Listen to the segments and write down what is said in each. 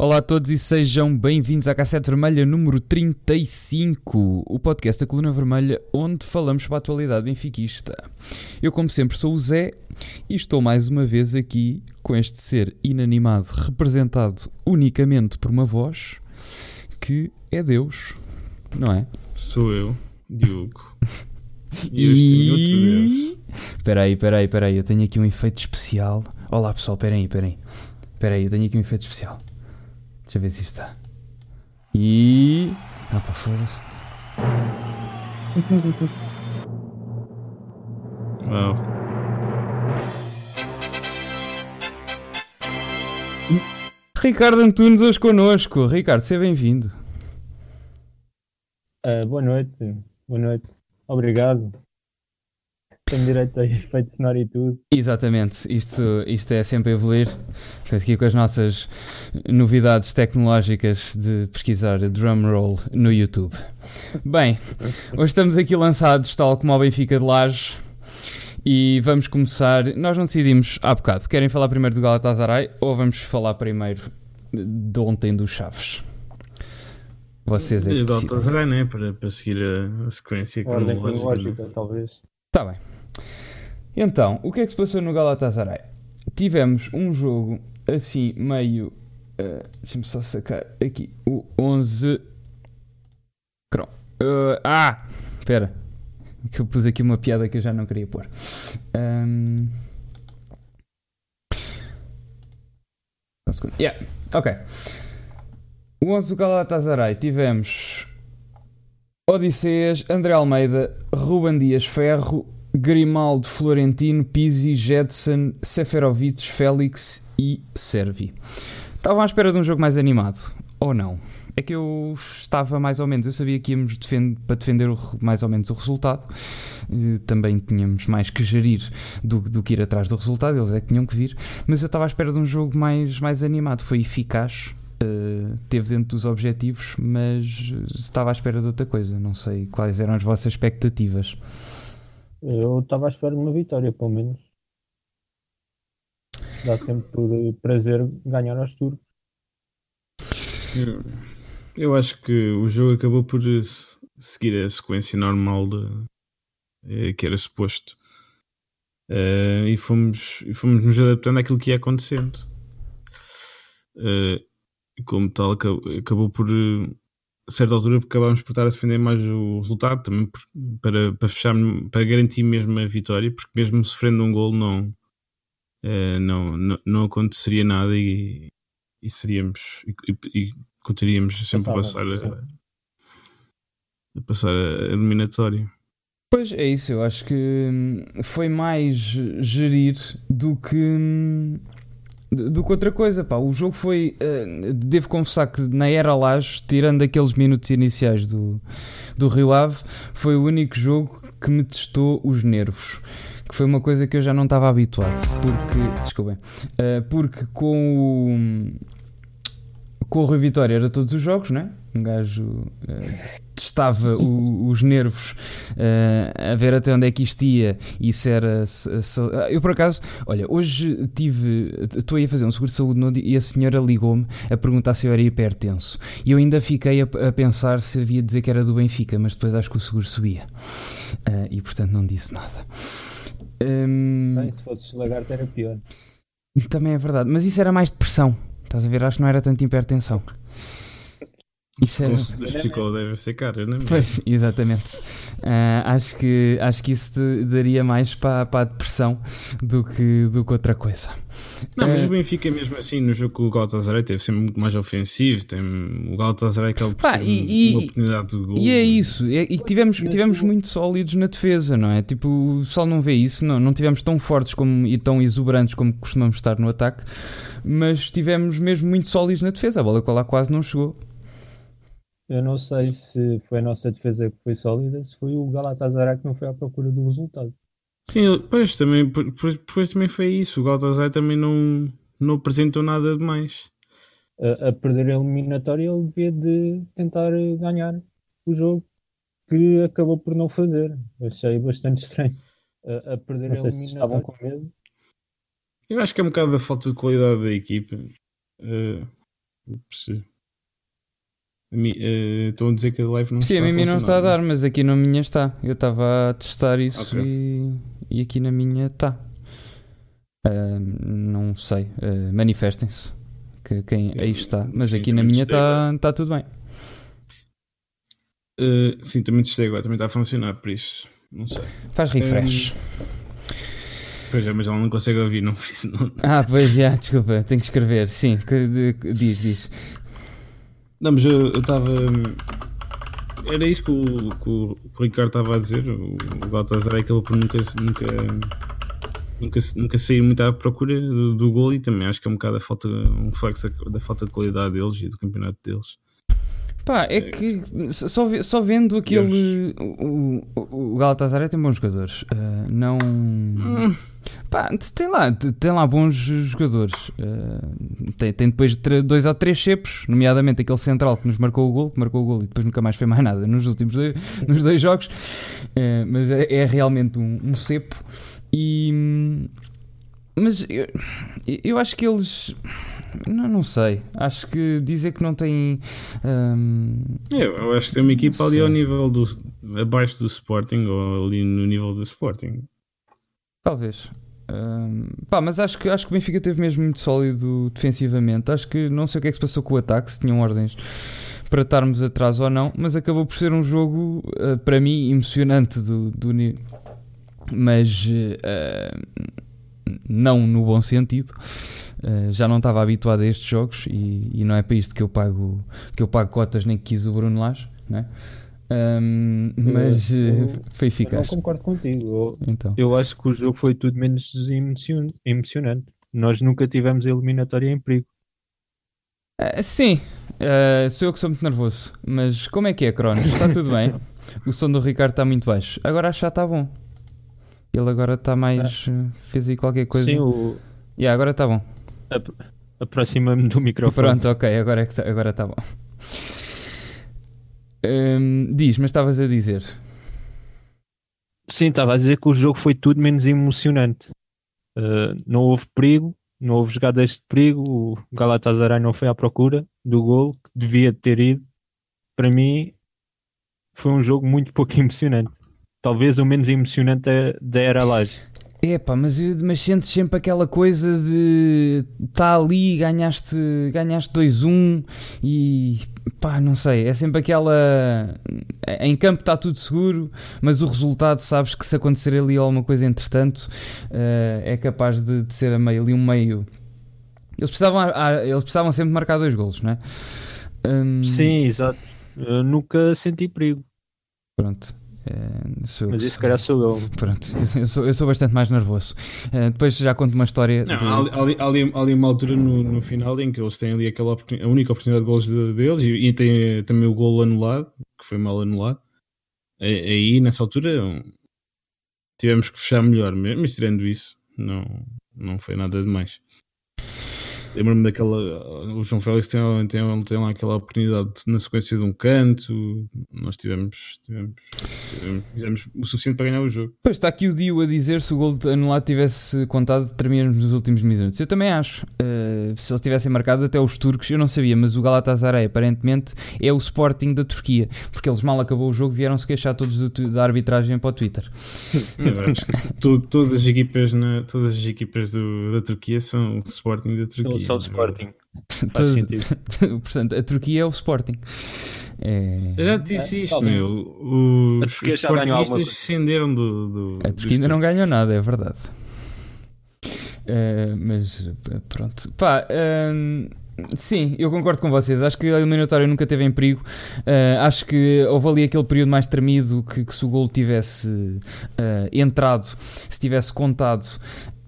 Olá a todos e sejam bem-vindos à Cassete Vermelha número 35, o podcast da Coluna Vermelha, onde falamos para a atualidade benfiquista. Eu, como sempre, sou o Zé e estou mais uma vez aqui com este ser inanimado, representado unicamente por uma voz que é Deus, não é? Sou eu, Diogo. E outra vez. Espera aí, espera aí, espera aí, eu tenho aqui um efeito especial. Olá pessoal, espera aí, espera aí. Espera aí, eu tenho aqui um efeito especial. Deixa eu ver se isto está. E. Ah, pá, foda-se. Uau. Ricardo Antunes hoje connosco. Ricardo, seja bem-vindo. Ah, boa noite, boa noite. Obrigado. Tenho direito a efeito sonoro e tudo. Exatamente, isto, isto é sempre a evoluir. Portanto, Aqui com as nossas novidades tecnológicas de pesquisar drum roll no YouTube. Bem, hoje estamos aqui lançados, tal como ao Benfica de Laje, e vamos começar. Nós não decidimos há bocado. Querem falar primeiro do Galatasaray ou vamos falar primeiro de ontem do Chaves? Vocês é que. Galatasaray, né? Para, para seguir a, a sequência Ordem cronológica. talvez. Tá bem. Então, o que é que se passou no Galatasaray? Tivemos um jogo assim, meio. eh, Deixa-me só sacar aqui o 11. Cron. Eh, ah! Espera. Que eu pus aqui uma piada que eu já não queria pôr. Só um segundo. Yeah, ok. O 11 do Galatasaray tivemos Odisseias, André Almeida, Ruben Dias Ferro, Grimaldo, Florentino, Pizzi, Jetson, Seferovic, Félix e Servi. Estavam à espera de um jogo mais animado, ou não? É que eu estava mais ou menos, eu sabia que íamos defen- para defender o- mais ou menos o resultado, Eh, também tínhamos mais que gerir do, do que ir atrás do resultado, eles é que tinham que vir, mas eu estava à espera de um jogo mais, mais animado, foi eficaz, eh, teve dentro dos objetivos, mas estava à espera de outra coisa, não sei quais eram as vossas expectativas. Eu estava à espera de uma vitória, pelo menos. Dá sempre eh, prazer ganhar aos turcos. Eu, acho que o jogo acabou por eh, se- seguir a sequência normal de, eh, que era suposto. Eh, e fomos, fomos nos adaptando àquilo que ia acontecendo. E como tal, acabou, acabou por, a certa altura, acabámos por estar a defender mais o resultado, também para, para fechar, para garantir mesmo a vitória, porque mesmo sofrendo um gol não, eh, não, não, não aconteceria nada e, e seríamos e, e, e continuaríamos sempre a passar a, a passar a eliminatória. Pois é isso, eu acho que hum, foi mais gerir do que hum, do que outra coisa, pá. O jogo foi, eh, devo confessar que na era Laje, tirando aqueles minutos iniciais do, do Rio Ave, foi o único jogo que me testou os nervos. Que foi uma coisa que eu já não estava habituado. Porque, desculpem, eh, porque com o, com o Rui Vitória era todos os jogos, né? Um gajo eh, testava o- os nervos eh, a ver até onde é que isto ia. Isso era. se- se- eu por acaso, olha, hoje tive. Estou aí a fazer um seguro de saúde no e a senhora ligou-me a perguntar se eu era hipertenso. E eu ainda fiquei a, a pensar se havia de dizer que era do Benfica, mas depois acho que o seguro subia. Eh, e portanto não disse nada. Hum, Bem, se fosses lagarto era pior. também é verdade, mas isso era mais depressão. Estás a ver? Acho que não era tanto hipertensão. Isso era. Consulta de psicólogo deve ser cara, não é? Pois, exatamente. Ah, acho, que, acho que isso te daria mais para, para a depressão do que, do que outra coisa. Não, mas Eh, o Benfica mesmo assim no jogo com o Galatasaray teve sempre muito mais ofensivo. Tem, o Galatasaray acaba por Pá, e- uma oportunidade de gol. E é isso, é- e tivemos, tivemos muito sólidos na defesa, não é? Tipo, o pessoal não vê isso, não, não tivemos tão fortes como, e tão exuberantes como costumamos estar no ataque, mas tivemos mesmo muito sólidos na defesa. A bola com lá quase não chegou. Eu não sei se foi a nossa defesa que foi sólida, se foi o Galatasaray que não foi à procura do resultado. Sim, pois também, depois também foi isso. O Galatasaray também não, não apresentou nada de mais. A, a perder a eliminatória, ele devia de tentar ganhar o jogo, que acabou por não fazer. Achei bastante estranho. A, a perder Não a sei se estavam eliminatória. com medo. Eu acho que é um bocado da falta de qualidade da equipa. Eh, A eh, Estão a dizer que a live não Sim, está a mim não está a funcionar, dar, mas aqui na minha está. Eu estava a testar isso Ok. e, e aqui na minha está. Ah, não sei. Ah, Manifestem-se. Que quem Eu- aí está. Mas sim, aqui na minha está está tudo bem. Eh, sim, também testei agora, também está a funcionar, por isso. Não sei. Faz refresh. Pois é, mas ela não consegue ouvir, não fiz. Não, Ah, pois já, desculpa, tenho que escrever. Sim, que, de- que- diz, diz. Não mas eu estava. Era isso que o, que o- que o Ricardo estava a dizer. O, o Galatasaray acabou por nunca, nunca, nunca, nunca sair muito à procura do, do gol e também acho que é um bocado a falta, um reflexo da falta de qualidade deles e do campeonato deles. Pá, é que só, só vendo aquele. O, o, o Galatasaray tem bons jogadores. Ah, não. Pá, tem lá, tem lá bons jogadores. Ah, tem, tem depois dois ou três cepos, nomeadamente aquele central que nos marcou o gol, que marcou o gol e depois nunca mais foi mais nada nos últimos dois, nos dois jogos. Ah, mas é, é realmente um, um cepo. E. Mas eu, eu acho que eles. Não, não sei. Acho que dizer que não tem. hum, Eu, eu acho que tem uma equipa ali ao nível do. abaixo do Sporting ou ali no nível do Sporting. Talvez. Hum, pá, mas acho que, acho que o Benfica teve mesmo muito sólido defensivamente. Acho que não sei o que é que se passou com o ataque, se tinham ordens para estarmos atrás ou não, mas acabou por ser um jogo, uh, para mim, emocionante do, do mas uh, não no bom sentido. Uh, já não estava habituado a estes jogos e, e não é para isto que eu pago que eu pago cotas nem que quis o Bruno Lage, né? Hum, mas Eu- uh, foi Eu não eficaz. concordo contigo. Eu, Então. eu acho que o jogo foi tudo menos emocion- emocionante. Nós nunca tivemos a eliminatória em perigo. Ah, sim, Ah, sou eu que sou muito nervoso. Mas como é que é, Cronos? Está tudo bem? O som do Ricardo está muito baixo. Agora acho que já está bom. Ele agora está mais. ah, fez aí qualquer coisa. Sim, o, Yeah, agora está bom. Aproxima-me do microfone. Pronto, ok, agora é que tá- agora está bom. Hum, diz, mas estavas a dizer. Sim, estava a dizer que o jogo foi tudo menos emocionante. Uh, não houve perigo, não houve jogadas de perigo. O Galatasaray não foi à procura do gol que devia ter ido. Para mim, foi um jogo muito pouco emocionante. Talvez o menos emocionante da, da era Laje. Epá, mas, mas sentes sempre aquela coisa de tá ali, ganhaste, ganhaste 2-1 e pá, não sei, é sempre aquela em campo está tudo seguro, mas o resultado sabes que se acontecer ali alguma coisa entretanto eh, é capaz de, de ser a meio, ali um meio. Eles precisavam, eles precisavam sempre marcar dois golos, não é? Hum, Sim, exato. Eu nunca senti perigo, Pronto. Eh, sou eu mas isso se calhar sou eu. Pronto, eu sou- eu sou, bastante mais nervoso. Eh, depois já conto uma história. Não, de- há, ali- há ali, há ali- uma altura no, no final em que eles têm ali aquela oportun- a única oportunidade de golos de- deles e, e tem também o golo anulado, que foi mal anulado. Aí, nessa altura, tivemos que fechar melhor, mesmo, mas tirando isso, não, não foi nada demais. Lembro-me daquela. O João Félix tem, tem, tem lá aquela oportunidade na sequência de um canto. Nós tivemos, tivemos, tivemos- fizemos o suficiente para ganhar o jogo. Pois está aqui o Dio a dizer se o gol anulado tivesse contado, terminamos nos últimos minutos. Eu também acho. Eh, se eles tivessem marcado até os turcos, eu não sabia, mas o Galatasaray aparentemente é o Sporting da Turquia, porque eles mal acabou o jogo vieram se queixar todos do da arbitragem para o Twitter. To- todas as equipas, na, todas as equipas do- da Turquia são o Sporting da Turquia. Só o Sporting. Faz Todos- sentido. Portanto, a Turquia é o Sporting. É... Eu já te disse É, isto, talvez. meu. Os, os sportingistas descenderam do. do A Turquia ainda não ganhou nada, é verdade. Eh, mas pronto. Pá, hum, sim, eu concordo com vocês. Acho que a eliminatória nunca teve em perigo. Eh, acho que houve ali aquele período mais tremido que, que se o gol tivesse eh, entrado, se tivesse contado.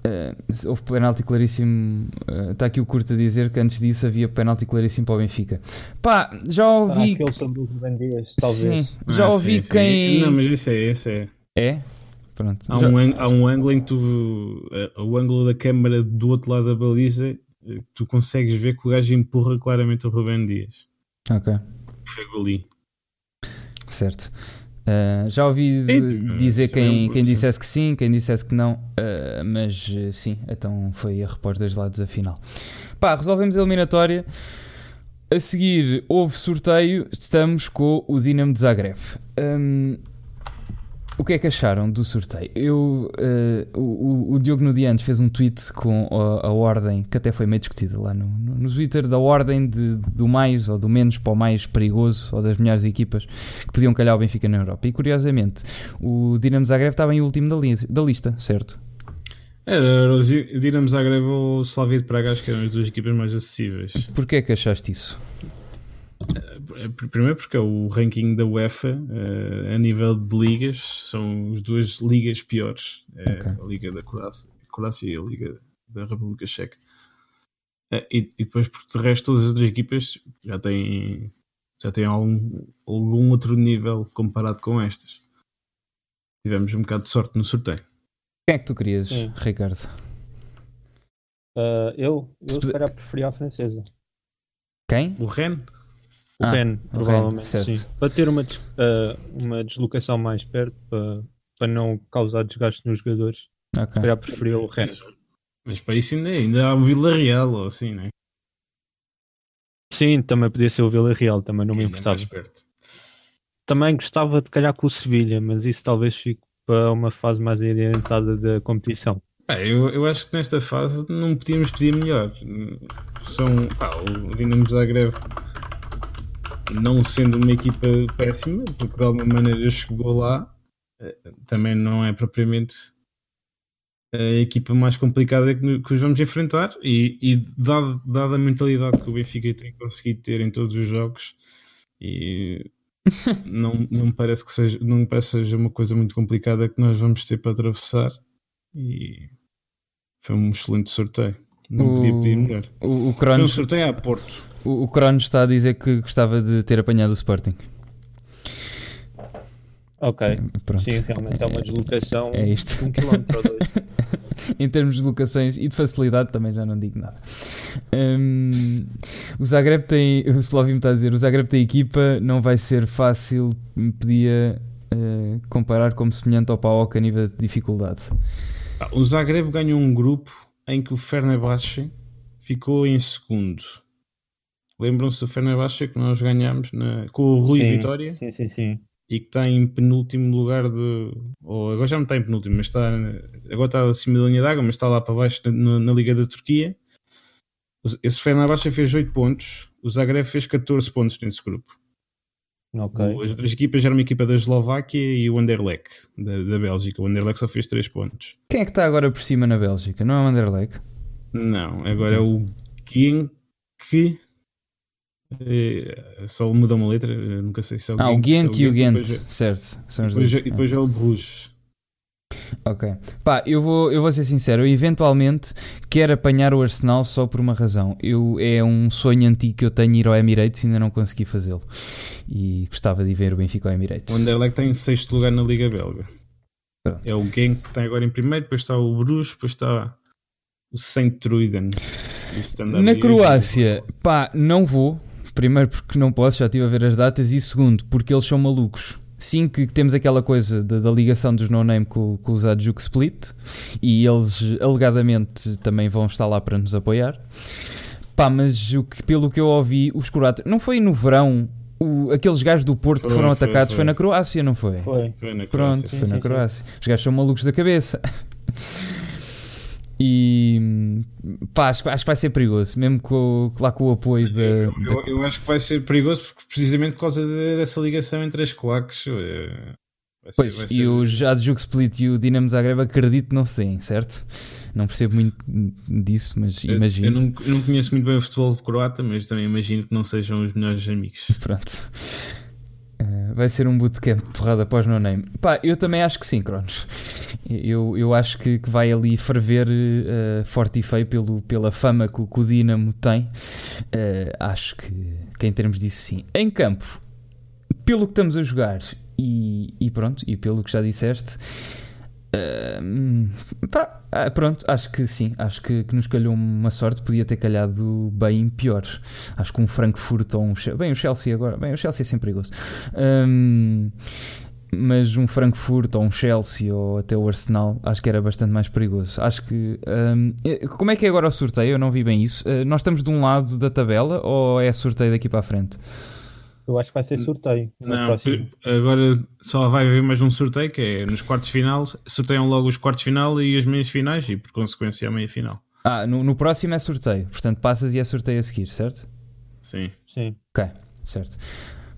Eh, houve penalti claríssimo. Está aqui o curto a dizer que antes disso havia penalti claríssimo para o Benfica. Pá, já Ah, ouvi. o Ruben Dias, talvez. Sim, já ouvi quem. Não, mas isso é. Isso é. É? Pronto. Há, Já- um, há um ângulo em que tu. eh, o ângulo da câmara do outro lado da baliza, eh, tu consegues ver que o gajo empurra claramente o Rubén Dias. Ok. Foi ali. Certo. Uh, já ouvi Sim. dizer Isso é um quem, quem dissesse que sim, quem dissesse que não, uh, mas sim, então foi a repor dos lados a final. Pá, resolvemos a eliminatória. A seguir, houve sorteio. Estamos com o Dinamo de Zagreb. Hum, o que é que acharam do sorteio? Eu, uh, o, o, Diogo no dia antes fez um tweet com a, a ordem, que até foi meio discutida lá no, no, no Twitter, da ordem de, do mais ou do menos para o mais perigoso ou das melhores equipas que podiam calhar o Benfica na Europa. E curiosamente, o Dinamo Zagreb estava em último da, li da lista, certo? Era o Dinamo Zagreb ou o Slavia de Praga, acho que eram as duas equipas mais acessíveis. Porquê é que achaste isso? Eh, primeiro porque é o ranking da UEFA uh, a nível de ligas são as duas ligas piores é okay. a Liga da Croácia, Croácia e a Liga da República Checa uh, e, e, depois porque de resto todas as outras equipas já têm já têm algum, algum outro nível comparado com estas tivemos um bocado de sorte no sorteio quem é que tu querias, Sim. Ricardo? Uh, eu, eu se calhar preferia a francesa quem? o Ren o ah, Ren, provavelmente, Ren, sim. Para ter uma, uh, uma deslocação mais perto, para, para não causar desgaste nos jogadores. Okay. Se preferia o Ren. Mas para isso ainda, ainda há o Vila Real ou assim, não é? Sim, também podia ser o Vila Real, também não me importava. Também gostava de calhar com o Sevilha, mas isso talvez fique para uma fase mais adiantada da competição. eu, eu acho que nesta fase não podíamos pedir melhor. São pá, o Dinamo Zagreb não sendo uma equipa péssima, porque de alguma maneira chegou lá, eh, também não é propriamente a equipa mais complicada que, os vamos enfrentar. E, e dada, dada a mentalidade que o Benfica tem conseguido ter em todos os jogos e não, não parece que seja não parece que seja uma coisa muito complicada que nós vamos ter para atravessar. E foi um excelente sorteio não o, podia pedir melhor o, o Cronos, foi um sorteio a Porto o, o Cronos está a dizer que gostava de ter apanhado o Sporting. Ok, Pronto. sim, realmente é uma deslocação é isto. de um quilómetro ou dois. em termos de locações e de facilidade também já não digo nada. Um, o Zagreb tem, o Slovim está a dizer, o Zagreb tem equipa, não vai ser fácil, podia uh, comparar como semelhante ao PAOK a nível de dificuldade. O Zagreb ganhou um grupo em que o Fenerbahçe ficou em segundo. Lembram-se do Fenerbahçe que nós ganhámos na, com o Rui sim, Vitória? Sim, sim, sim. E que está em penúltimo lugar de. Ou agora já não está em penúltimo, mas está. Agora está acima da linha d'água, mas está lá para baixo na, na Liga da Turquia. Esse Fenerbahçe fez 8 pontos, o Zagreb fez 14 pontos nesse grupo. Okay. As outras equipas eram uma equipa da Eslováquia e o Anderlecht da, da Bélgica. O Anderlecht só fez 3 pontos. Quem é que está agora por cima na Bélgica? Não é o Anderlecht? Não, agora é o Genk é, só muda uma letra, nunca sei se é o Ah, o Genk e o Ghent, certo. São depois, dois. E depois é o Bruges. Ok. Pá, eu vou, eu vou ser sincero, eu eventualmente quero apanhar o Arsenal só por uma razão. Eu, é um sonho antigo que eu tenho ir ao Emirates e ainda não consegui fazê-lo. E gostava de ver o Benfica ao Emirates. O Anderlecht está em sexto lugar na Liga Belga. Pronto. É o Genk que está agora em primeiro, depois está o Bruges, depois está o Saint Truiden. Na Croácia, pá, não vou Primeiro porque não posso, já estive a ver as datas, e segundo porque eles são malucos. Sim, que temos aquela coisa da, da ligação dos no-name com, com os Adjuk Split e eles alegadamente também vão estar lá para nos apoiar. Pá, mas o que, pelo que eu ouvi, os croatas. Não foi no verão o, aqueles gajos do Porto foi, que foram foi, atacados foi. foi. na Croácia, não foi? Foi. Foi na Croácia. Pronto, sim, foi sim, na Croácia. Sim. Os gajos são malucos da cabeça. E pá, acho, acho, que vai ser perigoso, mesmo com, lá com o apoio de. Eu, eu, eu, acho que vai ser perigoso porque, precisamente por causa de, dessa ligação entre as claques. Eh, vai ser, pois, ser... e o Jadjuk Split e o Dinamo Zagreb acredito que não se têm, certo? Não percebo muito disso, mas imagino. Eu, não, eu não conheço muito bem o futebol croata, mas também imagino que não sejam os melhores amigos. Pronto. Vai ser um bootcamp porrada após no name. Pá, eu também acho que sim, Cronos. Eu, eu acho que, que vai ali ferver uh, forte e feio pelo, pela fama que, que o Dinamo tem. Uh, acho que, que em termos disso, sim. Em campo, pelo que estamos a jogar e, e pronto, e pelo que já disseste, Uh, pá, ah, pronto, acho que sim, acho que, que, nos calhou uma sorte, podia ter calhado bem pior. Acho que um Frankfurt ou um Bem, o Chelsea agora, bem, o Chelsea é sempre perigoso. Um, mas um Frankfurt ou um Chelsea ou até o Arsenal acho que era bastante mais perigoso. Acho que. hum, eh, como é que é agora o sorteio? Eu não vi bem isso. Eh, nós estamos de um lado da tabela ou é sorteio daqui para a frente? Eu acho que vai ser sorteio. no Não, próximo. agora só vai haver mais um sorteio que é nos quartos final. Sorteiam logo os quartos final e as meias finais e por consequência a meia final. Ah, no, no próximo é sorteio. Portanto, passas e é sorteio a seguir, certo? Sim. Sim. Ok, certo.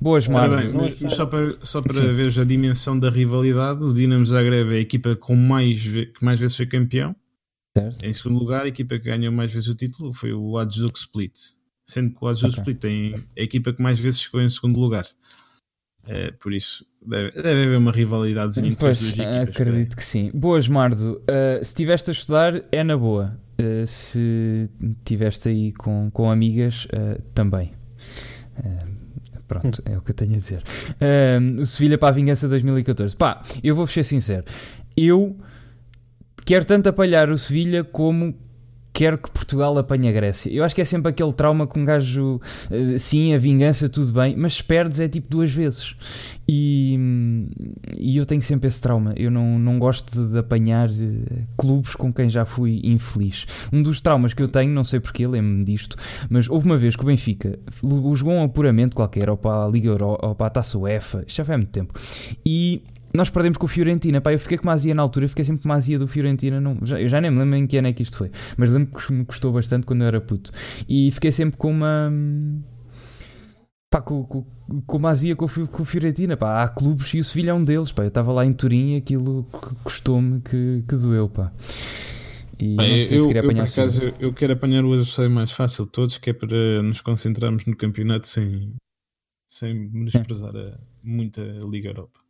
Boas, Marcos. mas só para, só para ver a dimensão da rivalidade, o Dinamo Zagreb é a equipa com mais, que mais vezes foi campeão. Certo. Em segundo lugar, a equipa que ganhou mais vezes o título foi o Hajduk Split. Sendo que o Hajduk Ok. Split tem a equipa que mais vezes chegou em segundo lugar. É, por isso, deve, deve haver uma rivalidade entre as Pois, duas equipas. acredito que sim. Boas, Mardo. Uh, se estiveste a estudar, é na boa. Uh, se estiveste aí com, com amigas, uh, também. Uh, pronto, é o que eu tenho a dizer. Uh, o Sevilha para a Vingança 2014. Pá, eu vou ser sincero. Eu quero tanto apanhar o Sevilha como quero que Portugal apanhe a Grécia. Eu acho que é sempre aquele trauma que um gajo, eh, sim, a vingança, tudo bem, mas perdes é tipo duas vezes. E, e eu tenho sempre esse trauma. Eu não, não gosto de, apanhar eh, clubes com quem já fui infeliz. Um dos traumas que eu tenho, não sei porquê, lembro-me disto, mas houve uma vez que o Benfica jogou um apuramento qualquer, ou para a Liga Euro, ou para a Taça UEFA, já foi há muito tempo, e nós perdemos com o Fiorentina. Pá, eu fiquei com uma azia na altura, eu fiquei sempre com uma azia do Fiorentina. Não, já, eu já nem me lembro em que ano é que isto foi, mas lembro que me custou bastante quando eu era puto. E fiquei sempre com uma. Pá, com, com, com uma azia com com o Fiorentina. Pá, há clubes e o Sevilha é um deles. Pá, eu estava lá em Turim e aquilo custou-me que, que doeu. Pá. E não sei se eu, queria eu, por apanhar o Sevilha. acaso, eu quero apanhar o adversário mais fácil de todos, que é para nos concentrarmos no campeonato sem, sem menosprezar a, muito a Liga Europa.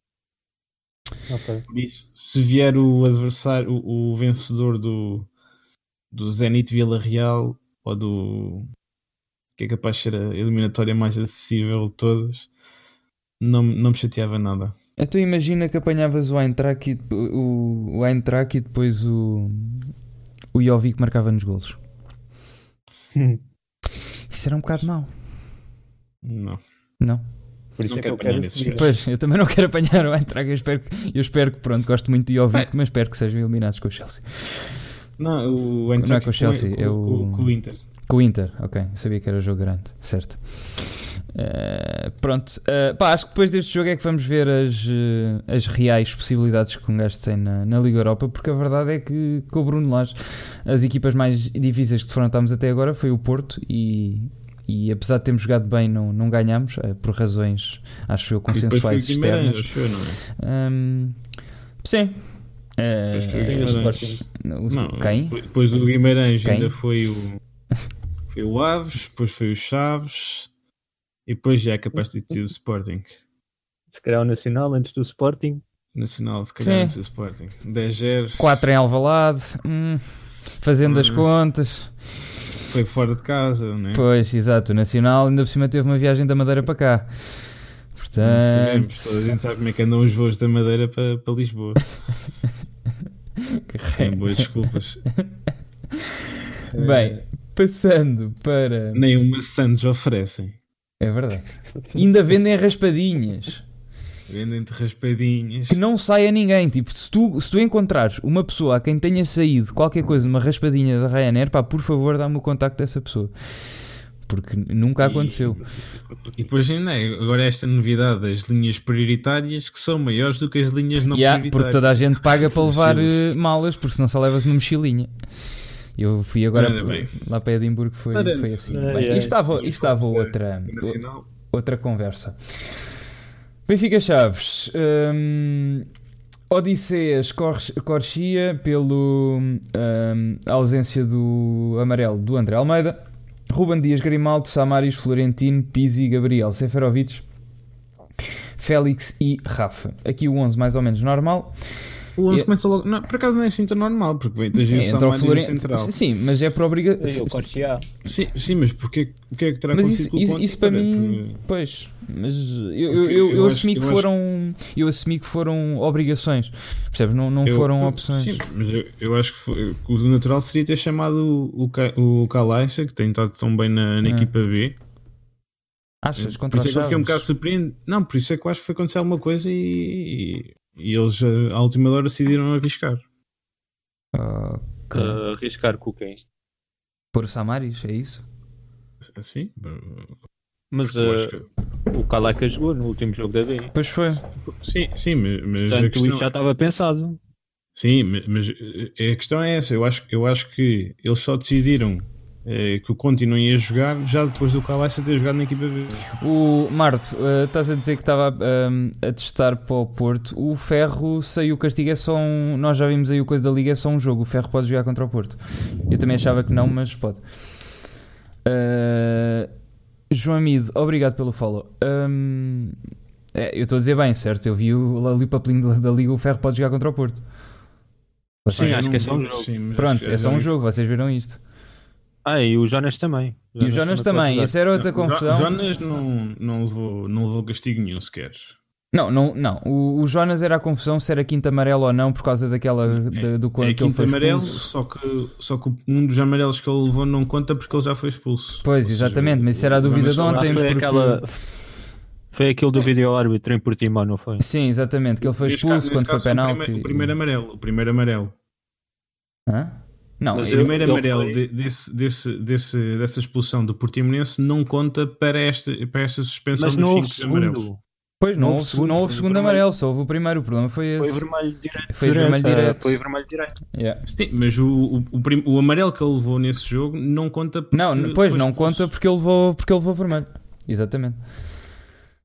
Ok. Por isso, se vier o adversário, o, o vencedor do, do Zenit Vila Real ou do que é capaz de ser a eliminatória mais acessível de todas, não, não me chateava nada. Então imagina que apanhavas o Eintracht e, o, o Eintracht e depois o, o Jovic marcava nos golos. Isso era um bocado mau. Não. Não? Por isso Não é que eu quero. Pois, eu também não quero apanhar o Eintracht. Eu espero que, eu espero que pronto, gosto muito do Jovic, mas espero que sejam eliminados com o Chelsea. Não, o Não é Eintracht com o Chelsea, com, é o- com- com o Inter. Com o Inter, ok. Sabia que era jogo grande, certo. Eh, pronto, Eh, pá, acho que depois deste jogo é que vamos ver as, eh, as reais possibilidades que um gajo tem na, na Liga Europa, porque a verdade é que com o Bruno Lage, as equipas mais difíceis que defrontámos até agora foi o Porto e, e apesar de termos jogado bem, não, não ganhámos, eh, por razões, acho eu, consensuais externas. acho eu, não é? Hum, sim. Eh, Depois foi o Guimarães. Não, quem? Depois o Guimarães Quem? ainda foi o. Foi o Aves, depois foi o Chaves e depois já é capaz de ter o Sporting. Se calhar o Nacional antes do Sporting. Nacional, se calhar Sim. antes do Sporting. 10 0 4 em Alvalade, hum, fazendo as Hum. contas. Foi fora de casa, né? Pois, exato. O Nacional ainda por cima teve uma viagem da Madeira para cá. Portanto, sabemos, toda a gente sabe como é que andam os voos da Madeira para, para Lisboa. que Tem boas desculpas. Bem, passando para. Nem uma Santos oferecem. É verdade. Ainda vendem raspadinhas. Vendem-te raspadinhas. Que não saia ninguém. Tipo, se tu, se tu encontrares uma pessoa a quem tenha saído qualquer coisa, uma raspadinha da Ryanair, pá, por favor, dá-me o contacto dessa pessoa. Porque nunca aconteceu. E depois ainda é, agora esta novidade das linhas prioritárias que são maiores do que as linhas não Yeah, prioritárias. porque toda a gente paga para levar eh, malas, porque senão só levas uma mochilinha. Eu fui agora lá para Edimburgo, foi, foi assim. ai, Bem, ai. isto estava, isto estava outra, outra conversa. Benfica Chaves. hum, Odisseias Cor- Corchia pelo a ausência do amarelo do André Almeida. Ruben Dias Grimaldo, Samaris, Florentino, Pizzi, Gabriel, Seferovic, Félix e Rafa. Aqui o 11 mais ou menos normal. O 11 Eu- começa logo. Não, por acaso não é assim tão normal, porque vem ter o Entra o Samaris no Florentino. central. Sim, mas é por E obrigação. o Cortiá. Sim, sim, mas porquê, o que é que terá Mas acontecido isso, com o isso, isso para Para- mim, pois, mas eu, eu, eu, eu acho- assumi que eu acho- foram, eu assumi que foram obrigações, percebes? Não, não eu- foram opções. Sim, mas eu, eu acho que, foi- que o natural seria ter chamado o, o, que tem estado tão bem na, na Ah. equipa B, Achas? Por Contra isso os é que eu fiquei um bocado surpreendido. Não, por isso é que eu acho que foi acontecer alguma coisa e, e eles, eh, à última hora, decidiram arriscar. Ok. Uh, arriscar com quem? Por Samaris, é isso? Assim? Mas uh, que- o Calaca jogou no último jogo da B. Pois foi. Sim, sim, mas, Portanto, questão... isso já estava pensado. Sim, mas, mas, eh, a questão é essa. Eu acho, eu acho que eles só decidiram que o continuem a jogar já depois do Calaça ter jogado na equipa B. O Marto, eh, estás a dizer que estava ehm, a testar para o Porto. O Ferro saiu o castigo, é só um. Nós já vimos aí o coisa da Liga, é só um jogo. O Ferro pode jogar contra o Porto. Eu também achava que não, mas pode. Eh, João Amido, obrigado pelo follow. Ehm, é, eu estou a dizer bem, certo? Eu vi o, ali o papelinho da, da Liga, o Ferro pode jogar contra o Porto. Sim, Eu acho que é só um jogo. sim, Pronto, é só um jogo, vocês viram isto. Ah, e o Jonas também. E o Jonas também, essa era outra Não, confusão. Jo- Jonas não, não, levou, não levou castigo nenhum sequer. Não, não, não. O, o Jonas era a confusão se era quinta amarela ou não por causa daquela da- do É quando que ele quinto foi amarelo, expulso. só que, só que um dos amarelos que ele levou não conta porque ele já foi expulso. Pois, Ou seja, exatamente, mas isso era a dúvida de ontem. Ah, foi, porque- aquela... foi aquele do vídeo árbitro em Portimão, não foi? Sim, exatamente, que ele foi expulso caso- quando foi caso, o penalti. primeiro- O primeiro amarelo. O primeiro amarelo. Hã? Não, Mas O eu- eu- primeiro amarelo foi- de- desse, desse, desse, dessa expulsão do Portimonense não conta para esta, para esta suspensão Mas dos não houve cinco amarelos. segundo. pois não não houve, segundo, não houve segundo amarelo, só houve o primeiro. O problema foi esse. Foi vermelho direto. Foi vermelho direto, direto. Foi vermelho direto. Yeah. Sim, mas o, o, o, o amarelo que ele levou nesse jogo não conta Não, pois não expulso. conta porque ele levou, porque ele levou vermelho. Exatamente.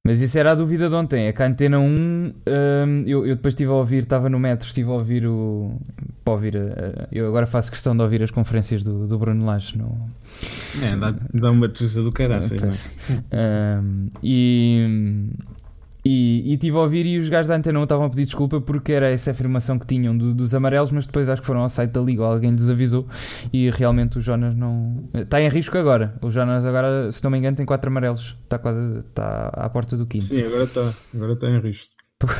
Mas isso era a dúvida de ontem. É que a antena 1, hum, eu, eu depois estive a ouvir, estava no metro, estive a ouvir o. Para ouvir. a- eu agora faço questão de ouvir as conferências do, do Bruno Lage no, É, dá, dá uma tusa do caralho. Ah, pois. Um, e, e, e estive a ouvir e os gajos da Antena 1 estavam a pedir desculpa porque era essa afirmação que tinham do- dos amarelos, mas depois acho que foram ao site da Liga ou alguém lhes avisou e realmente o Jonas não. Está em risco agora. O Jonas agora, se não me engano, tem quatro amarelos. Está quase está à porta do quinto. Sim, agora está agora está em risco.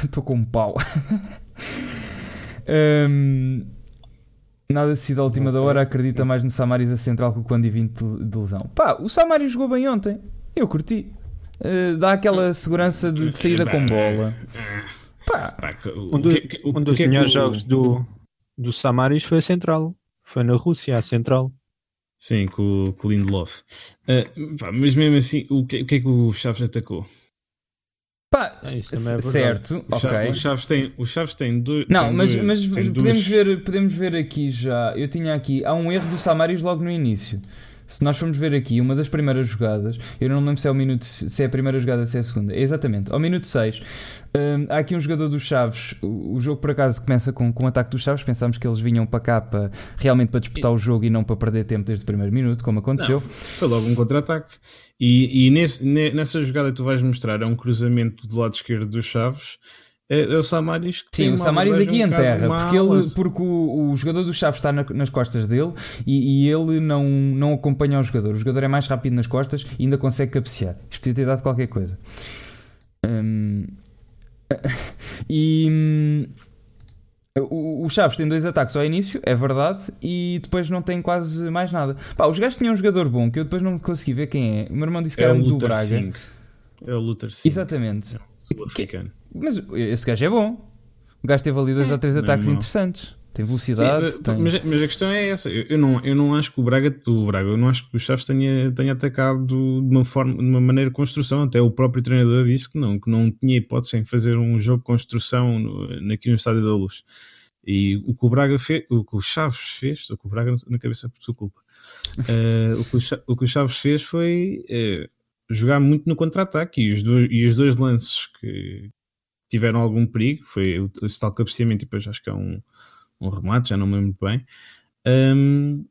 Estou com um pau. Hum, nada decidido à última da hora. Acredita mais no Samaris a central que quando e 20 de de lesão. Pá, o Samaris jogou bem ontem. Eu curti. Uh, dá aquela segurança de, de saída com bola. Pá, Pá, Um, do- o um dos é melhores jogos do, do Samaris foi a Central. Foi na Rússia, a Central. Sim, com, o- com o Lindelof. Ah, pá, mas mesmo assim, o que, o que é que o Chaves atacou? pá É, isso também é certo, O Chaves, ok. o Chaves tem, o Chaves tem dois. Não, tem mas, dois- mas tem podemos, duas- ver, podemos ver aqui já. Eu tinha aqui. Há um erro do Samaris logo no início. Se nós formos ver aqui, uma das primeiras jogadas, eu não lembro se é, o minuto, se é a primeira jogada se é a segunda. Exatamente, ao minuto 6, há aqui um jogador dos Chaves. O, o jogo por acaso começa com, com o ataque dos Chaves. Pensámos que eles vinham para cá para, realmente para disputar o jogo e não para perder tempo desde o primeiro minuto, como aconteceu. Foi logo um contra-ataque. E, e nesse- ne- nessa jogada que tu vais mostrar é um cruzamento do lado esquerdo dos Chaves. É, é o Samaris que tem Sim, o Samaris aqui um enterra, porque, ele, porque o, o jogador do Chaves está na- nas costas dele e, e ele não, não acompanha o jogador. O jogador é mais rápido nas costas e ainda consegue cabecear. Isto podia ter dado qualquer coisa. Hum, e hum, o, Chaves tem dois ataques ao início, é verdade, e depois não tem quase mais nada. Pá, os gajos tinham um jogador bom que eu depois não consegui ver quem é. O meu irmão disse que É era um do Braga. Singh. É o Luther Singh. Exatamente. Sul-africano. Mas esse gajo é bom. O gajo teve ali dois ou três é ataques interessantes. Tem Sim, velocidade. mas, tem... mas- mas a questão é essa. Eu, não, eu não acho que o Braga, o Braga, eu não acho que o Chaves tenha, tenha atacado de uma forma, de uma maneira de construção. Até o próprio treinador disse que não, que não tinha hipótese em fazer um jogo de construção no, aqui no Estádio da Luz. E o que o Braga fez, o que o Chaves fez, estou com o Braga na cabeça por sua culpa. Eh, o, que o, o que o Chaves fez foi eh, jogar muito no contra-ataque e os dois, e os dois lances que tiveram algum perigo foi esse tal cabeceamento e depois acho que é um, um remate, já não me lembro bem. Hum,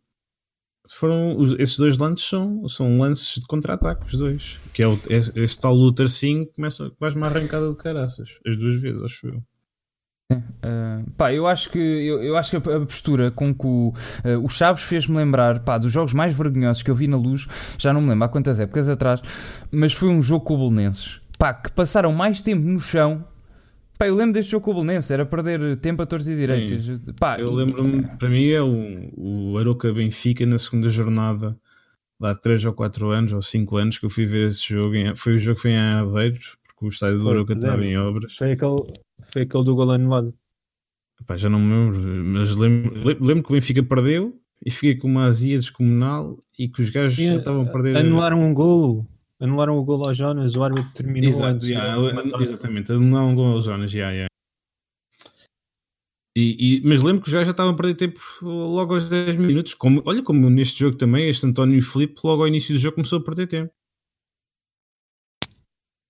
foram os- esses dois lances são, são lances de contra-ataque, os dois. Que é o, esse, esse tal Luther Sim começa quase uma arrancada de caraças, as duas vezes, acho eu. Ah, pá, eu acho que, eu, eu acho que a, postura com que o, ah, o Chaves fez-me lembrar pá, dos jogos mais vergonhosos que eu vi na luz, já não me lembro há quantas épocas atrás, mas foi um jogo com o Belenenses. Pá, que passaram mais tempo no chão. Pá, eu lembro deste jogo com o Belenenses, era perder tempo a torcer direitos. Pá, Eu e- lembro-me, para mim é o, o Aroca Benfica na segunda jornada lá 3 ou 4 anos ou 5 anos que eu fui ver esse jogo. Em, foi o jogo que foi em Aveiros, porque o estádio do Aroca estava em obras. Foi aquele, foi aquele do gol anulado. Pá, já não me lembro, mas lembro, lembro lembro que o Benfica perdeu e fiquei com uma azia descomunal e que os gajos Sim, já estavam a perder. Anularam um golo. Anularam o golo ao Jonas, o árbitro terminou Exato, antes. yeah, exatamente, anularam um gol aos Jonas, yeah, yeah. E, e- mas lembro que gajos já estavam a perder tempo logo aos 10 minutos. Como, olha, como neste jogo também, este António Filipe, logo ao início do jogo, começou a perder tempo.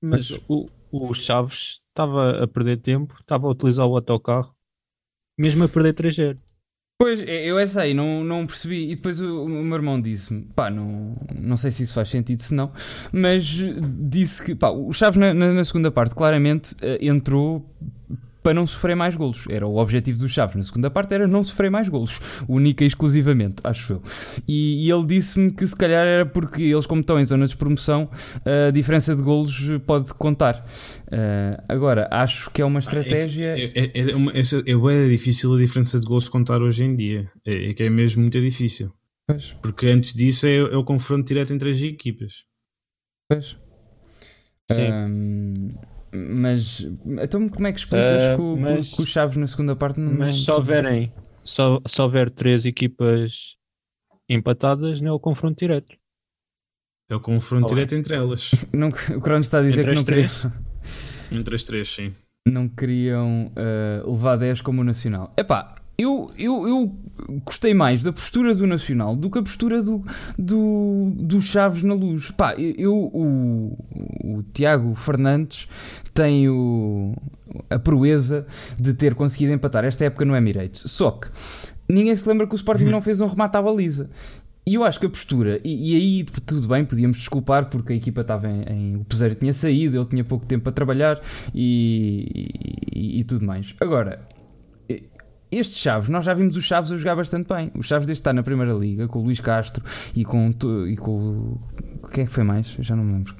Mas o, o Chaves estava a perder tempo, estava a utilizar o autocarro, mesmo a perder 3-0. Pois, eu essa aí não, não percebi. E depois o, o meu irmão disse-me: pá, não, não sei se isso faz sentido, se não, mas disse que, pá, o Chaves na, na- na segunda parte claramente eh, entrou para não sofrer mais golos. Era o objetivo do Chaves na segunda parte, era não sofrer mais golos, única e exclusivamente, acho eu. E, e ele disse-me que se calhar era porque eles, como estão em zona de promoção, a diferença de golos pode contar. Eh, agora, acho que é uma estratégia. É, é, é, uma, essa, é, difícil a diferença de gols de contar hoje em dia. É, é que é mesmo muito difícil. Pois, Porque antes disso é, é o confronto direto entre as equipas. pois. Sim. Ahm, mas então como é que explicas Ah, que, o, mas- que o Chaves na segunda parte não. Mas não- se houverem, só, se houver três equipas empatadas, não é o confronto direto. É o confronto Oh, é. direto entre elas. não- o Cronos está a dizer Entre que não, queriam, Entre as três, sim. não queriam ah, levar 10 como o Nacional. Epá, eu, eu, eu gostei mais da postura do Nacional do que a postura do, do, do Chaves na luz. Pá, eu, o, o Tiago Fernandes tem o, a proeza de ter conseguido empatar esta época no Emirates. Só que ninguém se lembra que o Sporting não fez um remate à baliza. E eu acho que a postura, e, e aí tudo bem, podíamos desculpar porque a equipa estava em, em- O Peseiro tinha saído, ele tinha pouco tempo para trabalhar e, e- e tudo mais. Agora, este Chaves, nós já vimos o Chaves a jogar bastante bem. O Chaves desde estar na Primeira Liga com o Luís Castro e com, e com o. Quem é que foi mais? Eu já não me lembro.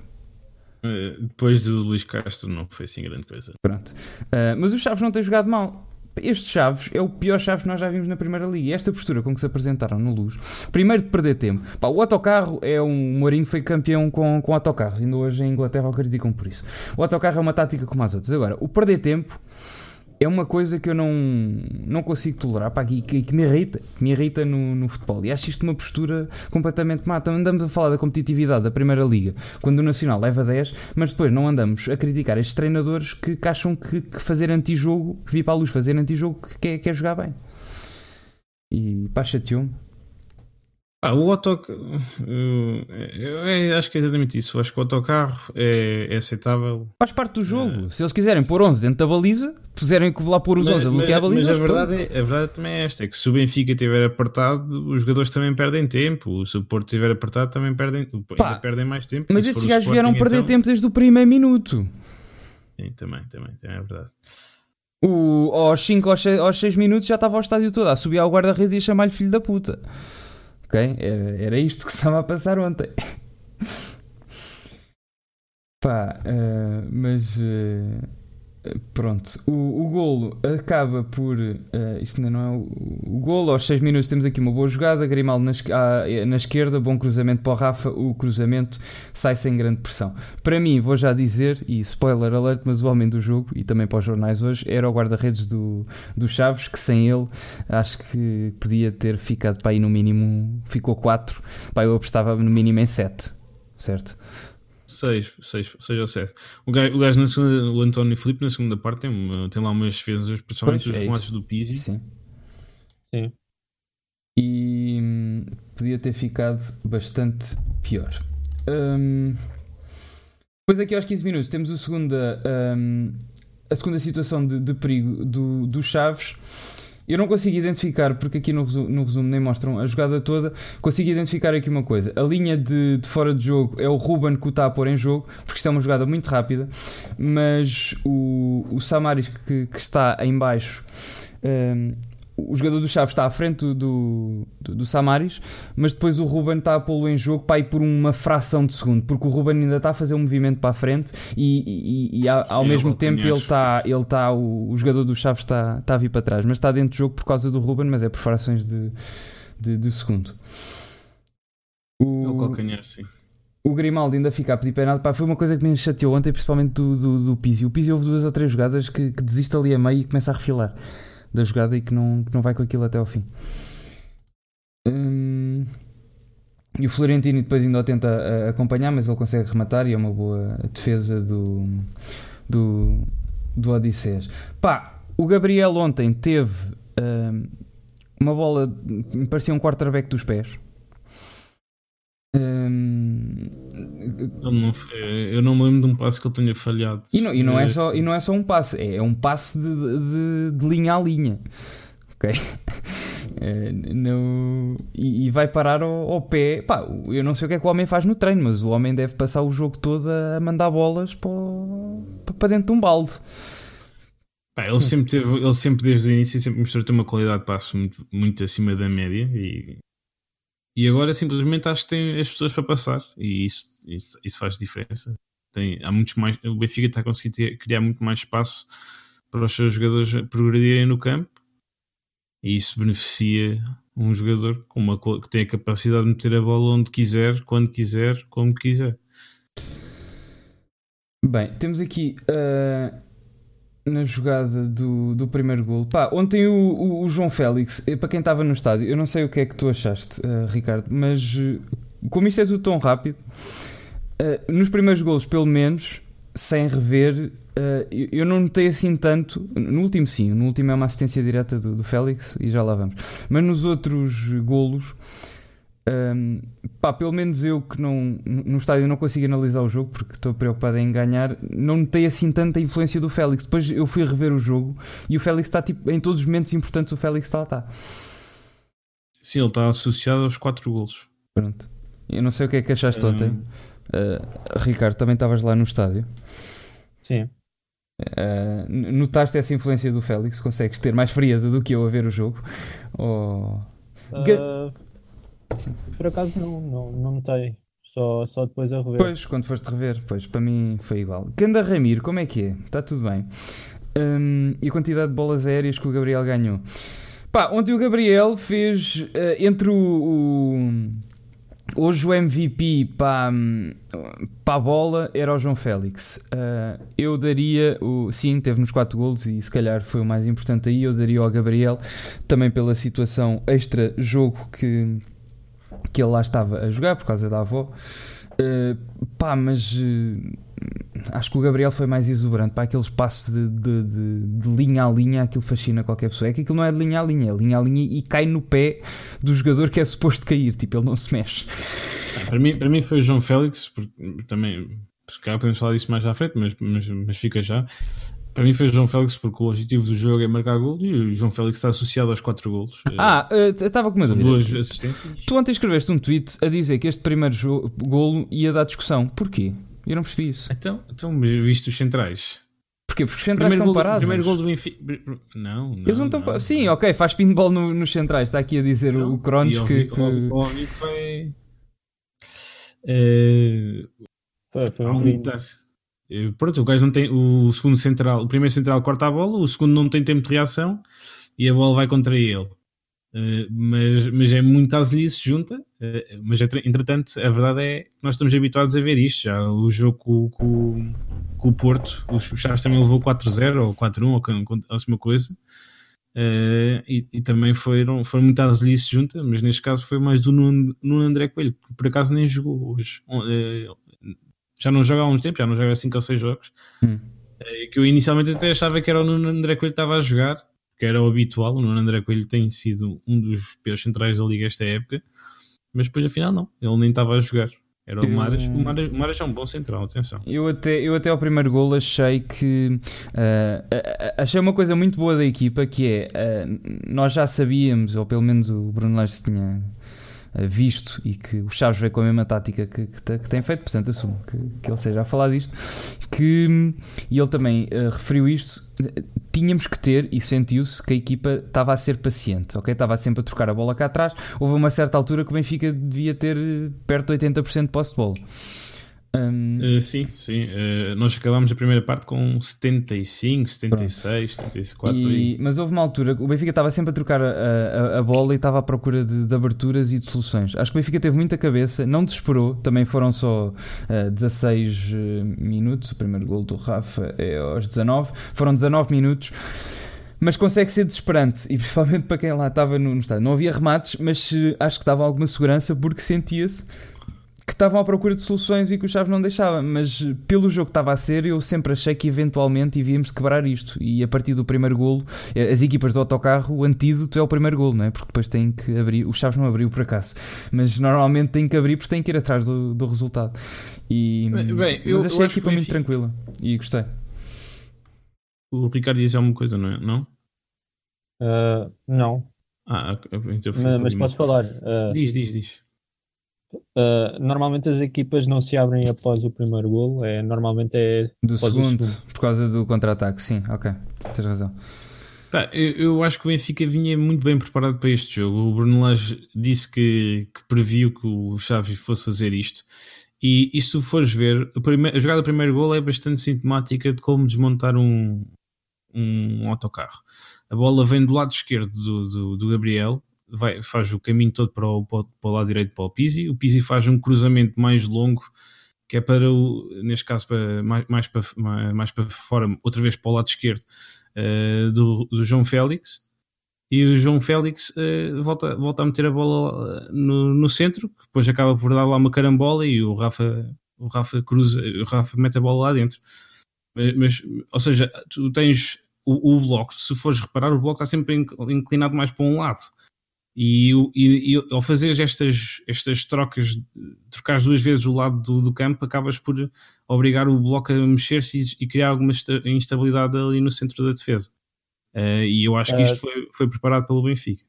Eh, Depois do Luís Castro não foi assim grande coisa. Pronto. Ah, mas o Chaves não tem jogado mal. Este Chaves é o pior Chaves que nós já vimos na Primeira Liga. E esta postura com que se apresentaram no Luz, primeiro de perder tempo. Pá, o autocarro é um. O Mourinho foi campeão com, com autocarros. Ainda hoje em Inglaterra o criticam por isso. O autocarro é uma tática como as outras. Agora, o perder tempo é uma coisa que eu não, não consigo tolerar, pá, que, que- que me irrita, que me irrita no, no futebol. E acho isto uma postura completamente má. Também andamos a falar da competitividade da Primeira Liga, quando o Nacional leva 10, mas depois não andamos a criticar estes treinadores que, que acham que, que fazer antijogo, que vir para a luz fazer antijogo, que quer, quer jogar bem. E pá, chateou-me. Ah, o autocarro. Acho que é exatamente isso. Acho que o autocarro é, é aceitável. Faz parte do jogo. Se eles quiserem pôr 11 dentro da baliza, puserem que lá pôr os 11 a bloquear a baliza, mas a verdade, é, a verdade também é esta: é que se o Benfica estiver apertado, os jogadores também perdem tempo. Se o Porto estiver apertado, também perdem, Pá, perdem mais tempo. Mas E o gajos vieram perder então- tempo desde o primeiro minuto. Sim, também, também, também é verdade. O, aos 5 aos 6, aos 6 minutos já estava ao estádio todo a subir ao guarda-redes e a chamar-lhe filho da puta. Ok? Era, era isto que estava a passar ontem. Pá, eh, mas eh, pronto. O, o golo acaba por. eh, isto ainda não é o, o golo. Aos 6 minutos temos aqui uma boa jogada. Grimaldo na, à- na esquerda, bom cruzamento para o Rafa. O cruzamento sai sem grande pressão. Para mim, vou já dizer, e spoiler alert, mas o homem do jogo, e também para os jornais hoje, era o guarda-redes do, do Chaves, que sem ele acho que podia ter ficado para aí no mínimo, ficou 4, pá, eu apostava no mínimo em 7, certo? 6, 6, 6 ou 7. O gajo, o gajo na segunda, o António Filipe, na segunda parte, tem, uma- tem lá umas defesas, principalmente Pois, os é remates do Pizzi. Sim. Sim. E hum, podia ter ficado bastante pior. Hum, depois aqui aos 15 minutos temos o segunda, hum, a segunda situação de, de perigo do, do Chaves. Eu não consigo identificar, porque aqui no resumo, no resumo nem mostram a jogada toda. Consigo identificar aqui uma coisa: a linha de, de fora de jogo é o Ruben que o está a pôr em jogo, porque isto é uma jogada muito rápida. Mas o, o Samaris que, que está em baixo, hum, o jogador do Chaves está à frente do, do, do, Samaris, mas depois o Ruben está a pô-lo em jogo para ir por uma fração de segundo, porque o Ruben ainda está a fazer um movimento para a frente e, e, e ao, Sim, ao mesmo tempo calcanhar. ele está, ele está o, o jogador do Chaves está, está a vir para trás, mas está dentro do jogo por causa do Ruben, mas é por frações de, de, de segundo. O, É o calcanhar, sim. o Grimaldi ainda fica a pedir penalti. Pá, foi uma coisa que me chateou ontem, principalmente do, do, do Pizzi. O Pizzi houve duas ou três jogadas que, que desiste ali a meio e começa a refilar da jogada e que não, que não vai com aquilo até ao fim. Hum, e o Florentino depois ainda o tenta acompanhar, mas ele consegue rematar e é uma boa defesa do, do, do Odisseias. Pá, o Gabriel ontem teve hum, uma bola, me parecia um quarterback dos pés. Hum, não eu não me lembro de um passo que ele tenha falhado. E não, e não, é, Eh, só, e não é só um passe, é, é um passe de, de- de linha a linha. Ok? É, no- e, e vai parar ao, ao pé. Pá, eu não sei o que é que o homem faz no treino, mas o homem deve passar o jogo todo a mandar bolas para, o- para dentro de um balde. Pá, ele sempre teve, ele sempre desde o início sempre mostrou ter uma qualidade de passo muito, muito acima da média e, e agora simplesmente acho que tem as pessoas para passar e isso, isso, isso faz diferença. Tem, há muitos mais, o Benfica está a conseguir ter- criar muito mais espaço para os seus jogadores progredirem no campo e isso beneficia um jogador com uma, que tem a capacidade de meter a bola onde quiser, quando quiser, como quiser. Bem, temos aqui ah, na jogada do, do primeiro gol. Pá, ontem o, o- o João Félix, eh, para quem estava no estádio, eu não sei o que é que tu achaste, ah, Ricardo, mas eh, como isto é tudo tão rápido, ah, nos primeiros golos, pelo menos, sem rever, eu, eu não notei assim tanto. No último, sim, no último é uma assistência direta do, do Félix e já lá vamos. Mas nos outros golos. Um, pá, pelo menos eu que não no estádio não consigo analisar o jogo porque estou preocupado em ganhar, não notei assim tanta influência do Félix. Depois eu fui rever o jogo e o Félix está tipo em todos os momentos importantes. O Félix está lá, está. Sim, ele está associado aos quatro golos. Pronto. Eu não sei o que é que achaste Hum. ontem, Uh, Ricardo. Também estavas lá no estádio. Sim. Uh, notaste essa influência do Félix? Consegues ter mais frieza do que eu a ver o jogo? Ou- Ga- Ah, Sim. por acaso não, não, não notei. Só, só depois a rever. Pois, quando foste rever, pois, para mim foi igual. Ganda Ramiro, como é que é? Está tudo bem. Hum, e a quantidade de bolas aéreas que o Gabriel ganhou? Pá, ontem o Gabriel fez eh, entre o, o- Hoje o MVP para, para a bola era o João Félix. Ah, eu daria o. Sim, teve nos 4 golos e se calhar foi o mais importante aí. Eu daria ao Gabriel também pela situação extra-jogo que, que ele lá estava a jogar por causa da avó. Uh, pá, mas uh, acho que o Gabriel foi mais exuberante. Para aqueles passos de, de- de- de linha a linha, aquilo fascina qualquer pessoa. É que aquilo não é de linha a linha, é linha a linha e cai no pé do jogador que é suposto cair. Tipo, ele não se mexe. Para mim, para mim foi o João Félix, porque também, se calhar podemos falar disso mais à frente, mas, mas, mas fica já. Para mim foi o João Félix porque o objetivo do jogo é marcar golos e o João Félix está associado aos quatro golos. Ah, uh, estava com uma dúvida. duas assistências. Tu ontem escreveste um tweet a dizer que este primeiro golo ia dar discussão. Porquê? Eu não percebi isso. Então, então visto os centrais. Porquê? Porque os centrais estão gol, parados. primeiro gol do Benfica. Não, não. Eles não estão. Sim, ok, faz pinball no- nos centrais. Está aqui a dizer Então, o Cronos que. que- O vai. Eh, Foi, foi um um. Eh, Pronto, o gajo não tem. O segundo central, o primeiro central corta a bola, o segundo não tem tempo de reação e a bola vai contra ele. Eh, mas, mas é muito azelice junta. eh, mas entre- entretanto, a verdade é que nós estamos habituados a ver isto. Já o jogo com, com- com o Porto, o Chaves também levou 4-0 ou 4-1 ou com- com- a mesma coisa. Eh, e, e também foram, foram muito azelice junta, mas neste caso foi mais do Nuno, Nuno André Coelho, que por acaso nem jogou hoje. Já não joga há uns tempos, já não joga há 5 ou 6 jogos. Hum. Eh, que eu inicialmente até achava que era o Nuno André Coelho que estava a jogar, que era o habitual. O Nuno André Coelho tem sido um dos piores centrais da liga esta época, mas depois afinal não, ele nem estava a jogar. Era o Maras. O Maras, o Maras é um bom central, atenção. Eu até, eu até ao primeiro gol achei que ah, achei uma coisa muito boa da equipa que é ah, nós já sabíamos, ou pelo menos o Bruno Lage tinha visto e que o Chaves veio com a mesma tática que, que, que tem feito, portanto assumo que, que ele seja a falar disto, que e ele também ah, referiu isto, eh, tínhamos que ter e sentiu-se que a equipa estava a ser paciente, ok? Estava sempre a trocar a bola cá atrás, houve uma certa altura que o Benfica devia ter eh, perto de 80% de posse de bola. Um, uh, sim, sim. Uh, nós acabámos a primeira parte com 75, 76, pronto. 74. E, mas houve uma altura o Benfica estava sempre a trocar a, a, a bola e estava à procura de, de, aberturas e de soluções. Acho que o Benfica teve muita cabeça, não desesperou. Também foram só uh, 16 minutos. O primeiro gol do Rafa é aos 19. Foram 19 minutos mas consegue ser desesperante e principalmente para quem lá estava no, no estádio. Não havia remates, mas acho que dava alguma segurança porque sentia-se que estavam à procura de soluções e que o Chaves não deixava, mas pelo jogo que estava a ser, eu sempre achei que eventualmente íamos quebrar isto. E a partir do primeiro golo, eh, as equipas do autocarro, o antídoto é o primeiro golo, não é? Porque depois têm que abrir. O Chaves não abriu por acaso, mas normalmente têm que abrir porque têm que ir atrás do, do resultado. E, bem, bem, mas eu, achei eu a equipa muito tranquila e gostei. O Ricardo disse alguma coisa, não é? Não? Uh, não. Ah, então mas, mas posso falar. Uh, diz, diz, diz. Uh, normalmente as equipas não se abrem após o primeiro golo, é, normalmente é do segundo, segundo, por causa do contra-ataque, sim, ok, tens razão. Pá, eu, eu, acho que o Benfica vinha muito bem preparado para este jogo. O Bruno Lage disse que, que previu que o Xavi fosse fazer isto. E, e se tu fores ver, a, primeira, a jogada do primeiro gol é bastante sintomática de como desmontar um, um autocarro. A bola vem do lado esquerdo do, do, do Gabriel, vai, faz o caminho todo para o, para o lado direito para o Pizzi. O Pizzi faz um cruzamento mais longo, que é para o, neste caso, para, mais, mais, para, mais para fora, outra vez para o lado esquerdo uh, do, do João Félix. E o João Félix uh, volta, volta a meter a bola eh, no, no centro, depois acaba por dar lá uma carambola e o Rafa, o Rafa cruza, o Rafa mete a bola lá dentro. Mas, ou seja, tu tens o, o bloco, se fores reparar, o bloco está sempre inclinado mais para um lado. E, e, e, ao fazer estas, estas trocas, trocar duas vezes o lado do, do campo, acabas por obrigar o bloco a mexer-se e, e, criar alguma instabilidade ali no centro da defesa. Uh, e eu acho que isto foi, foi preparado pelo Benfica.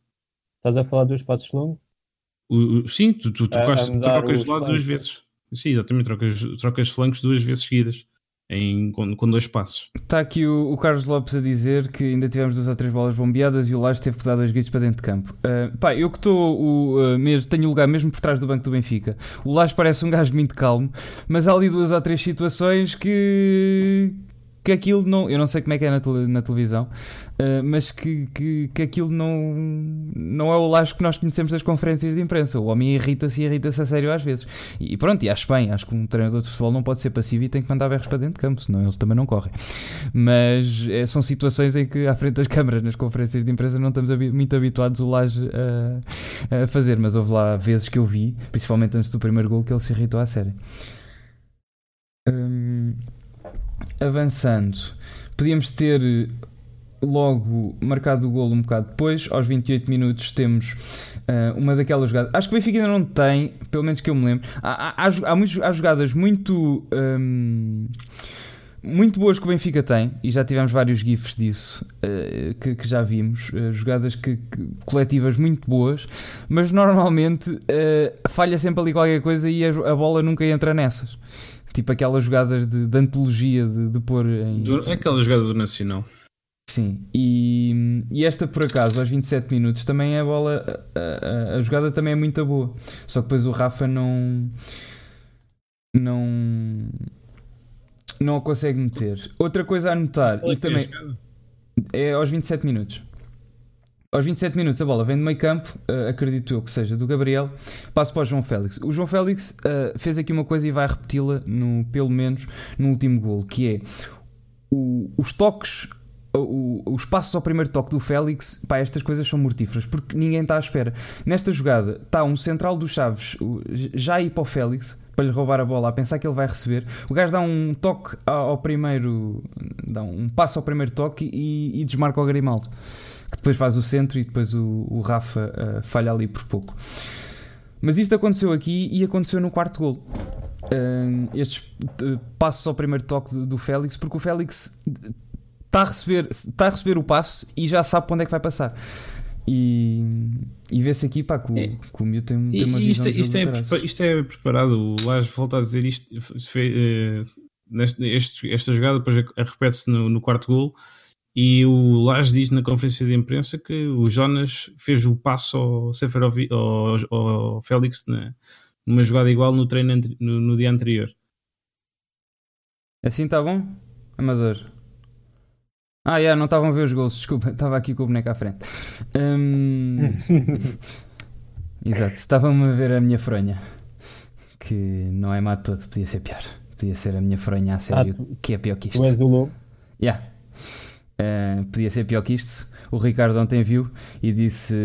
Estás a falar dos passos longos? O, o, sim, tu, tu, tu trocas de lado duas vezes. Sim, exatamente, trocas, trocas flancos duas vezes seguidas em, com, com, dois passos. Está aqui o, o, Carlos Lopes a dizer que ainda tivemos duas ou três bolas bombeadas e o Lage teve que dar dois gritos para dentro de campo. Uh, pá, eu que estou uh, mesmo, tenho lugar mesmo por trás do banco do Benfica. O Lage parece um gajo muito calmo, mas há ali duas ou três situações que que aquilo não. Eu não sei como é que é na, tele, na televisão, uh, mas que, que, que aquilo não, não é o lajo que nós conhecemos das conferências de imprensa. O homem irrita-se e irrita-se a sério às vezes. E pronto, e acho bem. Acho que um treinador de futebol não pode ser passivo e tem que mandar berros para dentro de campo, senão eles também não correm. Mas é, são situações em que, à frente das câmaras, nas conferências de imprensa, não estamos muito habituados o laje a, a fazer. Mas houve lá vezes que eu vi, principalmente antes do primeiro gol, que ele se irritou à sério. Hum, avançando, podíamos ter logo marcado o golo um bocado depois, aos 28 minutos temos uh, uma daquelas jogadas. Acho que o Benfica ainda não tem, pelo menos que eu me lembro. Há, há, há, muitos, há jogadas muito. Um, muito boas que o Benfica tem, e já tivemos vários GIFs disso uh, que, que, já vimos, uh, jogadas que, que, coletivas muito boas, mas normalmente falha sempre ali qualquer coisa e a, a bola nunca entra nessas tipo aquelas jogadas de, de antologia de, de pôr em. É aquela jogada do Nacional. Sim, e, e, esta por acaso, aos 27 minutos, também é a bola. A, a, a, jogada também é muito boa. Só que depois o Rafa não. Não. Não a consegue meter. Outra coisa a notar, e também. É aos 27 minutos. Aos 27 minutos a bola vem do meio campo, uh, acredito eu que seja do Gabriel, passo para o João Félix. O João Félix uh, fez aqui uma coisa e vai repeti-la, pelo menos no último gol, que é o, os toques os passos ao primeiro toque do Félix, pá, estas coisas são mortíferas porque ninguém está à espera. Nesta jogada está um central dos Chaves já a ir para o Félix para lhe roubar a bola, a pensar que ele vai receber. O gajo dá um toque ao primeiro, dá um passo ao primeiro toque e, e desmarca o Grimaldo que depois faz o centro e depois o, o Rafa uh, falha ali por pouco. Mas isto aconteceu aqui e aconteceu no quarto gol. Uh, estes uh, passos ao primeiro toque do, do Félix, porque o Félix está a, receber, está a receber o passo e já sabe para onde é que vai passar. E, e vê-se aqui pá, que, o, é, que o tem, tem uma visão isto, isto, é, isto é preparado. O Lage volta a dizer isto. Fez, uh, neste, este, esta jogada depois repete-se no, no quarto gol e o Lage diz na conferência de imprensa que o Jonas fez o passo ao ao, ao, ao Félix na, numa jogada igual no treino no, no, dia anterior. Assim está bom? Amador. Ah, já, não estavam a ver os gols, desculpa, estava aqui com o boneco à frente. Hum, exato, estavam-me a ver a minha fronha. Que não é má de todo, podia ser pior. Podia ser a minha fronha a sério, Ah, que é pior que isto. Tu és o lobo. Yeah. Uh, podia ser pior que isto. O Ricardo ontem viu e disse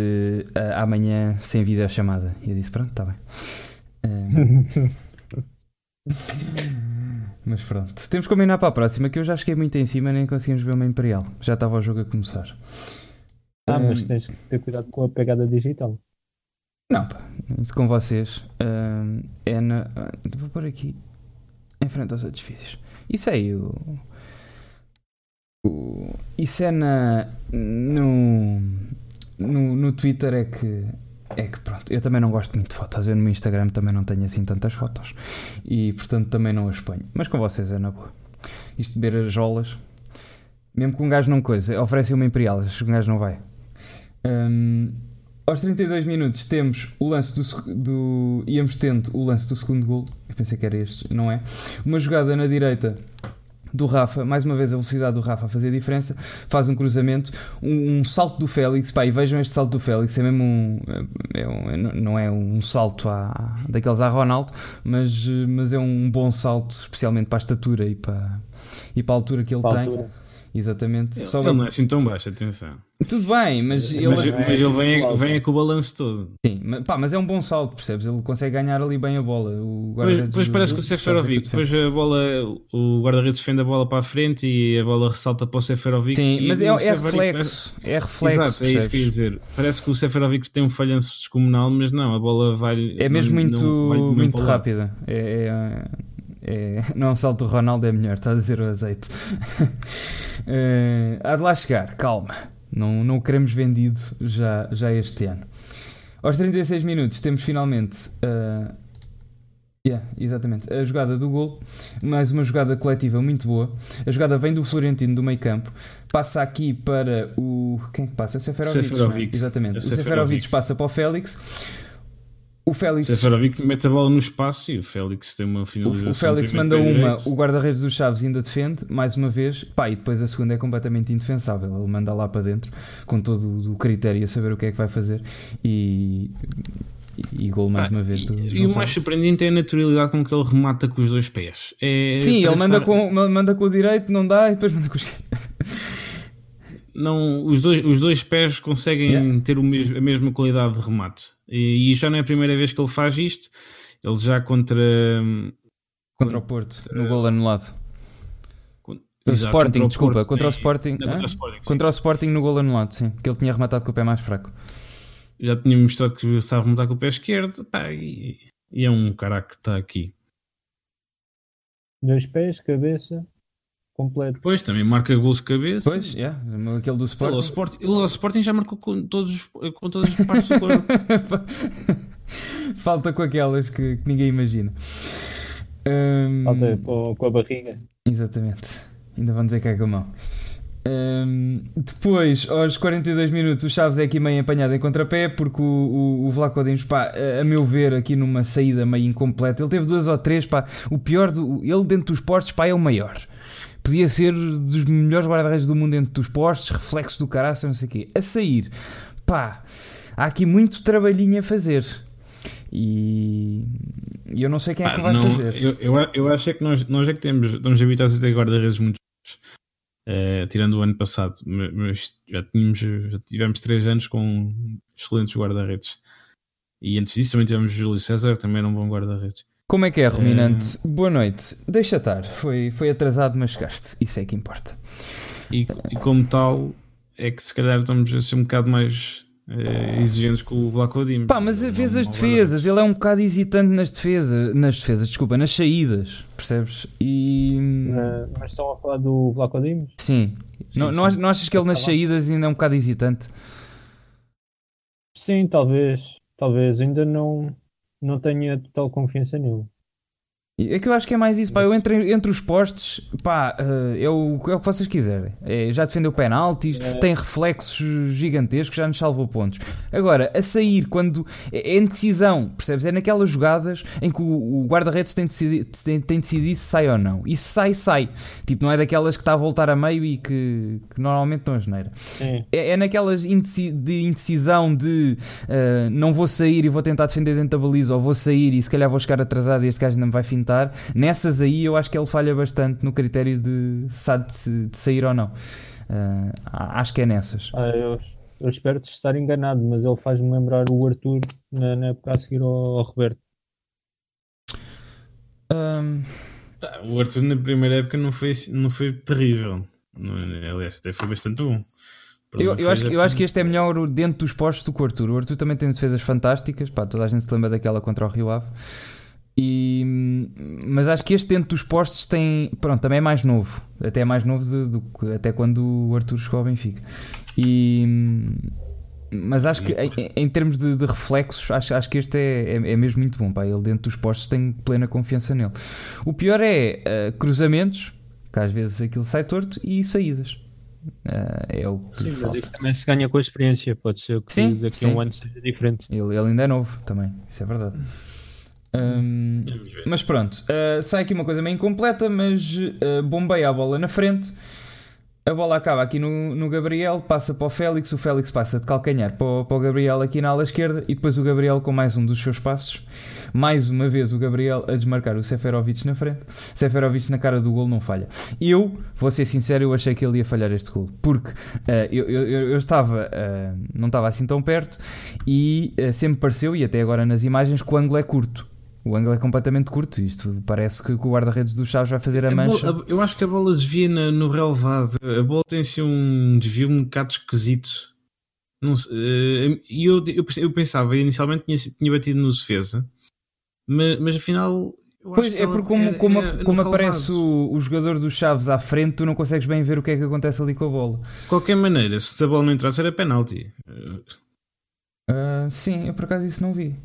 uh, amanhã sem videochamada. E eu disse: Pronto, está bem. Uh, mas pronto, temos que combinar para a próxima. Que eu já cheguei muito em cima, nem conseguimos ver uma Imperial. Já estava o jogo a começar. Ah, Um, mas tens que ter cuidado com a pegada digital. Não, pá, isso com vocês é na. Vou pôr aqui em frente aos edifícios. Isso aí, o. o- isso é na. No, no. No Twitter é que. É que pronto, eu também não gosto muito de fotos. Eu no meu Instagram também não tenho assim tantas fotos. E portanto também não as ponho. Mas com vocês é na boa. Isto de beber as jolas. Mesmo que um gajo não coisa, oferece uma Imperial, acho que um gajo não vai. Hum, aos 32 minutos temos o lance do, do. Íamos tendo o lance do segundo gol. Eu pensei que era este, não é? Uma jogada na direita do Rafa, mais uma vez a velocidade do Rafa a fazer a diferença. Faz um cruzamento, um, um salto do Félix. Pá, e vejam este salto do Félix, é mesmo um. é um- não é um salto à, daqueles a Ronaldo, mas, mas é um bom salto, especialmente para a estatura e para, e para a altura que ele Para tem. altura. Exatamente. Só- Ele não é assim tão baixo, atenção. Tudo bem, mas ele. mas, ele- mas ele vem, vem com o balanço todo. Sim, mas, pá, mas é um bom salto, percebes? Ele consegue ganhar ali bem a bola. O Depois, depois do- parece que o do- Seferovic, depois a bola, o guarda-redes defende a bola para a frente e a bola ressalta para o Seferovic. Sim, mas o é, é reflexo. É reflexo. Exato, é isso que eu ia percebes? dizer. Parece que o Seferovic tem um falhanço descomunal, mas não, a bola vai. É mesmo não- muito, não vai muito o rápida. É, é- é- não é um salto do Ronaldo, é melhor, está a dizer o azeite. Eh, há de lá chegar, calma. Não, não o queremos vendido já, já este ano. Aos 36 minutos temos finalmente. eh, yeah, exatamente. A jogada do gol. Mais uma jogada coletiva muito boa. A jogada vem do Florentino do meio campo. Passa aqui para o. Quem é que passa? O Seferovic. Seferovic. é? Exatamente. É o Seferovic. Seferovic passa para o Félix. O Félix. Seferovic mete a bola no espaço e o Félix tem uma O, finalização. o Félix primeiro manda uma, o guarda-redes dos Chaves ainda defende, mais uma vez, pá, e depois a segunda é completamente indefensável. Ele manda lá para dentro, com todo o, o critério a saber o que é que vai fazer, e, e, e gol mais Ah, uma vez. do- E, e o mais Félix. surpreendente é a naturalidade com que ele remata com os dois pés. É, Sim, ele manda estar- com, manda com o direito, não dá, e depois manda com o esquerdo. Não, os, dois, os dois pés conseguem Yeah. ter o mes- a mesma qualidade de remate. E, e já não é a primeira vez que ele faz isto. Ele já contra. hum, Contra o Porto, no gol anulado. O exato, Sporting, contra o desculpa, Porto, contra o. Sporting. Não, contra o Sporting, sim. Contra o Sporting no gol anulado, sim, que ele tinha rematado com o pé mais fraco. Já tinha mostrado que sabe remontar com o pé esquerdo. Pá, e, e é um cara que está aqui. Dois pés, cabeça, completo. Depois também marca gols de cabeça. Pois, yeah, aquele do Ele ao, Sporting. Sporting, ele ao Sporting já marcou com, todos, os- com todas as partes do corpo. Falta com aquelas que, que ninguém imagina. Hum, Falta com, com a barriga. Exatamente. Ainda vão dizer que é com a mão. Hum, depois, aos 42 minutos, o Chaves é aqui meio apanhado em contrapé porque o, o, o Vlaco pá, a, a meu ver, aqui numa saída meio incompleta, ele teve duas ou três, pá, o pior, do, ele dentro dos postes, pá, é o maior. Podia ser dos melhores guarda-redes do mundo dentro dos postes, reflexo do caraça, não sei o quê. A sair, pá, há aqui muito trabalhinho a fazer. E eu não sei quem é que Ah, vai não, fazer. Eu, eu, eu acho é que nós, nós é que temos, estamos habituados a ter guarda-redes muito eh, tirando o ano passado, ma- mas já, tínhamos, já tivemos três anos com excelentes guarda-redes. E antes disso também tivemos o Júlio César, também era um bom guarda-redes. Como é que é, Ruminante? Boa noite. Deixa estar. Foi, foi atrasado, mas chegaste. Isso é que importa. E, e como tal, é que se calhar estamos a ser um bocado mais eh, exigentes com o Vlaco Dimos. Pá, mas Não- vês não as defesas. Ele é um bocado hesitante nas defesas. Nas defesas, desculpa, nas saídas. Percebes? E. Na- mas estão a falar do Vlaco Dimos? Sim. Sim, não, sim. não não achas que ele nas Tá bem. saídas ainda é um bocado hesitante? Sim, talvez. Talvez. Ainda não, não tenho a total confiança nele. É que eu acho que é mais isso, pá. Eu entre, entre os postes, pá, é o, é o que vocês quiserem. É, já defendeu penaltis, é. tem reflexos gigantescos, já nos salvou pontos. Agora, a sair, quando é, é decisão, percebes? É naquelas jogadas em que o, o guarda-redes tem de, decidir, tem, tem de decidir se sai ou não. E se sai, sai. Tipo, não é daquelas que está a voltar a meio e que, que normalmente estão a geneira. É, é naquelas indeci, de indecisão de uh, não vou sair e vou tentar defender dentro da baliza, ou vou sair e se calhar vou chegar atrasado e este gajo ainda me vai fintar. Nessas aí eu acho que ele falha bastante no critério de de, de sair ou não. Uh, acho que é nessas. Ah, eu, eu, espero te estar enganado, mas ele faz-me lembrar o Arthur na, na época a seguir ao, ao Roberto. Um... Tá, o Arthur na primeira época não foi, não foi terrível. Não, aliás, até foi bastante bom. Eu, eu, acho, eu acho que este é melhor dentro dos postos do que o Arthur. O Arthur também tem defesas fantásticas. Pá, toda a gente se lembra daquela contra o Rio Ave. E, mas acho que este dentro dos postos tem. Pronto, também é mais novo. Até é mais novo do que até quando o Arthur chegou ao Benfica. E, mas acho que em, em termos de, de, reflexos, acho, acho que este é, é, é, mesmo muito bom. Pá. Ele dentro dos postos tem plena confiança nele. O pior é uh, cruzamentos, que às vezes aquilo sai torto, e saídas. Uh, é o que sim, falta. Também se ganha com a experiência, pode ser que sim, daqui sim. a um ano seja diferente. Ele, ele ainda é novo também, isso é verdade. Mas pronto, uh, sai aqui uma coisa meio incompleta, mas uh, bombeia a bola na frente. A bola acaba aqui no, no Gabriel, passa para o Félix, o Félix passa de calcanhar para o, para o Gabriel aqui na ala esquerda e depois o Gabriel com mais um dos seus passos. Mais uma vez o Gabriel a desmarcar o Seferovic na frente. Seferovic na cara do gol não falha. Eu, vou ser sincero, eu achei que ele ia falhar este gol. Porque uh, eu, eu, eu, estava, uh, não estava assim tão perto e uh, sempre pareceu, e até agora nas imagens, que o ângulo é curto. O ângulo é completamente curto. Isto parece que, o guarda-redes do Chaves vai fazer a, a mancha. Bola, eu acho que a bola desvia no relevado. A bola tem assim um desvio um bocado esquisito. Eh, e eu, eu, eu, pensava, inicialmente tinha, tinha batido no defesa, mas, mas afinal. Pois é, porque como, como, é, como aparece o, o, jogador dos Chaves à frente, tu não consegues bem ver o que é que acontece ali com a bola. De qualquer maneira, se a bola não entrasse, era penalti. Uh, sim, eu por acaso isso não vi.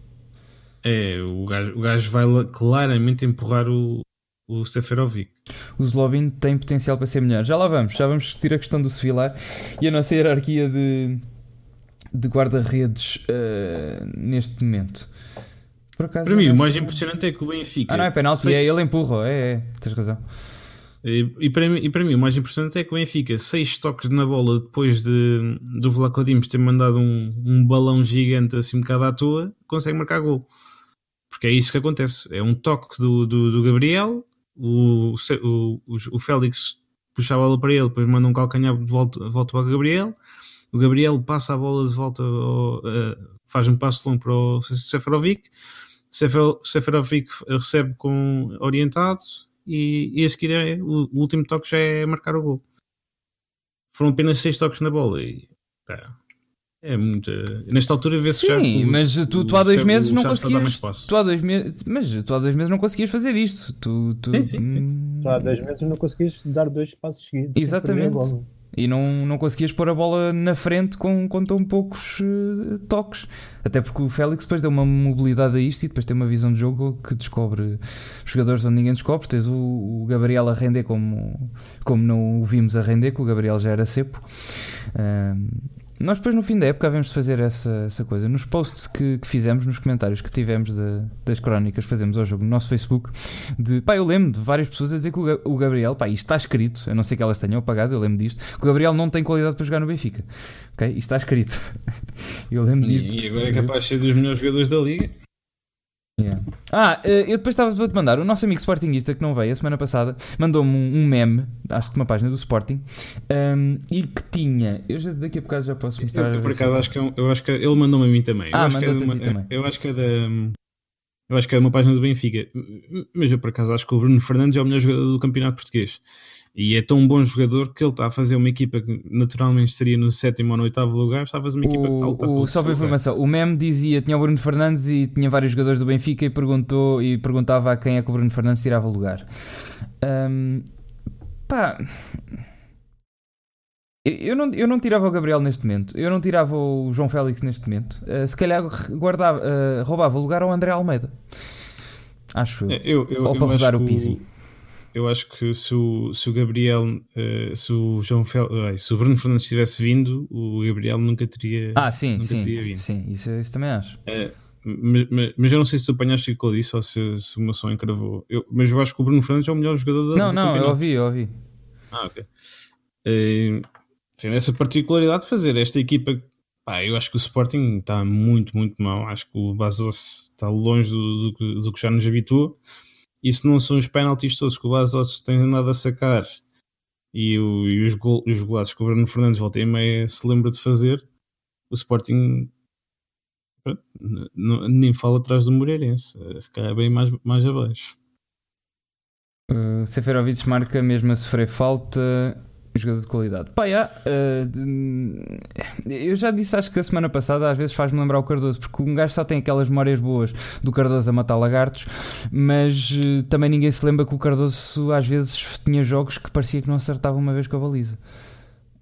É, o gajo, o gajo vai claramente empurrar o, o Seferovic. O Zlobin tem potencial para ser melhor. Já lá vamos, já vamos discutir a questão do Sevilar e a nossa hierarquia de, de guarda-redes uh, neste momento. Acaso, para mim, o mais impressionante é que o Benfica. Ah, não é penalti, seis... é ele empurra, é, é, tens razão. E, e, para mim, e para mim, o mais impressionante é que o Benfica, seis toques na bola depois de, do Vlaco Dimos ter mandado um, um balão gigante assim um bocado à toa, consegue marcar gol. Porque é isso que acontece. É um toque do, do, do Gabriel, o, o, o Félix puxa a bola para ele, depois manda um calcanhar de volta, volta para o Gabriel. O Gabriel passa a bola de volta, ao, uh, faz um passo longo para o Seferovic. Seferovic recebe com orientado e, e a seguir é, o, o, último toque já é marcar o gol. Foram apenas seis toques na bola e é muito. Nesta altura vê-se já. Sim, mas tu, tu há dois meses não conseguias. Tu há dois meses. Mas tu há dois meses não conseguias fazer isto. Tu, tu, sim, sim, sim. Hum... Tu há dois meses não conseguias dar dois passos seguidos. Exatamente. E não, não conseguias pôr a bola na frente com, com tão poucos uh, toques. Até porque o Félix depois deu uma mobilidade a isto e depois tem uma visão de jogo que descobre jogadores onde ninguém descobre. Tens o, o Gabriel a render como, como não o vimos a render, que o Gabriel já era cepo. Uh, nós depois no fim da época de fazer essa, essa coisa. Nos posts que, que fizemos, nos comentários que tivemos de, das crónicas, fazemos ao jogo no nosso Facebook, de pá, eu lembro de várias pessoas a dizer que o, o Gabriel, pá, isto está escrito, a não ser que elas tenham apagado, eu lembro disto, que o Gabriel não tem qualidade para jogar no Benfica. Ok? Isto está escrito. eu lembro disto. E agora é capaz de ser dos melhores jogadores da liga. Yeah. Ah, eh, eu depois estava a te mandar. O nosso amigo Sportingista que não veio a semana passada mandou-me um, meme, acho que de uma página do Sporting, um, ehm, e que tinha. Eu já, daqui a bocado já posso mostrar. Eu, por acaso acho que, é eu acho que ele mandou-me a mim também. Ah, mandou-te é a ti também. Eu acho que é da. Eu acho que é uma página do Benfica. Mas eu por acaso acho que o Bruno Fernandes é o melhor jogador do campeonato português. E é tão bom jogador que ele está a fazer uma equipa que naturalmente estaria no sétimo ou no oitavo lugar, está a fazer uma equipa o, que está a lutar o, Só para informação, o meme dizia, tinha o Bruno Fernandes e tinha vários jogadores do Benfica e perguntou e perguntava a quem é que o Bruno Fernandes tirava o lugar. Um, pá... Eu não, eu não tirava o Gabriel neste momento, eu não tirava o João Félix neste momento. Uh, se calhar guardava, uh, roubava o lugar ao André Almeida. Acho eu. É, eu, eu Ou para rodar o Pizzi. Eu acho que se o, se o Gabriel, eh, se o João Fel, ai, se o Bruno Fernandes tivesse vindo, o Gabriel nunca teria. Ah, sim, nunca sim. teria vindo. Sim, isso, isso também acho. Mas, mas- mas eu não sei se tu apanhaste o que eu disse ou se, se o meu som encravou. Eu, mas eu acho que o Bruno Fernandes é o melhor jogador da Não, não, eu campeonato. ouvi, eu ouvi. Ah, ok. Eh, Tendo essa particularidade de fazer esta equipa, pá, eu acho que o Sporting está muito, muito mal. Acho que o Basos está longe do, do, do que já nos habituou. E se não são os penaltis todos que o Basos tem andado a sacar e, o- e os, gol, os golados que o Bruno Fernandes volta e meia se lembra de fazer, o Sporting pronto, nem fala atrás do Moreirense. Eh, Se calhar bem mais, mais abaixo. Uh, Seferovic marca mesmo a sofrer falta. Jogador de qualidade. Pá, já, uh, eu já disse, acho que a semana passada, às vezes faz-me lembrar o Cardoso, porque um gajo só tem aquelas memórias boas do Cardoso a matar lagartos, mas uh, também ninguém se lembra que o Cardoso às vezes tinha jogos que parecia que não acertava uma vez com a baliza.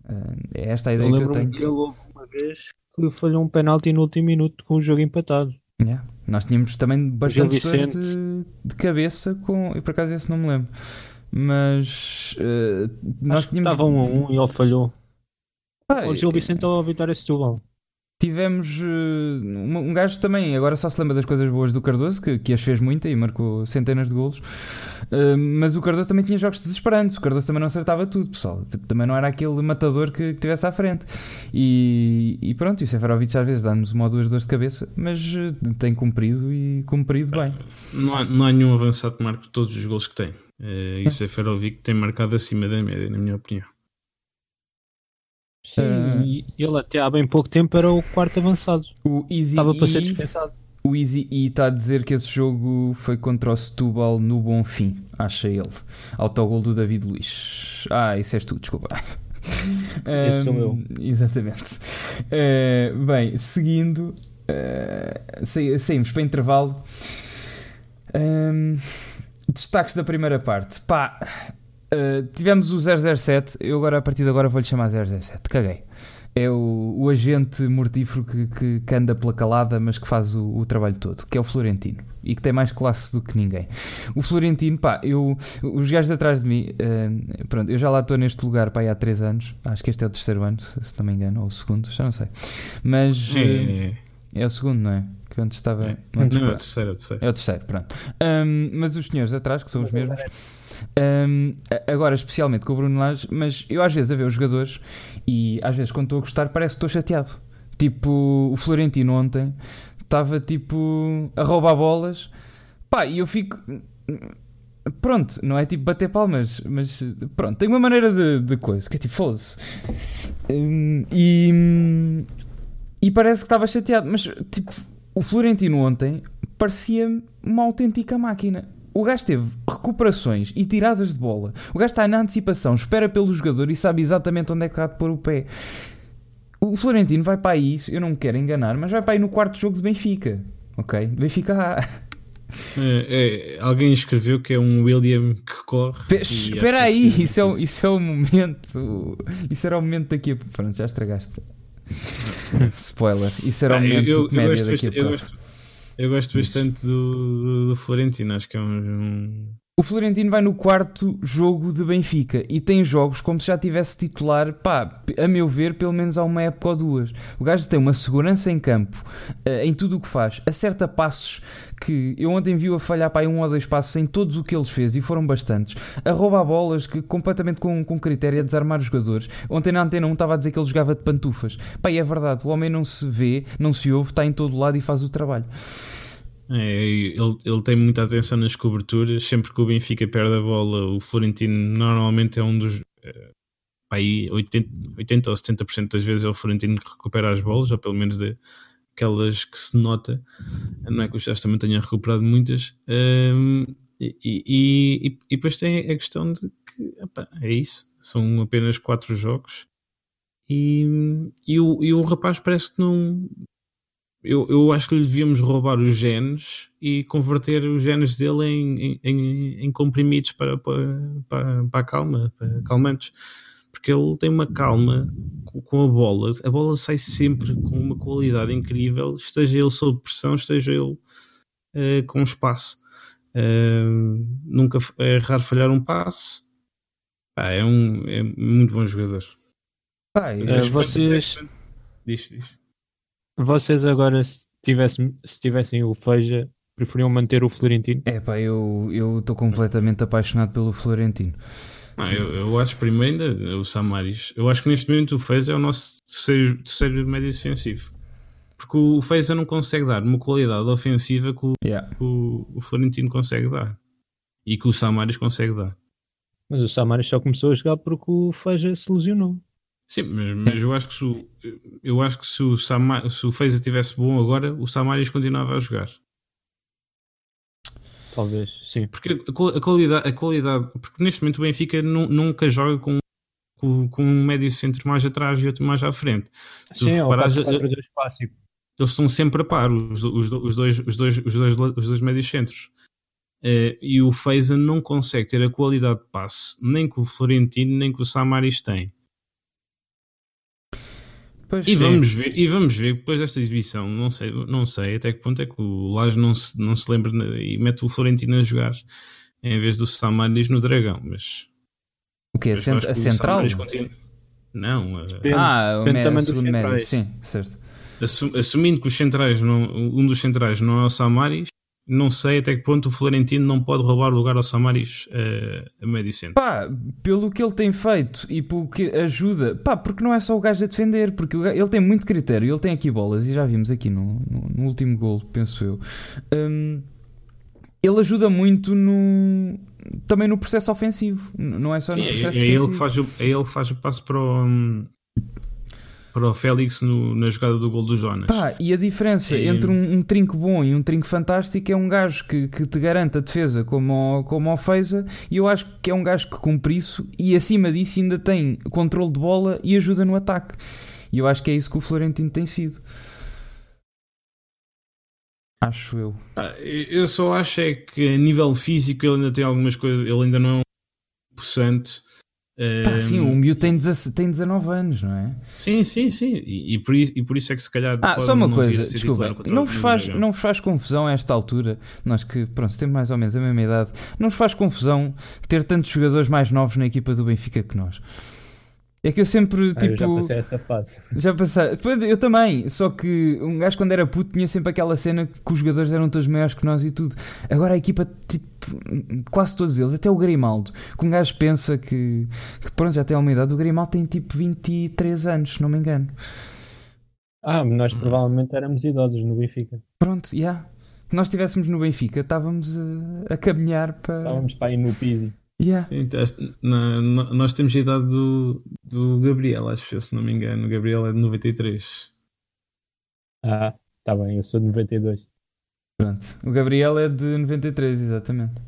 Uh, é esta a Eu ideia que eu tenho. que ele houve uma vez que falhou um penalti no último minuto com o jogo empatado. Yeah. Nós tínhamos também bastante de, de cabeça com. E por acaso esse não me lembro. Mas uh, nós tínhamos. Estava um a um e ele falhou. Pá, O Gil Vicente ou a Vitória Setúbal. Tivemos uh, um, gajo também, agora só se lembra das coisas boas do Cardoso, que, que as fez muita e marcou centenas de golos. Uh, mas o Cardoso também tinha jogos desesperantes. O Cardoso também não acertava tudo, pessoal. Tipo, também não era aquele matador que, que tivesse à frente. E, e pronto, e o Seferovic às vezes dá-nos uma ou duas dores de cabeça, mas uh, tem cumprido e cumprido bem. Não há, não há nenhum avançado que marque todos os gols que tem. Eh, e o Seferovic tem marcado acima da média, na minha opinião. Sim, e ele até há bem pouco tempo era o quarto avançado. O Easy Estava para ser E- dispensado. O Easy E está a dizer que esse jogo foi contra o Setúbal no bom fim, acha ele. Autogol do David Luiz. Ah, isso és tu, desculpa. Esse sou Ahm, eu. Exatamente. Eh, bem, seguindo, sa- saímos para intervalo. Ahm, destaques da primeira parte. Pá, eh, tivemos o 007. Eu agora, a partir de agora, vou-lhe chamar 007. Caguei. É o, o agente mortífero que, que, que anda pela calada, mas que faz o, o trabalho todo, que é o Florentino e que tem mais classe do que ninguém. O Florentino, pá, eu, os gajos atrás de mim, eh, pronto, eu já lá estou neste lugar pá, há 3 anos, acho que este é o terceiro ano, se, se não me engano, ou o segundo, já não sei, mas eh, É, o segundo, não é? Que antes estava. é. não, antes Não, é o terceiro, é o terceiro. é o terceiro, pronto. Ahm, mas os senhores atrás, que são os mesmos, a- agora especialmente com o Bruno Lage, mas eu às vezes a ver os jogadores e às vezes quando estou a gostar parece que estou chateado. Tipo, o Florentino ontem estava tipo a roubar bolas, pá, e eu fico. Pronto, não é tipo bater palmas, mas pronto, tem uma maneira de, de coisa que é tipo, foda-se. E, e parece que estava chateado, mas tipo, o Florentino ontem parecia uma autêntica máquina. O gajo teve recuperações e tiradas de bola. O gajo está na antecipação, espera pelo jogador e sabe exatamente onde é que há de pôr o pé. O Florentino vai para aí, eu não me quero enganar, mas vai para aí no quarto jogo de Benfica. Ok? Benfica A. É, é, alguém escreveu que é um William que corre. Espera aí, é isso é, o- isso é o momento. Isso era o momento daqui a Pronto, já estragaste. Spoiler. Isso era o Ah, eu- momento eu, eu comédia gosto daqui a eu pouco. Eu gosto bastante do, do, do Florentino, acho que é um, um- O Florentino vai no quarto jogo de Benfica e tem jogos como se já tivesse titular, pá, a meu ver, pelo menos há uma época ou duas. O gajo tem uma segurança em campo, eh, em tudo o que faz, acerta passos que eu ontem vi a falhar para um ou dois passos em todos o que eles fez e foram bastantes. A roubar bolas que completamente com, com critério a desarmar os jogadores. Ontem na antena 1 estava a dizer que ele jogava de pantufas. Pá, e é verdade, o homem não se vê, não se ouve, está em todo lado e faz o trabalho. é, ele, ele tem muita atenção nas coberturas. Sempre que o Benfica perde a bola, o Florentino normalmente é um dos. pá, aí 80, 80 ou 70% das vezes é o Florentino que recupera as bolas, ou pelo menos de, aquelas que se nota. Não é que o Chaves também tenha recuperado muitas. Ahm, e, e, e, e depois tem a questão de que epá, é isso. São apenas quatro jogos. E, e, o, e o rapaz parece que não. Eu, eu acho que lhe devíamos roubar os genes e converter os genes dele em, em, em comprimidos para, para, para, para a calma, para calmantes. Porque ele tem uma calma com- a bola. A bola sai sempre com uma qualidade incrível, esteja ele sob pressão, esteja ele eh, com espaço. Uh, nunca é raro falhar um passe. Ah, é um é muito bom jogador. Ah, uh, vocês, diz, diz. vocês agora se tivessem, se tivessem o Feija, preferiam manter o Florentino? É pá, eu estou completamente apaixonado pelo Florentino. Eu, eu, acho primeiro ainda o Samaris. Eu acho que neste momento o Feza é o nosso terceiro, terceiro médio defensivo. Porque o Feza não consegue dar uma qualidade ofensiva que o, yeah. o, o, Florentino consegue dar. E que o Samaris consegue dar. Mas o Samaris só começou a jogar porque o Feza se lesionou. Sim, mas, mas eu acho que se o, eu acho que se o, Sama, se o Feza tivesse bom agora, o Samaris continuava a jogar. Talvez, sim. Porque a qualidade, a qualidade porque neste momento o Benfica nunca joga com, com, com, um médio centro mais atrás e outro mais à frente. Sim, é reparares, eles estão sempre a par, os, os, os, dois, os, dois, os, dois, os dois médios centros. Uh, e o Feiza não consegue ter a qualidade de passe, nem que o Florentino, nem que o Samaris tem. Pois e, vamos ver, e vamos ver depois desta exibição, não sei, não sei até que ponto é que o Lage não se, não se lembra e mete o Florentino a jogar em vez do Samaris no Dragão, mas o que? A, cent a central? Continua... Não, a... ah, o médio, segundo médio, sim, certo. Assumindo que os centrais não, um dos centrais não é o Samaris, não sei até que ponto o Florentino não pode roubar o lugar ao Samaris uh, a médio centro. Pá, pelo que ele tem feito e pelo que ajuda, pá, porque não é só o gajo a defender, porque ele tem muito critério, ele tem aqui bolas e já vimos aqui no, no, no último gol, penso eu. Um, ele ajuda muito no também no processo ofensivo, não é só Sim, no processo é, é ele faz o, é ele faz o passo para o, hum, para o Félix no, na jogada do gol do Jonas. Pá, e a diferença e... entre um, um, trinco bom e um trinco fantástico é um gajo que, que te garante a defesa como o, como o Feza, e eu acho que é um gajo que cumpre isso e acima disso ainda tem controle de bola e ajuda no ataque. E eu acho que é isso que o Florentino tem sido. Acho eu. Ah, eu só acho é que a nível físico ele ainda tem algumas coisas, ele ainda não é um possante Pá, sim, o miúdo tem, tem 19 anos, não é? Sim, sim, sim. E, e, por, isso, e por isso é que se calhar. Ah, só uma coisa, desculpa. Não vos, faz, não vos faz confusão a esta altura, nós que, pronto, temos mais ou menos a mesma idade, não vos faz confusão ter tantos jogadores mais novos na equipa do Benfica que nós? É que eu sempre, ah, tipo. Eu já passei essa fase. Já passei. Depois, eu também. Só que um gajo, quando era puto, tinha sempre aquela cena que os jogadores eram todos maiores que nós e tudo. Agora a equipa, tipo, quase todos eles, até o Grimaldo, que um gajo pensa que, que pronto, já tem uma idade. O Grimaldo tem tipo 23 anos, se não me engano. Ah, nós provavelmente éramos idosos no Benfica. Pronto, já. Yeah. Se nós estivéssemos no Benfica, estávamos a, a caminhar para. Estávamos para ir no Pizzi. Yeah. Sim, na, na, nós temos a idade do, do Gabriel, acho eu, se não me engano. O Gabriel é de 93. Ah, tá bem, eu sou de 92. Pronto, o Gabriel é de 93, exatamente.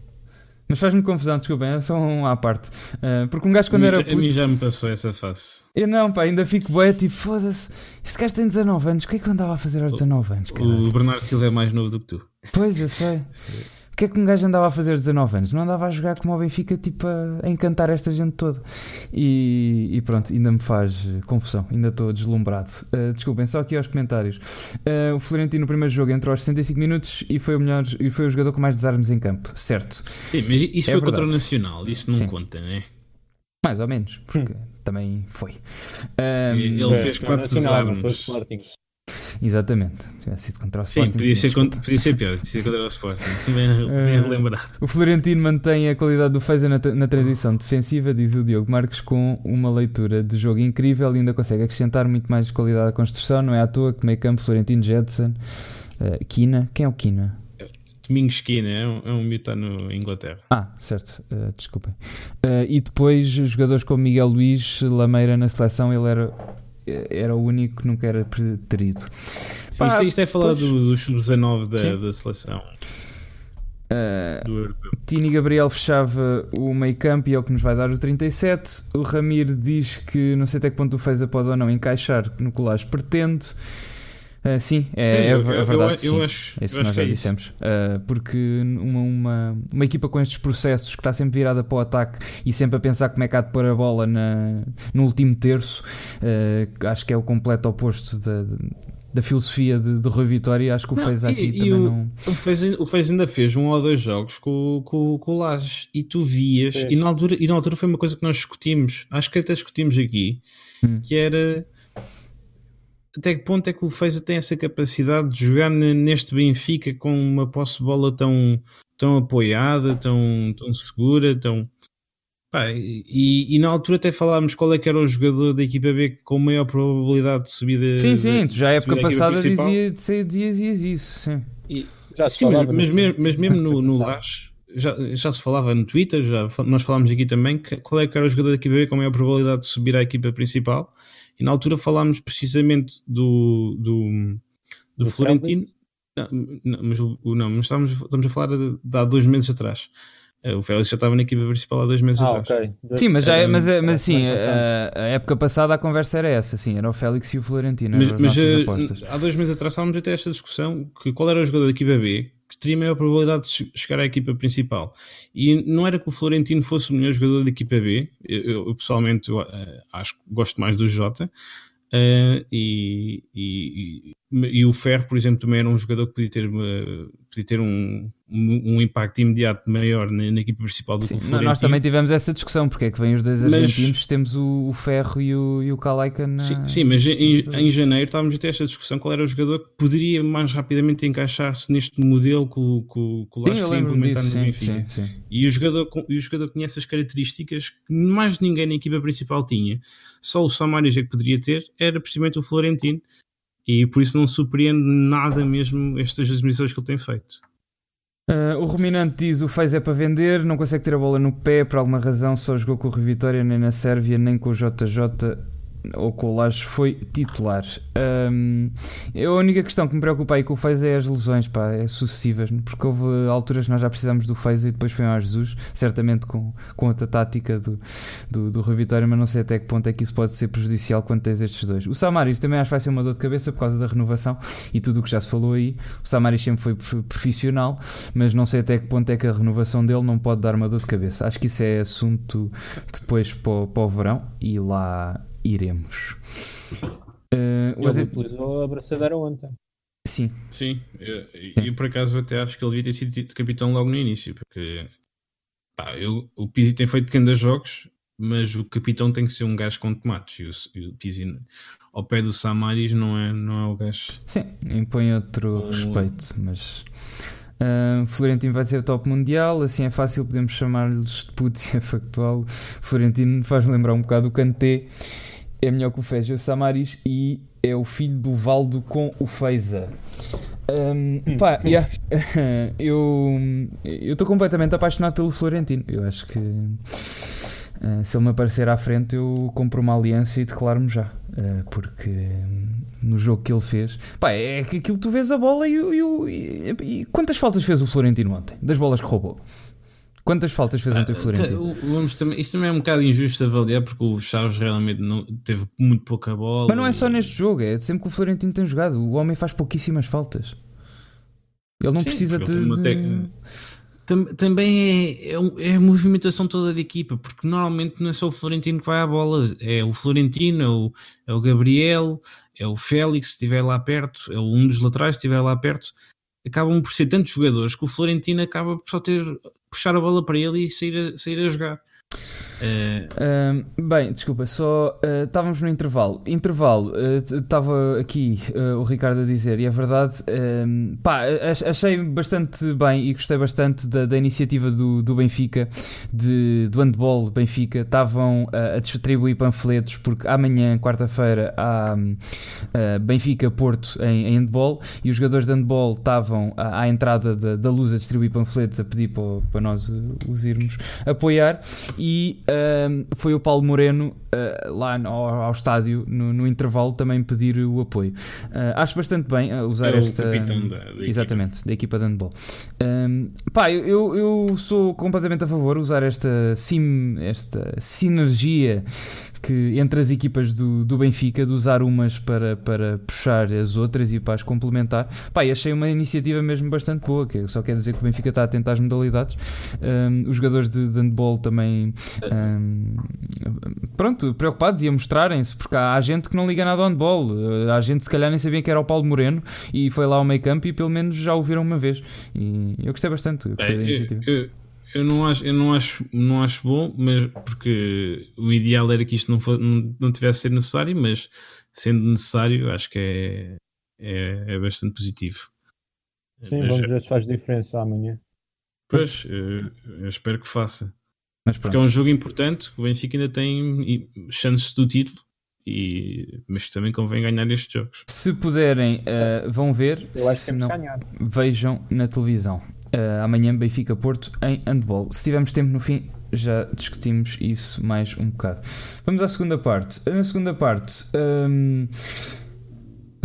Mas faz-me confusão, desculpem, é só um à parte. Uh, porque um gajo quando era puto... A mim já me passou essa face. Eu não, pá, ainda fico bué, tipo, foda-se. Este gajo tem 19 anos, o que é que eu andava a fazer aos 19 anos? Caralho? O Bernardo Silva é mais novo do que tu. Pois, eu sei. O que é que um gajo andava a fazer aos 19 anos? Não andava a jogar como o Benfica, tipo, a, a encantar esta gente toda. E, e, pronto, ainda me faz confusão, ainda estou deslumbrado. Uh, desculpem, só aqui aos comentários. Uh, o Florentino no primeiro jogo entrou aos 65 minutos e foi o melhor e foi o jogador com mais desarmes em campo, certo? Sim, mas isso é foi verdade. contra o Nacional, isso não Sim. conta, não é? Mais ou menos, porque hum. também foi. Um, ele fez quatro desarmes. Exatamente, tivesse sido contra o Sim, Sporting. Podia ser, contra, podia ser pior, podia ser contra o Sporting. Bem, bem uh, lembrado. O Florentino mantém a qualidade do Feza na, na, transição defensiva, diz o Diogo Marques, com uma leitura de jogo incrível e ainda consegue acrescentar muito mais qualidade à construção. Não é à toa que meio campo Florentino Jetson, uh, Kina. Quem é o Kina? Domingos Kina, é um, é um miúdo no Inglaterra. Ah, certo, uh, desculpem. Uh, e depois jogadores como Miguel Luís Lameira na seleção, ele era era o único que nunca era preterido. Sim, Pá, isto, isto, é falar pois... do, do sub-19 da, da seleção. Uh, Tini Gabriel fechava o meio campo e é o que nos vai dar o 37. O Ramiro diz que não sei até que ponto o Feza pode ou não encaixar no colagem pretende. Uh, sim, é, é, é verdade. Eu, eu, eu acho, isso nós já é dissemos. Uh, porque uma, uma, uma equipa com estes processos que está sempre virada para o ataque e sempre a pensar como é que há de pôr a bola na, no último terço, uh, acho que é o completo oposto da, da filosofia de, de Rui Vitória. Acho que o fez aqui e, também e não. O Fez, o Fez ainda fez um ou dois jogos com, com, com o Lages e tu vias, e, na altura, e na altura foi uma coisa que nós discutimos, acho que até discutimos aqui, hum. que era até que ponto é que o Feza tem essa capacidade de jogar neste Benfica com uma posse de bola tão, tão apoiada, tão, tão segura, tão. Pá, e, e, na altura até falámos qual é que era o jogador da equipa B com maior probabilidade de subida. Sim, sim, tu já a época passada dizia, dizias isso, sim. E, já se sim, falava mas, mas, mesmo, mas mesmo no, no Lash, já, já se falava no Twitter, já, nós falámos aqui também, que, qual é que era o jogador da equipa B com maior probabilidade de subir à equipa principal. E na altura falámos precisamente do, do, do, do Florentino. Não, não, mas, não, mas estamos, estamos a falar de, de há dois meses atrás. Eh, o Félix já estava na equipa principal há dois meses ah, atrás. Okay. Sim, mas, já, é, mas, é, mas sim, a, a, época passada a conversa era essa, sim, era o Félix e o Florentino. Mas, mas eh, há dois meses atrás estávamos até esta discussão que qual era o jogador da equipa B que teria maior probabilidade de chegar à equipa principal. E não era que o Florentino fosse o melhor jogador da equipa B, eu, eu pessoalmente eu, uh, acho que gosto mais do Jota, uh, e, e, e, o Ferro, por exemplo, também era um jogador que podia ter, uh, podia ter um, um, impacto imediato maior na, na equipa principal do Sim, Florentino. Nós também tivemos essa discussão, porque é que vêm os dois argentinos, mas, temos o, o, Ferro e o, e o Calaica na... Sim, sim mas em, em, janeiro estávamos a ter esta discussão qual era o jogador que poderia mais rapidamente encaixar-se neste modelo que o, que, o Lage queria implementar disso, no Benfica. Sim, sim. E, o jogador, e o jogador tinha essas características que mais ninguém na equipa principal tinha. Só o Samaris é que poderia ter, era precisamente o Florentino, e por isso não surpreende nada mesmo estas exibições que ele tem feito. Uh, o Ruminante diz o Fez é para vender, não consegue ter a bola no pé por alguma razão, só jogou com o Vitória nem na Sérvia nem com o JJ ou com o Lages foi titular. Um, a única questão que me preocupa aí com o Fez é as lesões, pá, é sucessivas, porque houve alturas que nós já precisamos do Fez e depois foi ao Jesus, certamente com, com outra tática do, do, do Rui Vitória, mas não sei até que ponto é que isso pode ser prejudicial quando tens estes dois. O Samaris também acho que vai ser uma dor de cabeça por causa da renovação e tudo o que já se falou aí. O Samaris sempre foi profissional, mas não sei até que ponto é que a renovação dele não pode dar uma dor de cabeça. Acho que isso é assunto depois para o verão e lá iremos. Uh, ele azeite... utilizou a braçadeira ontem. Sim. Sim, e por acaso até acho que ele devia ter sido capitão logo no início, porque pá, eu, o Pizzi tem feito grandes jogos, mas o capitão tem que ser um gajo com tomates e o, o Pizzi ao pé do Samaris não é, não é o gajo. Sim, impõe outro um... respeito, mas Uh, Florentino vai ser o top mundial, assim é fácil, podemos chamar-lhes de putos e é factual. Florentino faz lembrar um bocado o Kanté, é melhor que o Feja o Samaris e é o filho do Valdo com o Feiza. Um, pá, yeah. eu estou completamente apaixonado pelo Florentino. Eu acho que uh, se ele me aparecer à frente, eu compro uma aliança e declaro-me já. Uh, porque no jogo que ele fez, pá, é que aquilo tu vês a bola e, e, e, e quantas faltas fez o Florentino ontem? Das bolas que roubou? Quantas faltas fez ontem o ah, Florentino? Vamos também, isto também é um bocado injusto avaliar porque o Chaves realmente não, teve muito pouca bola. Mas não é só neste jogo, é sempre que o Florentino tem jogado. O homem faz pouquíssimas faltas. Ele não Sim, precisa de. Também é, é, é, a movimentação toda da equipa, porque normalmente não é só o Florentino que vai à bola, é o Florentino, é o, é o Gabriel, é o Félix, se estiver lá perto, é um dos laterais, se estiver lá perto acabam por ser tantos jogadores que o Florentino acaba por só ter puxar a bola para ele e sair a, sair a jogar. Uh... Bem, desculpa, só uh, estávamos no intervalo. Intervalo, estava aqui o Ricardo a dizer, e é verdade, pá, achei bastante bem e gostei bastante da, da iniciativa do, do Benfica, de, do handball Benfica. Estavam a distribuir panfletos, porque amanhã, quarta-feira, há Benfica-Porto em, em handball e os jogadores de handball estavam à, à entrada da, da luz a distribuir panfletos a pedir para, para nós os irmos apoiar. E uh, foi o Paulo Moreno uh, lá no, ao, estádio no, no, intervalo também pedir o apoio. Uh, acho bastante bem usar é esta. Da, da exatamente, equipa. da equipa de handball. pá, eu, eu sou completamente a favor de usar esta, sim, esta sinergia que entre as equipas do, do Benfica, de usar umas para, para puxar as outras e para as complementar. Pá, achei uma iniciativa mesmo bastante boa, que só quer dizer que o Benfica está atento às modalidades. Um, os jogadores de, de handball também hum, pronto, preocupados e a mostrarem-se, porque há, gente que não liga nada ao handball. Uh, há gente se calhar nem sabia que era o Paulo Moreno e foi lá ao meio campo e pelo menos já o viram uma vez. E eu gostei bastante, gostei é, da iniciativa. Eu, eu, eu, não acho, eu não acho, não acho bom, mas porque o ideal era que isto não, for, não, não tivesse ser necessário, mas sendo necessário, acho que é, é, é bastante positivo. Sim, mas, vamos ver se faz diferença amanhã. Pois, eu, eu espero que faça. Mas Porque é um jogo importante, o Benfica ainda tem chances do título, e, mas também convém ganhar estes jogos. Se puderem, uh, vão ver. Eu acho que não, ganhar. Vejam na televisão. Uh, amanhã Benfica Porto em handball. Se tivermos tempo no fim, já discutimos isso mais um bocado. Vamos à segunda parte. Na segunda parte. Um,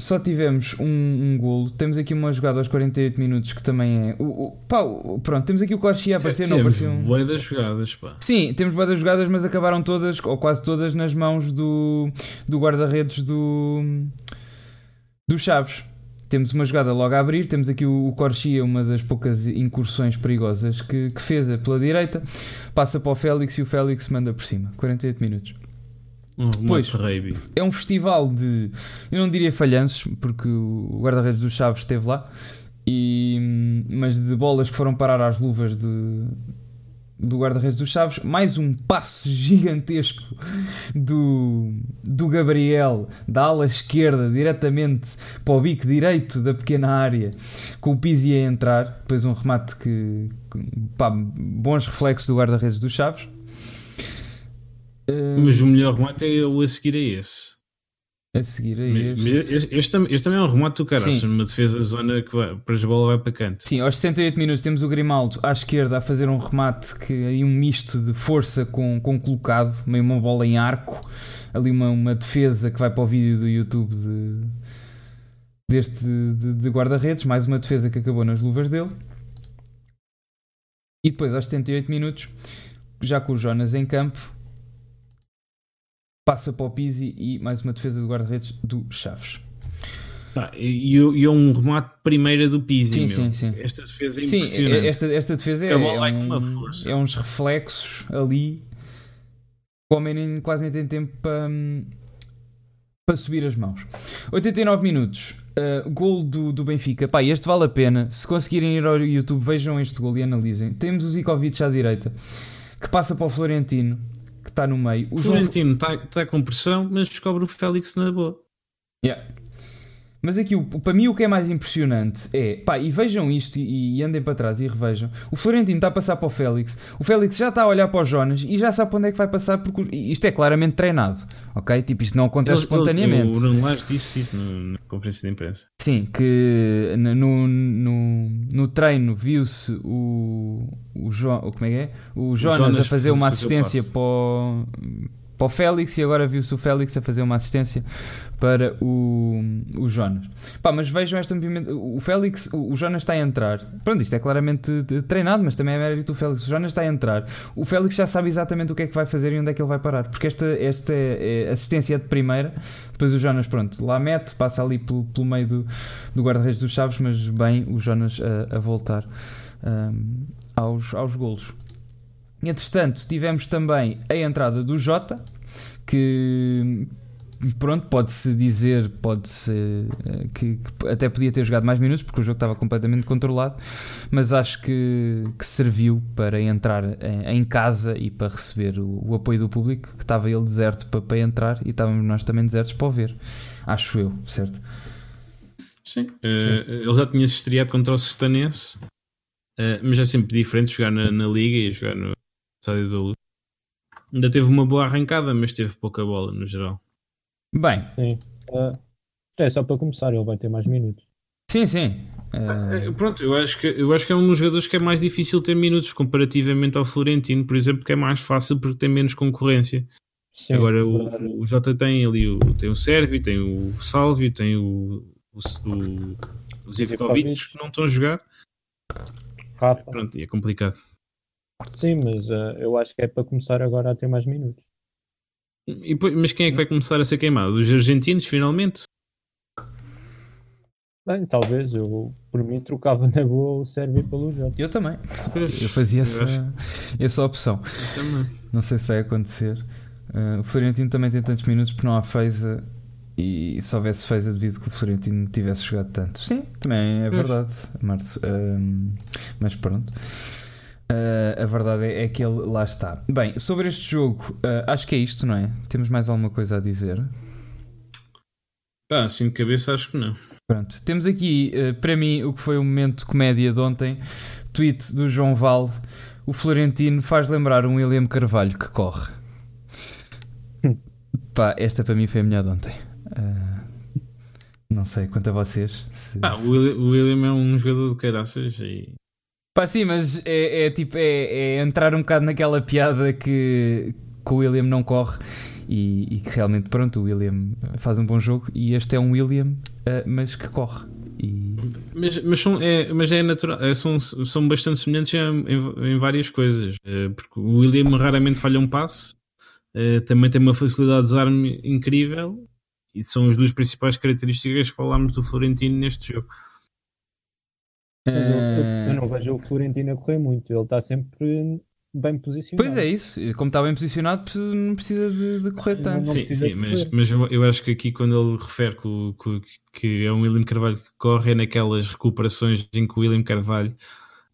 só tivemos um, um golo. Temos aqui uma jogada aos 48 minutos que também é. O, o, pá, pronto, temos aqui o Corsi a aparecer. Temos apareceu um... boas das jogadas, pá. Sim, temos boas das jogadas, mas acabaram todas, ou quase todas, nas mãos do, do guarda-redes do, do Chaves. Temos uma jogada logo a abrir. Temos aqui o, o Corchia, uma das poucas incursões perigosas que, que fez pela direita. Passa para o Félix e o Félix manda por cima. 48 minutos. Um pois, é um festival de. Eu não diria falhanços, porque o guarda-redes dos Chaves esteve lá, e, mas de bolas que foram parar às luvas de, do guarda-redes dos Chaves. Mais um passe gigantesco do, do Gabriel, da ala esquerda, diretamente para o bico direito da pequena área, com o Pizzi a entrar. Depois um remate que. Pá, bons reflexos do guarda-redes dos Chaves. Mas o melhor remate é o a seguir a esse. A seguir a este. Este, este, este também é um remate do caraças, uma defesa zona que vai, para a bola vai para canto. Sim, aos 68 minutos temos o Grimaldo à esquerda a fazer um remate que aí um misto de força com, com colocado, meio uma bola em arco, ali uma, uma defesa que vai para o vídeo do YouTube de, deste de, de guarda-redes, mais uma defesa que acabou nas luvas dele. E depois aos 78 minutos, já com o Jonas em campo, passa para o Pizzi e mais uma defesa do guarda-redes do Chaves. Ah, e, e é um remate primeira do Pizzi. Sim, sim, sim. Esta defesa é sim, impressionante. Esta, esta defesa é, é, um, é uns reflexos ali. O homem nem, quase nem tem tempo para, para subir as mãos. 89 minutos. Uh, gol do, do Benfica. Pá, este vale a pena. Se conseguirem ir ao YouTube, vejam este gol e analisem. Temos o Zikovic à direita que passa para o Florentino está no meio. O Florentino está João... tá com pressão, mas descobre o Félix na boa. Yeah. Mas aqui, para mim, o que é mais impressionante é, pá, e vejam isto e, e andem para trás e revejam. O Florentino está a passar para o Félix, o Félix já está a olhar para o Jonas e já sabe para onde é que vai passar, porque isto é claramente treinado, ok? Tipo, isto não acontece ele, espontaneamente. Ele, o Bruno Lage disse isso na conferência de imprensa. Sim, que no, no, no treino viu-se o, o, jo, como é que é? o Jonas, o Jonas a fazer uma assistência para o para o Félix e agora viu-se o Félix a fazer uma assistência para o, o Jonas. Pá, mas vejam esta movimento. O Félix, o, Jonas está a entrar. Pronto, isto é claramente treinado, mas também é mérito do Félix. O Jonas está a entrar. O Félix já sabe exatamente o que é que vai fazer e onde é que ele vai parar. Porque esta, esta é assistência de primeira. Depois o Jonas, pronto, lá mete, passa ali pelo, pelo meio do, do guarda-redes dos Chaves, mas bem o Jonas a, a voltar um, aos, aos golos. Entretanto, tivemos também a entrada do Jota, que pronto, pode-se dizer pode-se eh, que, que, até podia ter jogado mais minutos porque o jogo estava completamente controlado, mas acho que, que serviu para entrar em, em, casa e para receber o, o, apoio do público, que estava ele deserto para, para entrar e estávamos nós também desertos para o ver, acho eu, certo? Sim, uh, ele já tinha se estreado contra o Sertanense, uh, mas é sempre diferente jogar na, na Liga e jogar no, estádio da luz. Ainda teve uma boa arrancada, mas teve pouca bola no geral. Bem. Sim. Uh, é só para começar, ele vai ter mais minutos. Sim, sim. Uh... Pronto, eu acho, que, eu acho que é um dos jogadores que é mais difícil ter minutos comparativamente ao Florentino, por exemplo, que é mais fácil porque tem menos concorrência. Sim, Agora o, o Jota tem ali o, tem o Sérvio, tem o Salvio, tem o, o, o os Ivkovic que não estão a jogar. Rafa. Pronto, e é complicado. Sim, mas uh, eu acho que é para começar agora a ter mais minutos. E, mas quem é que vai começar a ser queimado? Os argentinos, finalmente? Bem, talvez. Eu, Por mim, trocava na boa o Sérvia pelo Jota. Eu também. Eu fazia eu essa, acho- essa opção. eu. Não sei se vai acontecer. Uh, o Florentino também tem tantos minutos porque não há Feiza. E se houvesse Feiza, devido que o Florentino tivesse jogado tanto. Sim, também é verdade, Marcos. Um, mas pronto. Uh, a verdade é, é que ele lá está. Bem, sobre este jogo, uh, acho que é isto, não é? Temos mais alguma coisa a dizer? Pá, assim de cabeça acho que não. Pronto, temos aqui uh, para mim o que foi o momento de comédia de ontem. Tweet do João Val. O Florentino faz lembrar um William Carvalho que corre. Pá, esta para mim foi a melhor de ontem. Uh, não sei quanto a vocês. se- Pá, se- o William, o William é um jogador de caraças e Pá, sim, mas é, é tipo, é, é entrar um bocado naquela piada que, que o William não corre e, e que realmente, pronto, o William faz um bom jogo e este é um William, uh, mas que corre. E Mas, mas, são, é, mas é natural, é, são, são bastante semelhantes em, em- várias coisas. eh, Porque o William raramente falha um passe, eh, também tem uma facilidade de desarme incrível e são as duas principais características que falámos do Florentino neste jogo. Mas eu, eu- eu não vejo o Florentino a correr muito. Ele está sempre bem posicionado. Pois é isso, como está bem posicionado, não precisa de, de correr tanto. sim, sim, mas, correr. mas eu, eu acho que aqui quando ele refere que, que, que é um William Carvalho que corre é naquelas recuperações em que o William Carvalho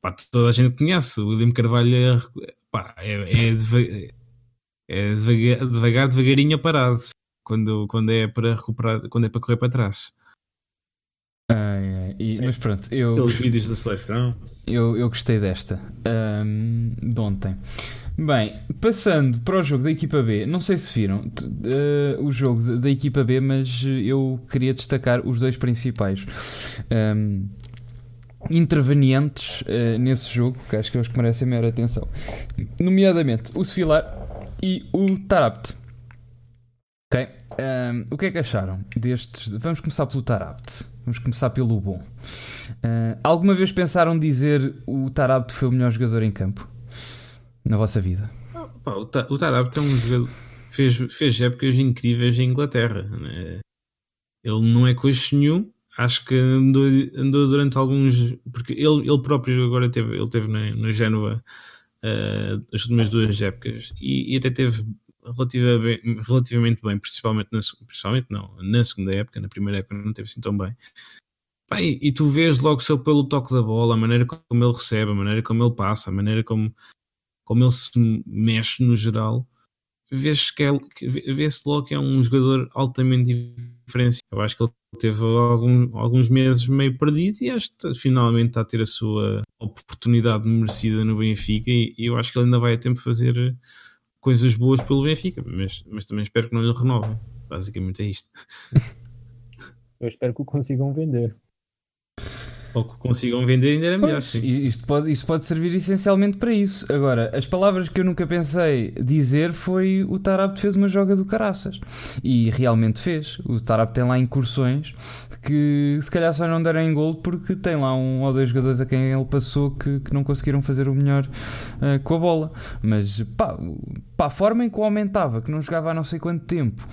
pá, toda a gente conhece, o William Carvalho é, pá, é, é, deva- é devagar, devagar, devagarinho parado quando, quando é para recuperar, quando é para correr para trás. Ai, ai, e- mas pronto, eu, Aqueles vídeos da seleção. eu, eu gostei desta ahm, de ontem. Bem, passando para o jogo da equipa B, não sei se viram eh, o jogo da- da equipa B, mas eu queria destacar os dois principais ahm, intervenientes eh, nesse jogo, que acho que é os que merecem a maior atenção, nomeadamente o Sefilar e o Tarabt. Ok, ahm, o que é que acharam destes? Vamos começar pelo Tarabt. Vamos começar pelo bom. Ah, alguma vez pensaram dizer o Tarabt foi o melhor jogador em campo? Na vossa vida? O, Ta- o Tarab é um jogador fez, fez épocas incríveis em Inglaterra. né? Ele não é coxo nenhum. Acho que andou, andou durante alguns. Porque ele, ele próprio agora teve, ele teve na, na Génova eh, as últimas duas épocas e, e até teve relativa bem- relativamente bem, principalmente na, principalmente não, na segunda época, na primeira época não teve assim tão bem. Pá, e, tu vês logo só pelo toque da bola, a maneira como ele recebe, a maneira como ele passa, a maneira como, como ele se mexe no geral, vês que é, vê-se logo que é um jogador altamente diferenciado. Eu acho que ele teve algum- alguns meses meio perdido e acho que finalmente está a ter a sua oportunidade merecida no Benfica e, e eu acho que ele ainda vai a tempo fazer coisas boas pelo Benfica, mas, mas também espero que não lhe renovem. Basicamente é isto. Eu espero que o consigam vender. Ou que consigam vender ainda era melhor, Pois, sim. isto, pode, isto pode servir essencialmente para isso. Agora, as palavras que eu nunca pensei dizer foi o Tarabt fez uma joga do caraças. E realmente fez. O Tarabt tem lá incursões que se calhar só não deram em gol porque tem lá um ou dois jogadores a quem ele passou que, que não conseguiram fazer o melhor ah, com a bola. Mas pá, pá, a forma em que o aumentava, que não jogava há não sei quanto tempo.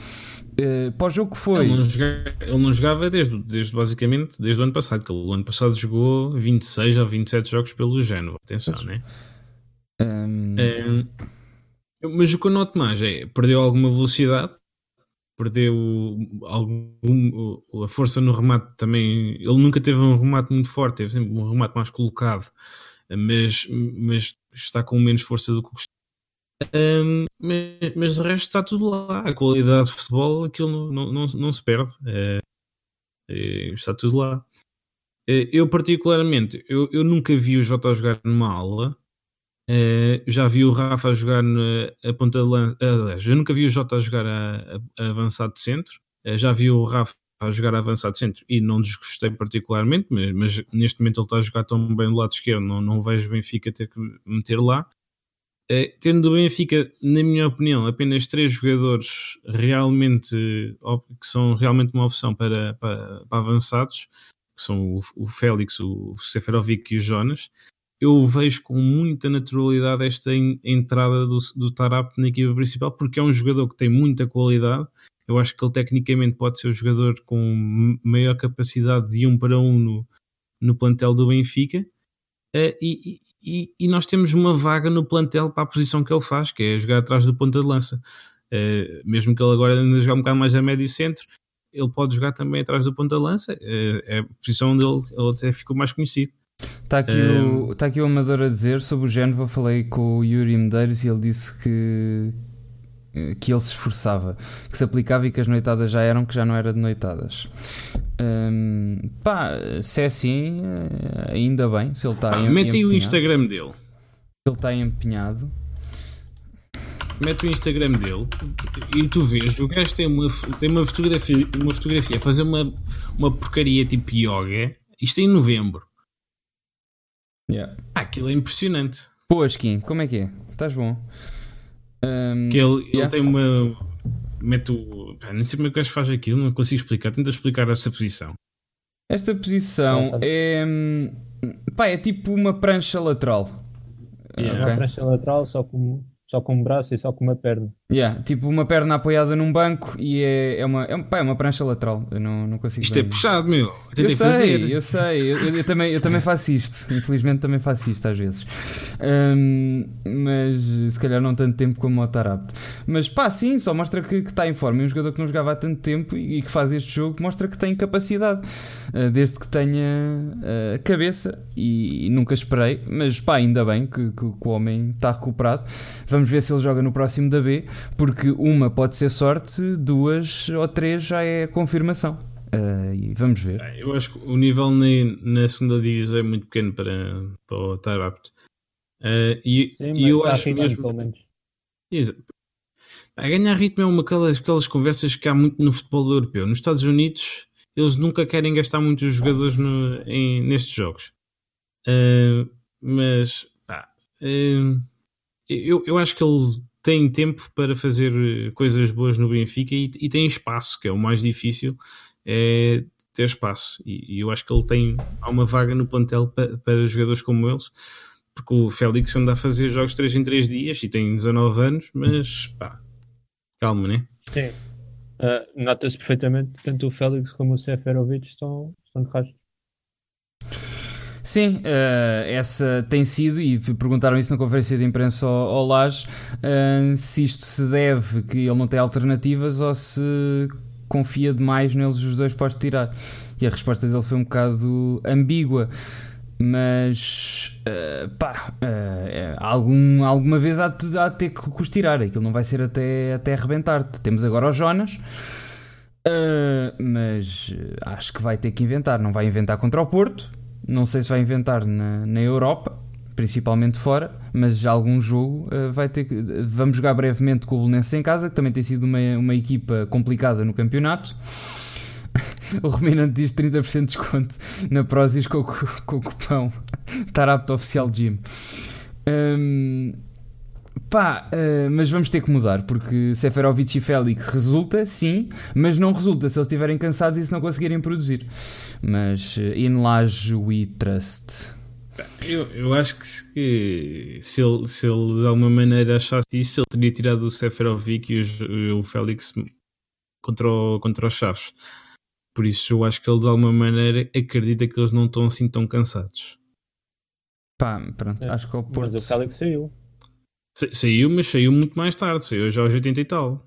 Eh, para o jogo que foi. Ele não jogava, ele não jogava desde, desde basicamente desde o ano passado, que ele o ano passado jogou 26 ou 27 jogos pelo Génova. Atenção, Pois. né? hum, É, mas o que eu noto mais é perdeu alguma velocidade, perdeu algum, a força no remate também. Ele nunca teve um remate muito forte, teve sempre um remate mais colocado, mas, mas está com menos força do que. Um, mas, o resto está tudo lá. A qualidade de futebol, aquilo não, não, não, se perde. É, é, está tudo lá. É, Eu, particularmente, eu, eu nunca vi o Jota jogar numa aula. Eh, já vi o Rafa jogar na a ponta de lança. Aliás, eu nunca vi o Jota jogar a, a- a avançado de centro. Eh, já vi o Rafa a jogar a avançado de centro e não desgostei particularmente, mas, mas neste momento ele está a jogar tão bem do lado esquerdo, não, não vejo Benfica ter que meter lá. Eh, tendo o Benfica, na minha opinião, apenas três jogadores realmente que são realmente uma opção para, para, para avançados, que são o, o Félix, o Seferovic e o Jonas eu vejo com muita naturalidade esta en- entrada do, do Tarap na equipa principal, porque é um jogador que tem muita qualidade. Eu acho que ele tecnicamente pode ser o jogador com maior capacidade de um para um no, no plantel do Benfica uh, e, e, e, nós temos uma vaga no plantel para a posição que ele faz, que é jogar atrás do ponta de lança. Uh, mesmo que ele agora ainda jogar um bocado mais a médio centro, ele pode jogar também atrás do ponta de lança, uh, é a posição onde ele, ele até ficou mais conhecido. Está aqui, um... o, tá aqui o Amador a dizer sobre o Génova. Falei com o Yuri Medeiros e ele disse que, que ele se esforçava, que se aplicava e que as noitadas já eram, que já não era de noitadas. Um, pá, se é assim, eh, ainda bem. Se ele está ah, Mete aí o Instagram dele. Se ele está empenhado. Mete o Instagram dele e tu vês, o gajo tem uma, tem uma fotografia, uma fotografia a fazer uma, uma porcaria tipo yoga. Isto é em novembro. Yeah. Ah, aquilo é impressionante. Pô, Skin, como é que é? Estás bom? Um, que ele, yeah. ele tem uma. Mete o. Pá, nem sei como é que o gajo faz aquilo, não consigo explicar. Tenta explicar essa posição. Esta posição é. Hum, pá, é tipo uma prancha lateral. Yeah. Okay. Uma prancha lateral só com só com um braço e só com uma perna. Yeah, tipo uma perna apoiada num banco e é, é, uma, é, pá, é uma prancha lateral. Eu não, não consigo. Isto é puxado, meu. Eu sei, fazer. eu sei. Eu, eu, eu, também, eu também faço isto. Infelizmente também faço isto às vezes. Um, mas se calhar não tanto tempo como o Tarapto. Mas pá, sim, só mostra que, que está em forma. E um jogador que não jogava há tanto tempo e, e que faz este jogo mostra que tem capacidade. Uh, desde que tenha uh, cabeça. E, e, nunca esperei. Mas pá, ainda bem que, que, que o homem está recuperado. Vamos ver se ele joga no próximo da B, porque uma pode ser sorte, duas ou três já é confirmação. Uh, e vamos ver. Eu acho que o nível na, na segunda divisão é muito pequeno para, para o Tarapt. Uh, e, Sim, e eu acho mesmo. Pelo menos. A ganhar ritmo é uma daquelas, aquelas conversas que há muito no futebol europeu. Nos Estados Unidos, eles nunca querem gastar muito os jogadores no, em, nestes jogos. Uh, mas, pá, uh, eu, eu acho que ele tem tempo para fazer eh, coisas boas no Benfica e, e tem espaço, que é o mais difícil, é ter espaço. E, e, eu acho que ele tem há uma vaga no plantel para, para jogadores como eles, porque o Félix anda a fazer jogos 3 em 3 dias e tem 19 anos, mas pá, calma, né? Sim. Uh, Nota-se perfeitamente, tanto o Félix como o Seferovic estão, estão de rastro. Sim, uh, essa tem sido, e perguntaram isso na conferência de imprensa ao, ao Lage, uh, se isto se deve que ele não tem alternativas ou se confia demais neles os dois pode tirar. E a resposta dele foi um bocado ambígua. Mas uh, pá, uh, algum, alguma vez há há de ter que os tirar. Aquilo não vai ser até, até arrebentar-te. Temos agora o Jonas, uh, mas acho que vai ter que inventar. Não vai inventar contra o Porto, não sei se vai inventar na, na Europa, principalmente fora, mas já algum jogo uh, vai ter que. Vamos jogar brevemente com o Belenenses em casa, que também tem sido uma, uma equipa complicada no campeonato. o Ruminante diz 30% de desconto na Prozis com, com, o cupão Tarapto Oficial Gym. Um, Pá, uh, mas vamos ter que mudar, porque Seferovic e Félix resulta, sim, mas não resulta se eles estiverem cansados e se não conseguirem produzir. Mas uh, in large we trust. Eu, eu acho que, se, se, ele, se ele de alguma maneira achasse isso, ele teria tirado o Seferovic e o, o Félix contra, o, contra os Chaves. Por isso eu acho que ele de alguma maneira acredita que eles não estão assim tão cansados. Pá, pronto, é, acho que o Porto. Mas o Félix saiu. Saiu, mas saiu muito mais tarde. Saiu já aos 80 e tal.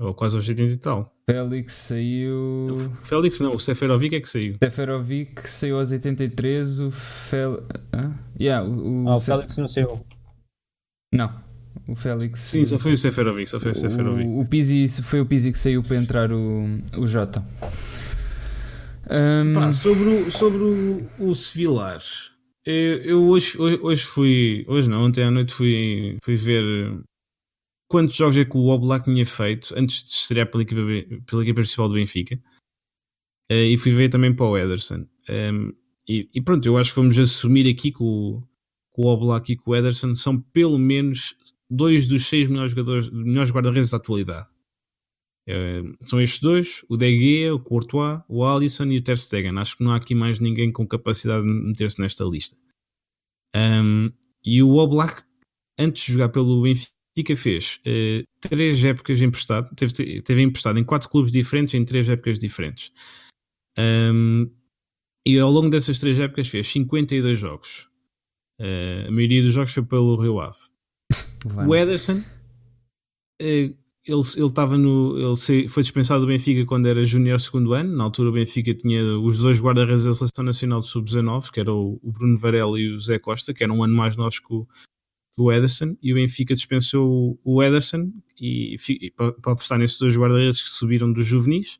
Ou quase aos 80 e tal. Félix saiu. O Félix não, o Seferovic é que saiu. Seferovic saiu aos 83. O Fel. Ah, yeah, o, o, ah, o Félix não saiu. Não. O Félix. Sim, só foi o Seferovic. Só foi o Seferovic. O, o Pizzi, foi o Pizzi que saiu para entrar o, o Jota. Um... Pá, sobre o, sobre o, o Sevilar. Eu, eu hoje, hoje fui. Hoje não, ontem à noite fui, fui ver quantos jogos é que o Oblak tinha feito antes de estrear pela equipa, pela equipa principal do Benfica. Uh, e fui ver também para o Ederson. Um, ehm, e, e, pronto, eu acho que vamos assumir aqui que o, que o Oblak e que o Ederson são pelo menos dois dos seis melhores jogadores, melhores guarda-redes da atualidade. Uh, são estes dois, o De o Courtois, o Alisson e o Ter Stegen. Acho que não há aqui mais ninguém com capacidade de meter-se nesta lista. Um, e o Oblak, antes de jogar pelo Benfica, fez uh, três épocas emprestado, teve, teve emprestado em quatro clubes diferentes em três épocas diferentes. Um, E ao longo dessas três épocas fez 52 jogos. Uh, a maioria dos jogos foi pelo Rio Ave. O Ederson, uh, ele estava no. Ele foi dispensado do Benfica quando era júnior segundo ano. Na altura o Benfica tinha os dois guarda-redes da Seleção Nacional de Sub-19, que era o, o, Bruno Varela e o Zé Costa, que eram um ano mais novos que o, o Ederson. E o Benfica dispensou o Ederson e, e para, para apostar nesses dois guarda-redes que subiram dos juvenis.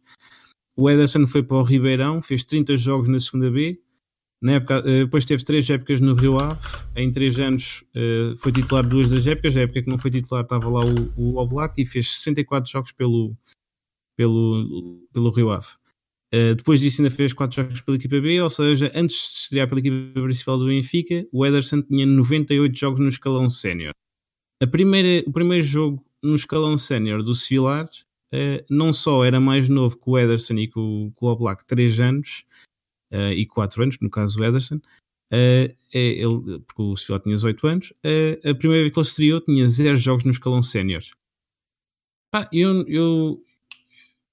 O Ederson foi para o Ribeirão, fez 30 jogos na segunda B. Na época, eh, depois teve três épocas no Rio Ave. Em três anos eh, foi titular duas das épocas. A época que não foi titular estava lá o, o Oblak e fez 64 jogos pelo, pelo, pelo Rio Ave. Uh, depois disso ainda fez 4 jogos pela equipa B, ou seja, antes de estrear pela equipa principal do Benfica, o Ederson tinha 98 jogos no escalão sénior. O primeiro jogo no escalão sénior do Civilar não só era mais novo que o Ederson e que o, que o Oblak, 3 anos uh, e 4 anos, no caso o Ederson, uh, ele, porque o Civilar tinha 18 anos, a primeira vez que ele estreou tinha 0 jogos no escalão sénior. Ah, eu, eu,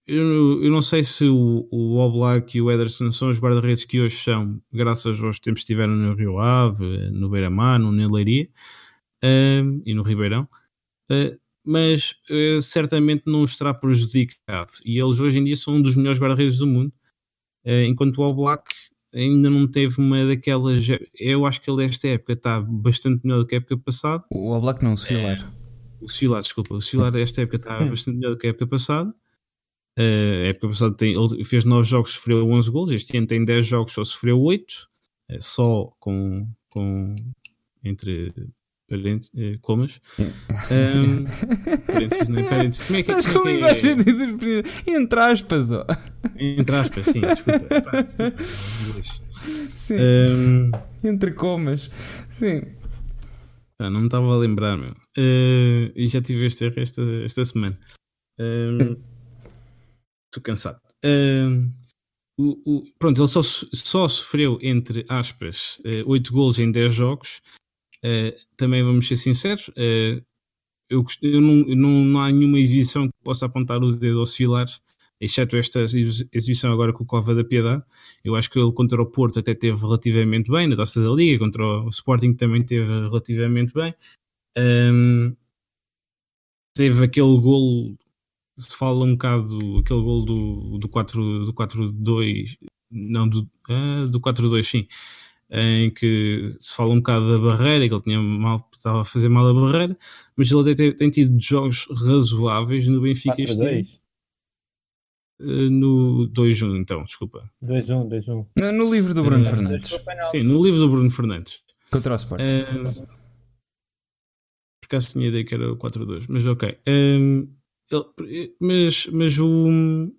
eu, eu, não sei se o, o Oblak e o Ederson são os guarda-redes que hoje são, graças aos tempos que estiveram no Rio Ave, no Beira-Mar, no Neleiria e no Ribeirão. Uh, mas uh, certamente não os terá prejudicado. E eles hoje em dia são um dos melhores guarda-redes do mundo, enquanto o All Black ainda não teve uma daquelas. Eu acho que ele, esta época, está bastante melhor do que a época passada. O All Black não, o Silar. É, o Silar, desculpa. O Silar, esta época, está hum. bastante melhor do que a época passada. Uh, a época passada tem, ele fez 9 jogos, sofreu 11 gols. Este ano tem 10 jogos, só sofreu 8. só com, com entre parentes, eh, comas. Um, parentes, é parentes. Como é que, Mas como, é que é? Entre aspas, ó. Entre aspas, sim, desculpa. sim. Um, Entre comas, sim. Ah, não me estava a lembrar, meu. Uh, e já tive este erro esta, esta semana. Estou um, cansado. Um, o, o, pronto, ele só, só sofreu, entre aspas, uh, 8 gols em 10 jogos Uh, também vamos ser sinceros, uh, eu, eu, não, não, não, há nenhuma exibição que possa apontar o dedo aos filares, exceto esta exibição agora com o Cova da Piedade. Eu acho que ele contra o Porto até teve relativamente bem, na taça da Liga, contra o Sporting também teve relativamente bem. Um, teve aquele golo, se fala um bocado, aquele golo do, do 4-2, do 4, não, do, uh, do 4-2, sim em que se fala um bocado da barreira, que ele tinha mal, estava a fazer mal a barreira, mas ele até tem, tido jogos razoáveis no Benfica este ano. Uh, no 2-1, então, desculpa. 2-1, 2-1. No, no, livro do Bruno uh, Fernandes. Sim, no livro do Bruno Fernandes. Contra o Sport. Uh, por acaso tinha ideia que era o 4-2, mas ok. Um, ele, mas, mas o,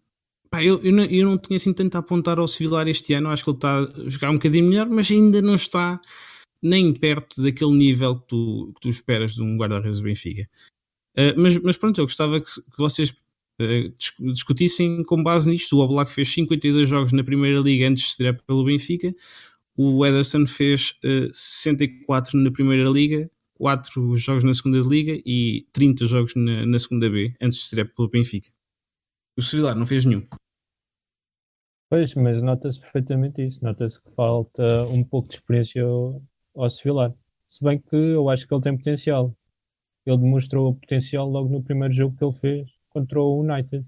Pá, eu, eu, não, eu não tinha assim tanto a apontar ao Civilar este ano, acho que ele está a jogar um bocadinho melhor, mas ainda não está nem perto daquele nível que tu, que tu esperas de um guarda-redes do Benfica. Uh, mas, mas pronto, eu gostava que, que vocês uh, discutissem com base nisto. O Oblak fez 52 jogos na Primeira Liga antes de estrear pelo Benfica, o Ederson fez uh, ah, 64 na Primeira Liga, 4 jogos na Segunda Liga e 30 jogos na, na Segunda B antes de estrear pelo Benfica. O Civilar não fez nenhum. Pois, mas nota-se perfeitamente isso. Nota-se que falta um pouco de experiência ao, ao Civilar. Se bem que eu acho que ele tem potencial. Ele demonstrou o potencial logo no primeiro jogo que ele fez contra o United.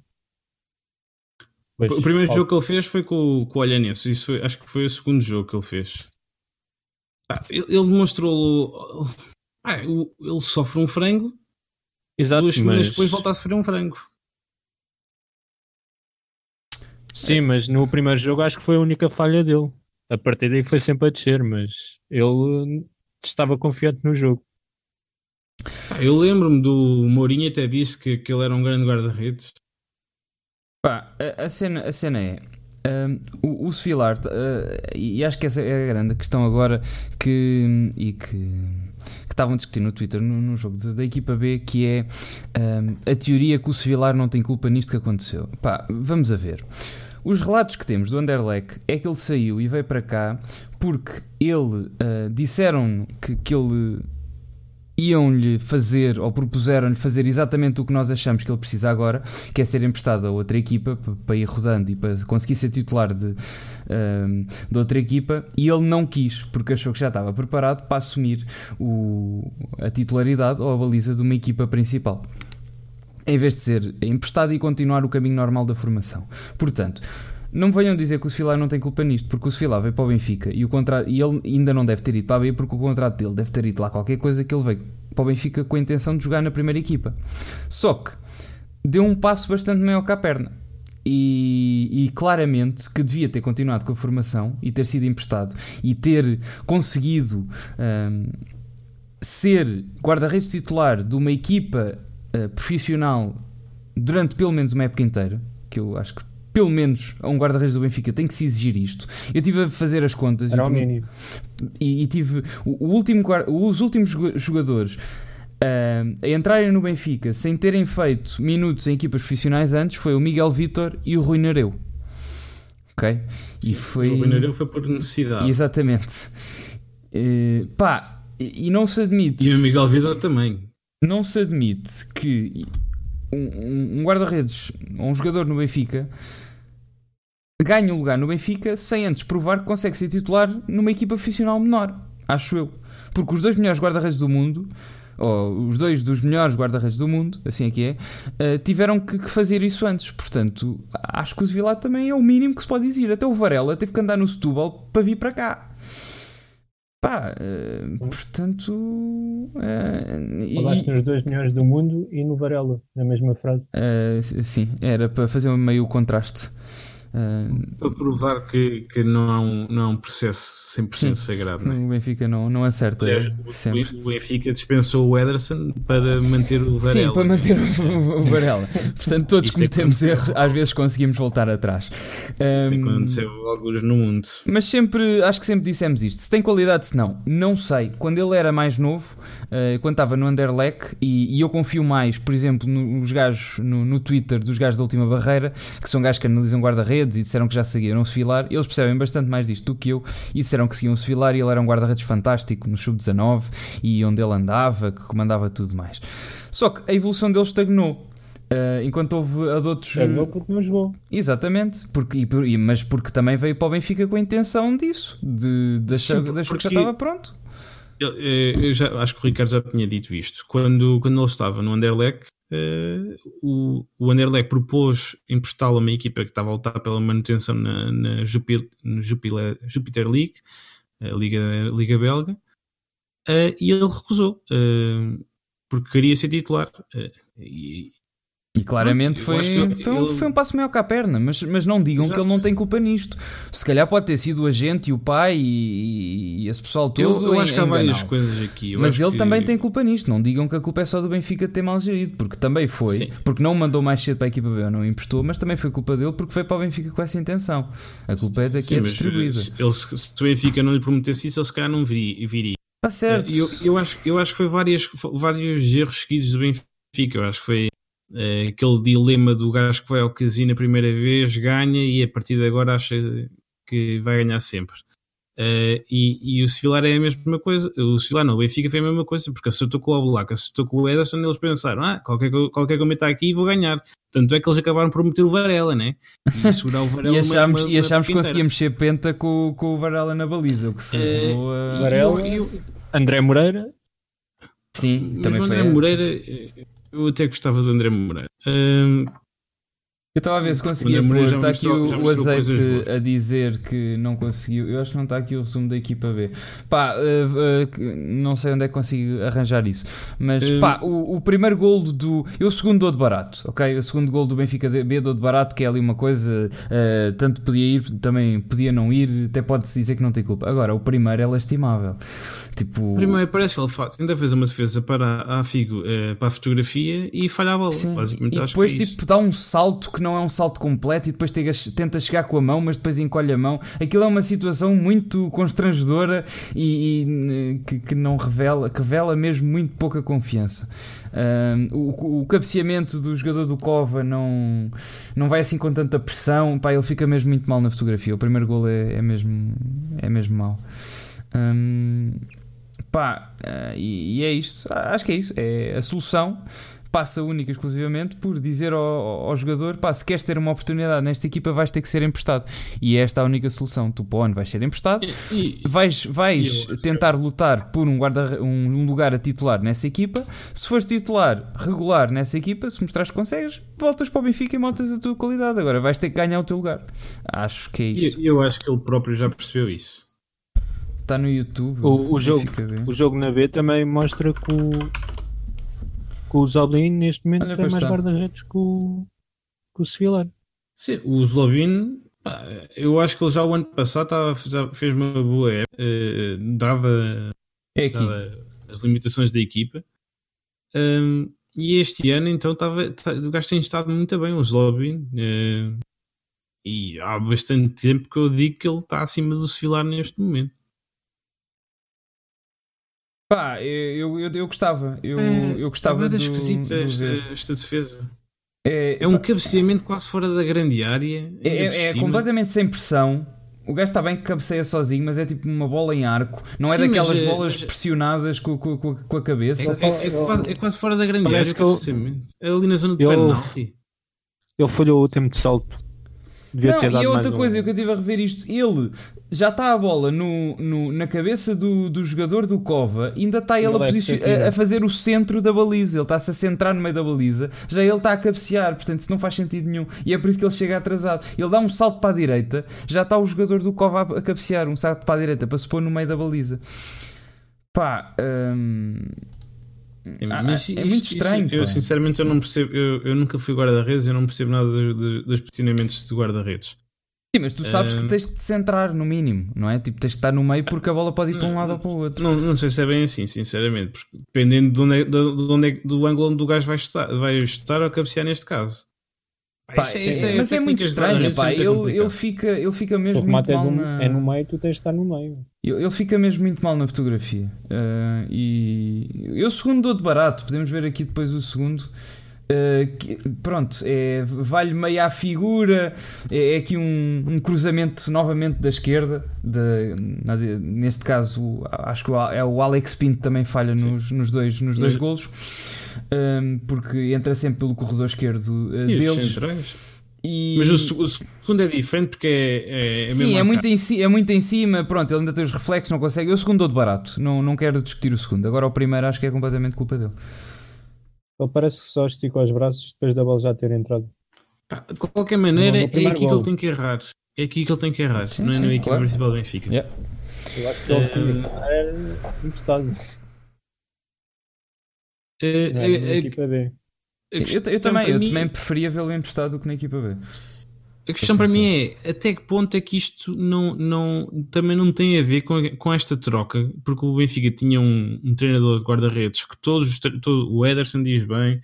Pois, o primeiro falta... jogo que ele fez foi com, com o Olhanense. Isso foi, acho que foi o segundo jogo que ele fez. Ah, ele, ele, demonstrou. Ah, ele sofre um frango. Exato, duas semanas mas... depois volta a sofrer um frango. Sim, mas no primeiro jogo acho que foi a única falha dele. A partir daí foi sempre a descer, mas ele estava confiante no jogo. Eu lembro-me do Mourinho até disse que, que ele era um grande guarda-redes. Pá, a, a, cena, a cena é. Um, o, o Sfilar, uh, e acho que essa é a grande questão agora que, e que estavam a discutir no Twitter no, no jogo de, da equipa B, que é um, a teoria que o Sfilar não tem culpa nisto que aconteceu. Pá, vamos a ver. Os relatos que temos do Anderlecht é que ele saiu e veio para cá porque ele uh, disseram que, que ele iam-lhe fazer ou propuseram-lhe fazer exatamente o que nós achamos que ele precisa agora, que é ser emprestado a outra equipa para ir rodando e para conseguir ser titular de, um, de outra equipa, e ele não quis, porque achou que já estava preparado para assumir o, a titularidade ou a baliza de uma equipa principal. Em vez de ser emprestado e continuar o caminho normal da formação. Portanto, não me venham dizer que o Sfilar não tem culpa nisto, porque o Sfilar veio para o Benfica e, o contrato, e ele ainda não deve ter ido para a B porque o contrato dele deve ter ido lá qualquer coisa que ele veio para o Benfica com a intenção de jogar na primeira equipa. Só que deu um passo bastante maior que a perna. E, e, claramente que devia ter continuado com a formação e ter sido emprestado e ter conseguido um, ser guarda-redes titular de uma equipa uh, profissional durante pelo menos uma época inteira, que eu acho que pelo menos a um guarda-redes do Benfica tem que se exigir isto. Eu tive a fazer as contas Era e, e, e tive o, o último, os últimos jogadores uh, a entrarem no Benfica sem terem feito minutos em equipas profissionais antes foi o Miguel Vitor e o Rui Nareu. Ok? E foi... O Rui Nareu foi por necessidade. Exatamente. Uh, pá, e não se admite. E o Miguel Vitor também. Não se admite que um, um guarda-redes ou um jogador no Benfica ganha um lugar no Benfica sem antes provar que consegue ser titular numa equipa profissional menor, acho eu. Porque os dois melhores guarda-redes do mundo, ou os dois dos melhores guarda-redes do mundo, assim é que é, uh, tiveram que, fazer isso antes. Portanto, acho que o Sevilla também é o mínimo que se pode dizer. Até o Varela teve que andar no Setúbal para vir para cá. Pá, uh, portanto. Uh, Falaste e, nos dois melhores do mundo e no Varela, na mesma frase. Uh, sim, era para fazer meio contraste. Uh, para provar que, que não, é um, não é um processo 100% sim, sagrado. Não é? O Benfica não, não acerta. Aliás, sempre. O Benfica dispensou o Ederson para manter o Varela. Sim, para manter o, o Varela. Portanto, todos Isto cometemos é erros, às vezes conseguimos voltar atrás. Isto um, é aconteceu alguns no mundo. Mas sempre, acho que sempre dissemos isto: se tem qualidade, se não, não sei. Quando ele era mais novo, uh, quando estava no Anderlecht, e, e, eu confio mais, por exemplo, nos gajos no, no Twitter dos gajos da última barreira, que são gajos que analisam guarda-redes redes e disseram que já seguiam o Sevilar, eles percebem bastante mais disto do que eu e disseram que seguiam o Sevilar e ele era um guarda-redes fantástico no sub-19 e onde ele andava, que comandava tudo mais. Só que a evolução dele estagnou. Uh, enquanto houve a de outros. Estagnou porque não jogou. Exatamente, porque, e, mas porque também veio para o Benfica com a intenção disso, de, de achar, de achar que já estava pronto. Eu, eu, já, acho que o Ricardo já tinha dito isto. Quando, quando ele estava no Anderlecht, uh, o, o Anderlecht propôs emprestá-lo a uma equipa que estava a lutar pela manutenção na, na Jupiter, Jupiter, Jupiter League, a Liga, Liga Belga, uh, e ele recusou, uh, porque queria ser titular. E, e claramente foi, foi, um, ele... foi um passo maior que a perna, mas, mas não digam Exato. que ele não tem culpa nisto. Se calhar pode ter sido o agente e o pai e, e esse pessoal todo. Eu, eu acho que há várias coisas aqui. Eu mas ele que... também tem culpa nisto. Não digam que a culpa é só do Benfica ter mal gerido, porque também foi. Sim. Porque não mandou mais cedo para a equipa B, não emprestou, mas também foi culpa dele porque foi para o Benfica com essa intenção. A culpa é daqui Sim, é distribuída. Ele, se, se o Benfica não lhe prometesse isso, ele se calhar não viria. viria. Está certo. Eu, eu, acho, eu acho que foi várias, vários erros seguidos do Benfica. Eu acho que foi é aquele dilema do gajo que vai ao casino a primeira vez, ganha e a partir de agora acha que vai ganhar sempre. Uh, e, e, o Sevilar é a mesma coisa. O Sevilar não, o Benfica foi a mesma coisa, porque acertou com o Oblak, acertou com o Ederson, eles pensaram: ah, qualquer, qualquer que eu meta aqui vou ganhar. Tanto é que eles acabaram por meter o Varela, né? E segurar o Varela. e achámos, uma, uma, e achámos que conseguíamos ser penta com, com o Varela na baliza, o que se uh, a... Varela, André Moreira. Sim, também o André foi. Moreira eu até gostava do André Moreira. Estava a ver se conseguia pôr. Está aqui o, o azeite a dizer que não conseguiu. Eu acho que não está aqui o resumo da equipa B. Pá, uh, uh, não sei onde é que consigo arranjar isso. Mas pá, o, o, primeiro gol do. Eu o segundo dou de barato, ok? O segundo gol do Benfica B dou de barato, que é ali uma coisa. Uh, tanto podia ir, também podia não ir. Até pode-se dizer que não tem culpa. Agora, o primeiro é lastimável. Tipo... Primeiro, parece que ele faz, ainda fez uma defesa para a Figo, para a fotografia e falha a bola. Sim. Basicamente, e depois, tipo, dá um salto que que não é um salto completo e depois tenta chegar com a mão, mas depois encolhe a mão. Aquilo é uma situação muito constrangedora e, e que, que, não revela, que revela mesmo muito pouca confiança. o, o cabeceamento do jogador do Cova não, não vai assim com tanta pressão, pá, ele fica mesmo muito mal na fotografia. O primeiro gol é, é mesmo, é mesmo mau. Um, pá, uh, e, e, é isto. Acho que é isso. É a solução passa única e exclusivamente por dizer ao, ao, jogador: pá, se queres ter uma oportunidade nesta equipa, vais ter que ser emprestado. E é esta a única solução. Tu, para vais ser emprestado, e, vais, vais tentar lutar por um, guarda, um, lugar a titular nessa equipa. Se fores titular regular nessa equipa, se mostrares que consegues, voltas para o Benfica e montas a tua qualidade. Agora vais ter que ganhar o teu lugar. Acho que é isto. Eu, eu acho que ele próprio já percebeu isso. Está no YouTube. O, o jogo, o jogo na B também mostra que o, que o Zoblin neste momento Olha, tem mais guarda-redes que o, que o Sevilar. Sim, o Zlobin, eu acho que ele já o ano passado estava, já fez uma boa época, eh, dada, é aqui. dada as limitações da equipa. Um, e este ano, então, estava, tá, o gajo tem estado muito bem, o Zlobin. Uh, e há bastante tempo que eu digo que ele está acima do Sevilar neste momento. Pá, eu, eu, eu gostava. Eu, é, eu gostava de. esquisito esta, esta defesa. É, é um pá, cabeceamento quase fora da grande área. É, é, é completamente sem pressão. O gajo está bem que cabeceia sozinho, mas é tipo uma bola em arco. Não é Sim, é daquelas mas, bolas mas, pressionadas com, com, com, com, a cabeça. É, é, é quase, é, quase, fora da grande área. Que ele, é ali na zona de penalti. Ele falhou o último de salto. Devia não, ter dado e outra coisa um... que eu tive a rever isto, ele já está a bola no, no, na cabeça do, do jogador do Cova, ainda está ele, a, a, a, fazer o centro da baliza, ele está-se a centrar no meio da baliza, já ele está a cabecear, portanto isso não faz sentido nenhum. E é por isso que ele chega atrasado. Ele dá um salto para a direita, já está o jogador do Cova a, a cabecear, um salto para a direita para se pôr no meio da baliza. Pá, hum... Mas é, muito estranho. Isso, eu sinceramente eu não percebo. Eu, eu nunca fui guarda-redes, eu não percebo nada de, de, dos posicionamentos de guarda-redes. Sim, mas tu sabes que tens que te centrar, no mínimo, não é? Tipo, tens que estar no meio porque a bola pode ir para um lado ou para o outro. Não, não sei se é bem assim, sinceramente, porque dependendo de onde é, de, onde é, do ângulo onde o gajo vai estar, vai estar ou cabecear neste caso. Pá, isso é, isso é, mas é muito estranho, pá. Ele, ele, fica, ele fica mesmo muito mal. É, na... é no meio, tu tens de estar no meio. Ele, ele fica mesmo muito mal na fotografia. Uh, e eu, o segundo dou de barato, podemos ver aqui depois o segundo. Uh, que, pronto, é, vale meio à figura. É, é aqui um, um, cruzamento novamente da esquerda. De, na, neste caso, acho que é o Alex Pinto também falha nos, nos, dois, nos dois golos, um, porque entra sempre pelo corredor esquerdo uh, deles. E... Mas o, o, segundo é diferente porque é, é, Sim, é muito, em, é muito em cima. Pronto, ele ainda tem os reflexos, não consegue. Eu o segundo dou de barato, não, não quero discutir o segundo. Agora o primeiro acho que é completamente culpa dele. Ele parece que só esticou os braços depois da bola já ter entrado. de qualquer maneira, é aqui gol. que ele tem que errar. É aqui que ele tem que errar, sim, não é sim, na equipa claro. principal do Benfica. Yeah. Eu acho que ele uh, era emprestado. Uh, na equipa B. Eu, eu também, eu mim... também preferia vê-lo emprestado do que na equipa B. A questão para mim é até que ponto é que isto não, não, também não tem a ver com, com esta troca, porque o Benfica tinha um, um treinador de guarda-redes que todos, todo, o Ederson diz bem,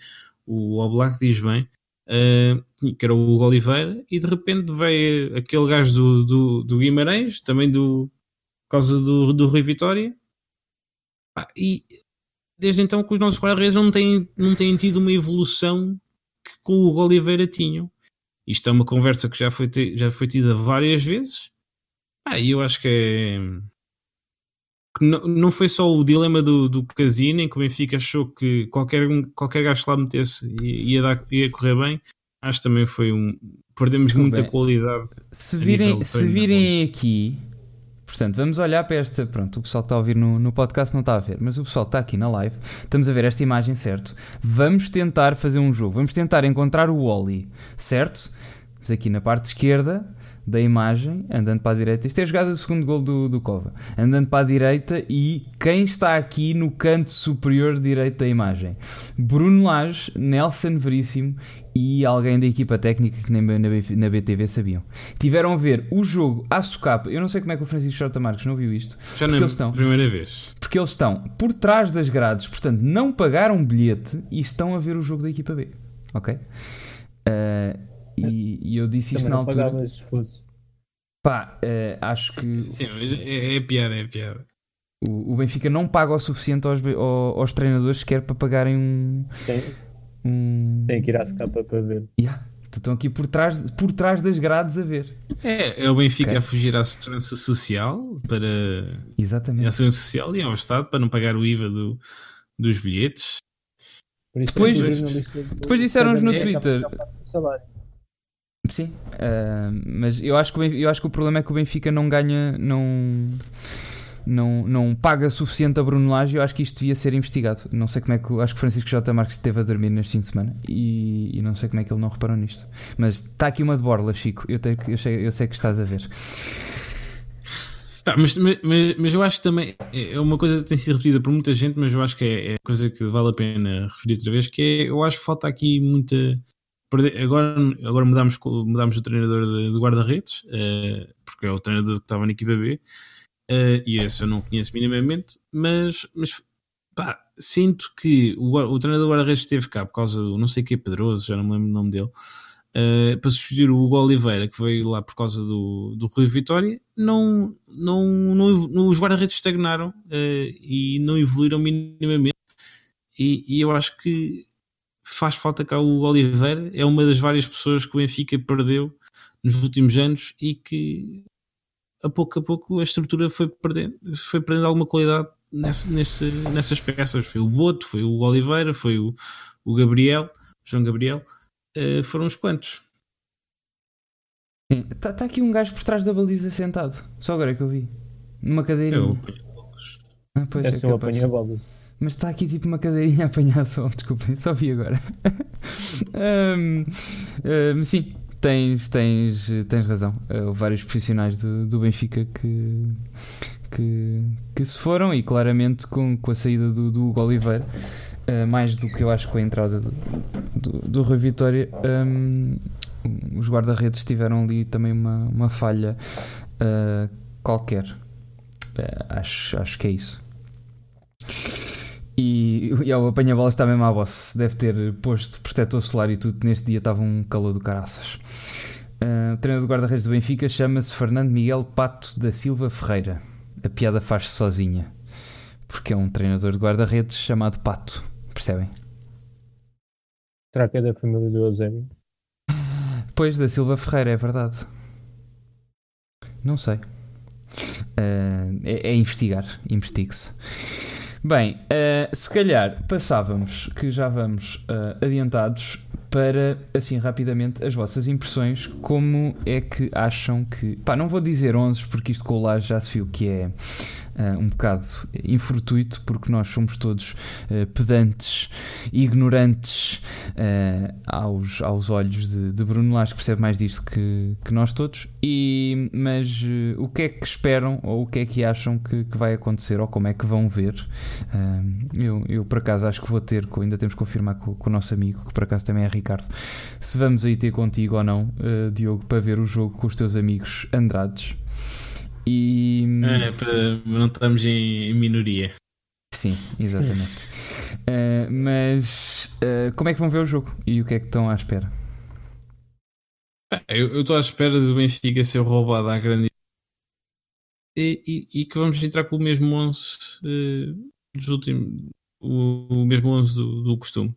o Oblak diz bem, uh, que era o Hugo Oliveira, e de repente veio aquele gajo do, do, do Guimarães, também do, por causa do, do Rui Vitória, ah, e desde então que os nossos guarda-redes não têm, não têm tido uma evolução que com o Hugo Oliveira tinham. Isto é uma conversa que já foi, já foi tida várias vezes. Ah, e eu acho que é. Que não, não foi só o dilema do, do casino em que o Benfica achou que qualquer, qualquer gajo que lá metesse ia, dar, ia correr bem. Acho que também foi um. Perdemos muita bem. qualidade. Se virem, se virem aqui, Portanto, vamos olhar para esta. Pronto, o pessoal que está a ouvir no, no podcast não está a ver, mas o pessoal que está aqui na live, estamos a ver esta imagem, certo? Vamos tentar fazer um jogo, vamos tentar encontrar o Wally, certo? Aqui na parte esquerda da imagem, andando para a direita. Isto é a jogada do segundo gol do, do Cova. Andando para a direita e quem está aqui no canto superior direito da imagem? Bruno Lage, Nelson Veríssimo e alguém da equipa técnica que nem na, na BTV sabiam. Tiveram a ver o jogo à socapa. Eu não sei como é que o Francisco Jota Marques não viu isto. Já na estão, primeira vez. Porque eles estão por trás das grades, portanto não pagaram bilhete e estão a ver o jogo da equipa B. Ok? Uh, e, e, eu disse isto na altura. Pá, uh, acho que. Sim, mas é, é piada, é piada. O, o Benfica não paga o suficiente aos, aos, aos treinadores sequer para pagarem um. Sim um... Tem que ir à escapa para ver. Yeah. Estão aqui por trás, por trás das grades a ver. É, é o Benfica Ok. a fugir à segurança social para Exatamente. à segurança social e ao Estado para não pagar o IVA do, dos bilhetes. Por isso Depois- é depois disseram-nos no É, Twitter. já paga o salário. Sim, ah, mas eu acho, que Benfica, eu acho que o problema é que o Benfica não ganha, não, não, não paga suficiente a Bruno Lage. Eu acho que isto devia ser investigado. Não sei como é que. Acho que Francisco J. Marques esteve a dormir neste fim de semana e, e não sei como é que ele não reparou nisto. Mas está aqui uma de borla, Chico. Eu, tenho eu, sei, eu sei que estás a ver. Pá, mas, mas, mas- eu acho que também é uma coisa que tem sido repetida por muita gente, mas eu acho que é, é coisa que vale a pena referir outra vez, que é, eu acho que falta aqui muita. Agora, agora mudamos, co- mudamos o treinador de, de guarda-redes, eh, porque é o treinador que estava na equipa B, eh, e esse eu não conheço minimamente, mas, mas pá, sinto que o, o treinador de guarda-redes esteve cá por causa do não sei que Pedroso, já não me lembro o nome dele, eh, para substituir o Hugo Oliveira, que veio lá por causa do, do Rui Vitória, não, não, não, os guarda-redes estagnaram e não evoluíram minimamente. E, e eu acho que faz falta cá o Oliveira, é uma das várias pessoas que o Benfica perdeu nos últimos anos e que a pouco a pouco a estrutura foi perdendo, foi perdendo alguma qualidade nessa, nesse, nessas peças. Foi o Boto, foi o Oliveira, foi o, o Gabriel, João Gabriel, eh, foram uns quantos. Está tá aqui um gajo por trás da baliza sentado. Só agora é que eu vi. Numa cadeirinha. Eu, Ah, pois, é um capaz. Mas está aqui tipo uma cadeirinha a apanhar sol, desculpem, só vi agora. Ahm, ahm, sim, tens, tens, tens razão. Ah, Houve vários profissionais do, do Benfica que, que, que se foram e claramente com, com a saída do, do Hugo Oliveira, ah, mais do que eu acho com a entrada do, do, do Rui Vitória, ahm, os guarda-redes tiveram ali também uma, uma falha ah, qualquer. Ah, acho, acho que é isso. E, e o apanha-bolas está mesmo à boss. Deve ter posto protetor solar e tudo. Neste dia estava um calor do caraças. Ah, o treinador do guarda-redes do Benfica chama-se Fernando Miguel Pato da Silva Ferreira. A piada faz-se sozinha. Porque é um treinador de guarda-redes chamado Pato. Percebem? Será que é da família do Eusébio? Pois, da Silva Ferreira, é verdade. Não sei. Ah, é, é investigar. Investigue-se. Bem, ah, se calhar passávamos, que já vamos ah, adiantados, para, assim, rapidamente, as vossas impressões. Como é que acham que. Pá, não vou dizer 11, porque isto com o Laje já se viu que é ah, um bocado infortuito, porque nós somos todos ah, pedantes, ignorantes ah, aos, aos olhos de, de Bruno Lage, que percebe mais disto que, que nós todos. E, mas eh, o que é que esperam ou o que é que acham que, que vai acontecer ou como é que vão ver? Eu, eu, por acaso, acho que vou ter, ainda temos que confirmar com, com o nosso amigo, que por acaso também é Ricardo, se vamos aí ter contigo ou não, eh, Diogo, para ver o jogo com os teus amigos Andrades. E. É, para não estarmos em, minoria. Sim, exatamente. Eh, mas eh, como é que vão ver o jogo e o que é que estão à espera? Eu estou à espera do Benfica ser roubado à grande e, e, e que vamos entrar com o mesmo 11 eh, dos últimos o, o mesmo 11 do, do costume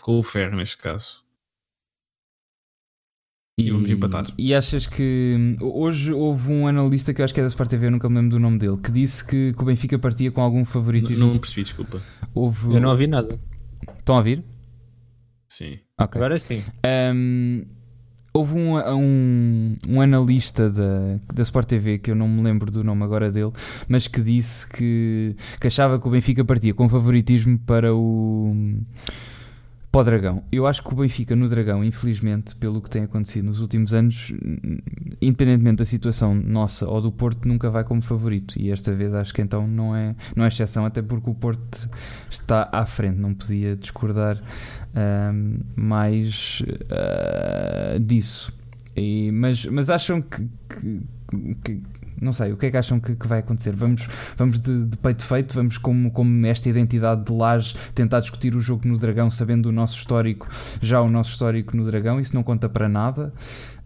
com o Ferro neste caso E vamos empatar. E achas que hoje houve um analista que eu acho que é da Sport TV, eu nunca me lembro do nome dele, que disse que, que o Benfica partia com algum favoritismo. não, não percebi desculpa Houve... Eu não ouvi nada. Estão a ouvir? sim Ok. Agora sim. Um, houve um, um, um analista da, da Sport TV, que eu não me lembro do nome agora dele, mas que disse que, que achava que o Benfica partia com favoritismo para o, para o Dragão. Eu acho que o Benfica no Dragão, infelizmente, pelo que tem acontecido nos últimos anos, independentemente da situação nossa ou do Porto, nunca vai como favorito. E esta vez acho que então não é, não é exceção, até porque o Porto está à frente, não podia discordar ahm, mais ah, disso. E- mas, mas acham que, que- que- Não sei, o que é que acham que, que vai acontecer? Vamos, vamos de, de peito feito, vamos como, como esta identidade de laje tentar discutir o jogo no Dragão, sabendo o nosso histórico, já o nosso histórico no Dragão, isso não conta para nada.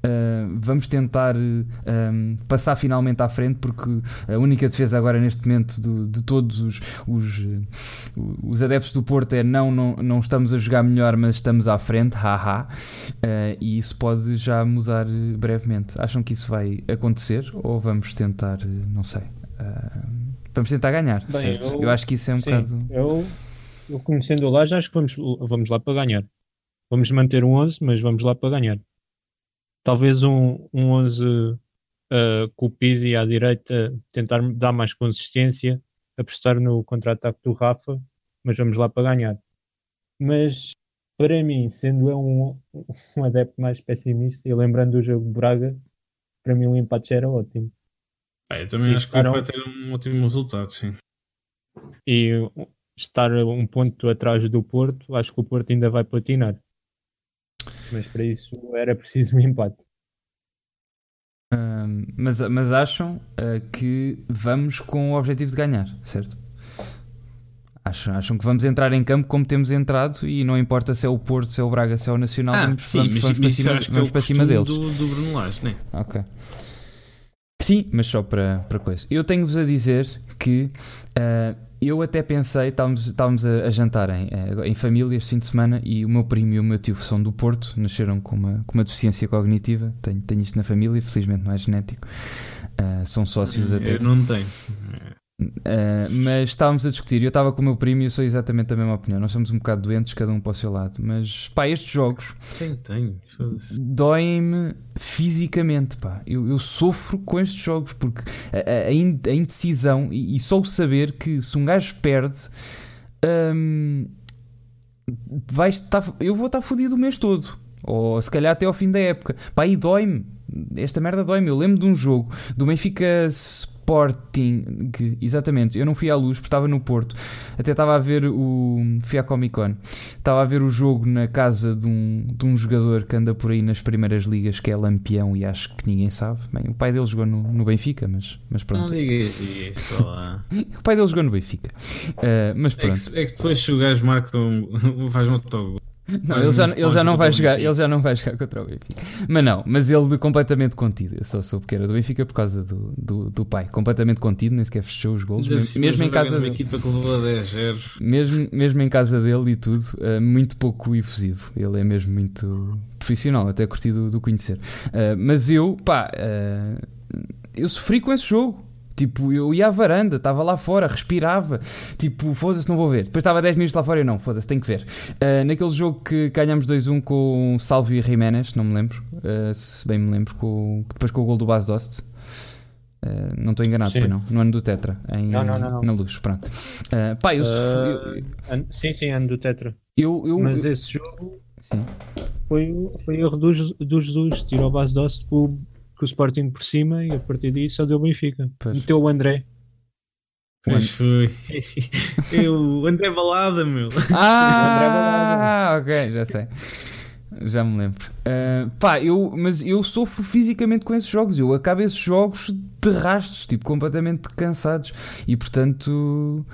Uh, vamos tentar um, passar finalmente à frente, porque a única defesa agora neste momento do, de todos os, os, os, adeptos do Porto é não, não, não estamos a jogar melhor, mas estamos à frente, haha. Uh, e isso pode já mudar brevemente. Acham que isso vai acontecer ou vamos tentar, não sei. Uh, vamos tentar ganhar, Bem, certo? Eu, eu, acho que isso é um sim, bocado. Eu, eu conhecendo o já acho que vamos, vamos lá para ganhar. Vamos manter um 11, mas vamos lá para ganhar. Talvez um, um 11 uh, com o Pizzi à direita, tentar dar mais consistência, apostar no contra-ataque do Rafa, mas vamos lá para ganhar. Mas para mim, sendo eu um, um adepto mais pessimista e lembrando o jogo de Braga, para mim o empate era ótimo. Ah, eu também e acho que vai ter um ótimo resultado, sim. E estar um ponto atrás do Porto, acho que o Porto ainda vai patinar. Mas para isso era preciso um empate. Um, mas, mas acham uh, que vamos com o objetivo de ganhar, certo? Acham, acham que vamos entrar em campo como temos entrado e não importa se é o Porto, se é o Braga, se é o Nacional, ah, vamos, sim, vamos, mas, vamos mas para cima, vamos é para cima deles. Do, do Bruno Lage, né? Ok. Sim, mas só para, para coisa. Eu tenho-vos a dizer que uh, eu até pensei, estávamos, estávamos a, a jantar em, eh, em família este fim de semana e o meu primo e o meu tio são do Porto, nasceram com uma, com uma deficiência cognitiva. Tenho, tenho isto na família, felizmente não é genético. Uh, são sócios até. Eu não tenho. Uh, mas estávamos a discutir, eu estava com o meu primo e eu sou exatamente da mesma opinião. Nós somos um bocado doentes, cada um para o seu lado. Mas pá, estes jogos doem-me fisicamente. Pá. Eu, eu, sofro com estes jogos porque a, a, indecisão e, e, só o saber que se um gajo perde, um, vai estar, eu vou estar fodido o mês todo. Ou se calhar até ao fim da época. Pá, e dói-me. Esta merda dói-me. Eu lembro de um jogo do Benfica Sporting, exatamente, eu não fui à luz porque estava no Porto, até estava a ver o. fui à Comic Con, estava a ver o jogo na casa de um, de um jogador que anda por aí nas primeiras ligas, que é Lampião, e acho que ninguém sabe. Bem, o pai dele jogou no, no Benfica, mas, mas pronto. Não diga isso o pai dele jogou no Benfica, uh, mas pronto. É que, é que depois se o gajo marca, um, faz um autogol não, ele já, ele já não vai jogar, ele já não vai jogar contra o Benfica. Mas não, mas ele completamente contido. Eu só soube que era do Benfica por causa do, do, do pai. Completamente contido, nem sequer fechou os gols. Mesmo, mesmo em casa dele. Mesmo, mesmo em casa dele e tudo, uh, muito pouco efusivo. Ele é mesmo muito profissional, até curti do, do conhecer. Uh, mas eu, pá, uh, eu sofri com esse jogo. Tipo, eu ia à varanda, estava lá fora, respirava. Tipo, foda-se, não vou ver. Depois estava 10 minutos lá fora e não, foda-se, tenho que ver. Uh, naquele jogo que ganhamos 2-1 com Salvio e Jiménez, não me lembro, uh, se bem me lembro, com, depois com o gol do Bas Dost. Uh, não estou enganado, sim. não. No ano do Tetra, em, não, não, não, na luz. Pronto. Uh, pá, eu, eu, an sim, sim, ano do Tetra. Eu, eu, Mas esse jogo sim. foi, foi erro dos, dos Jesus. Tirou o base Dost com o Sporting por cima e a partir disso só deu o Benfica. Pois. Meteu o André. Pois foi. o André Balada, meu. Ah, ok, já sei. Já me lembro. Uh, pá, eu, mas eu sofro fisicamente com esses jogos. Eu acabo esses jogos de rastros, tipo, completamente cansados. E portanto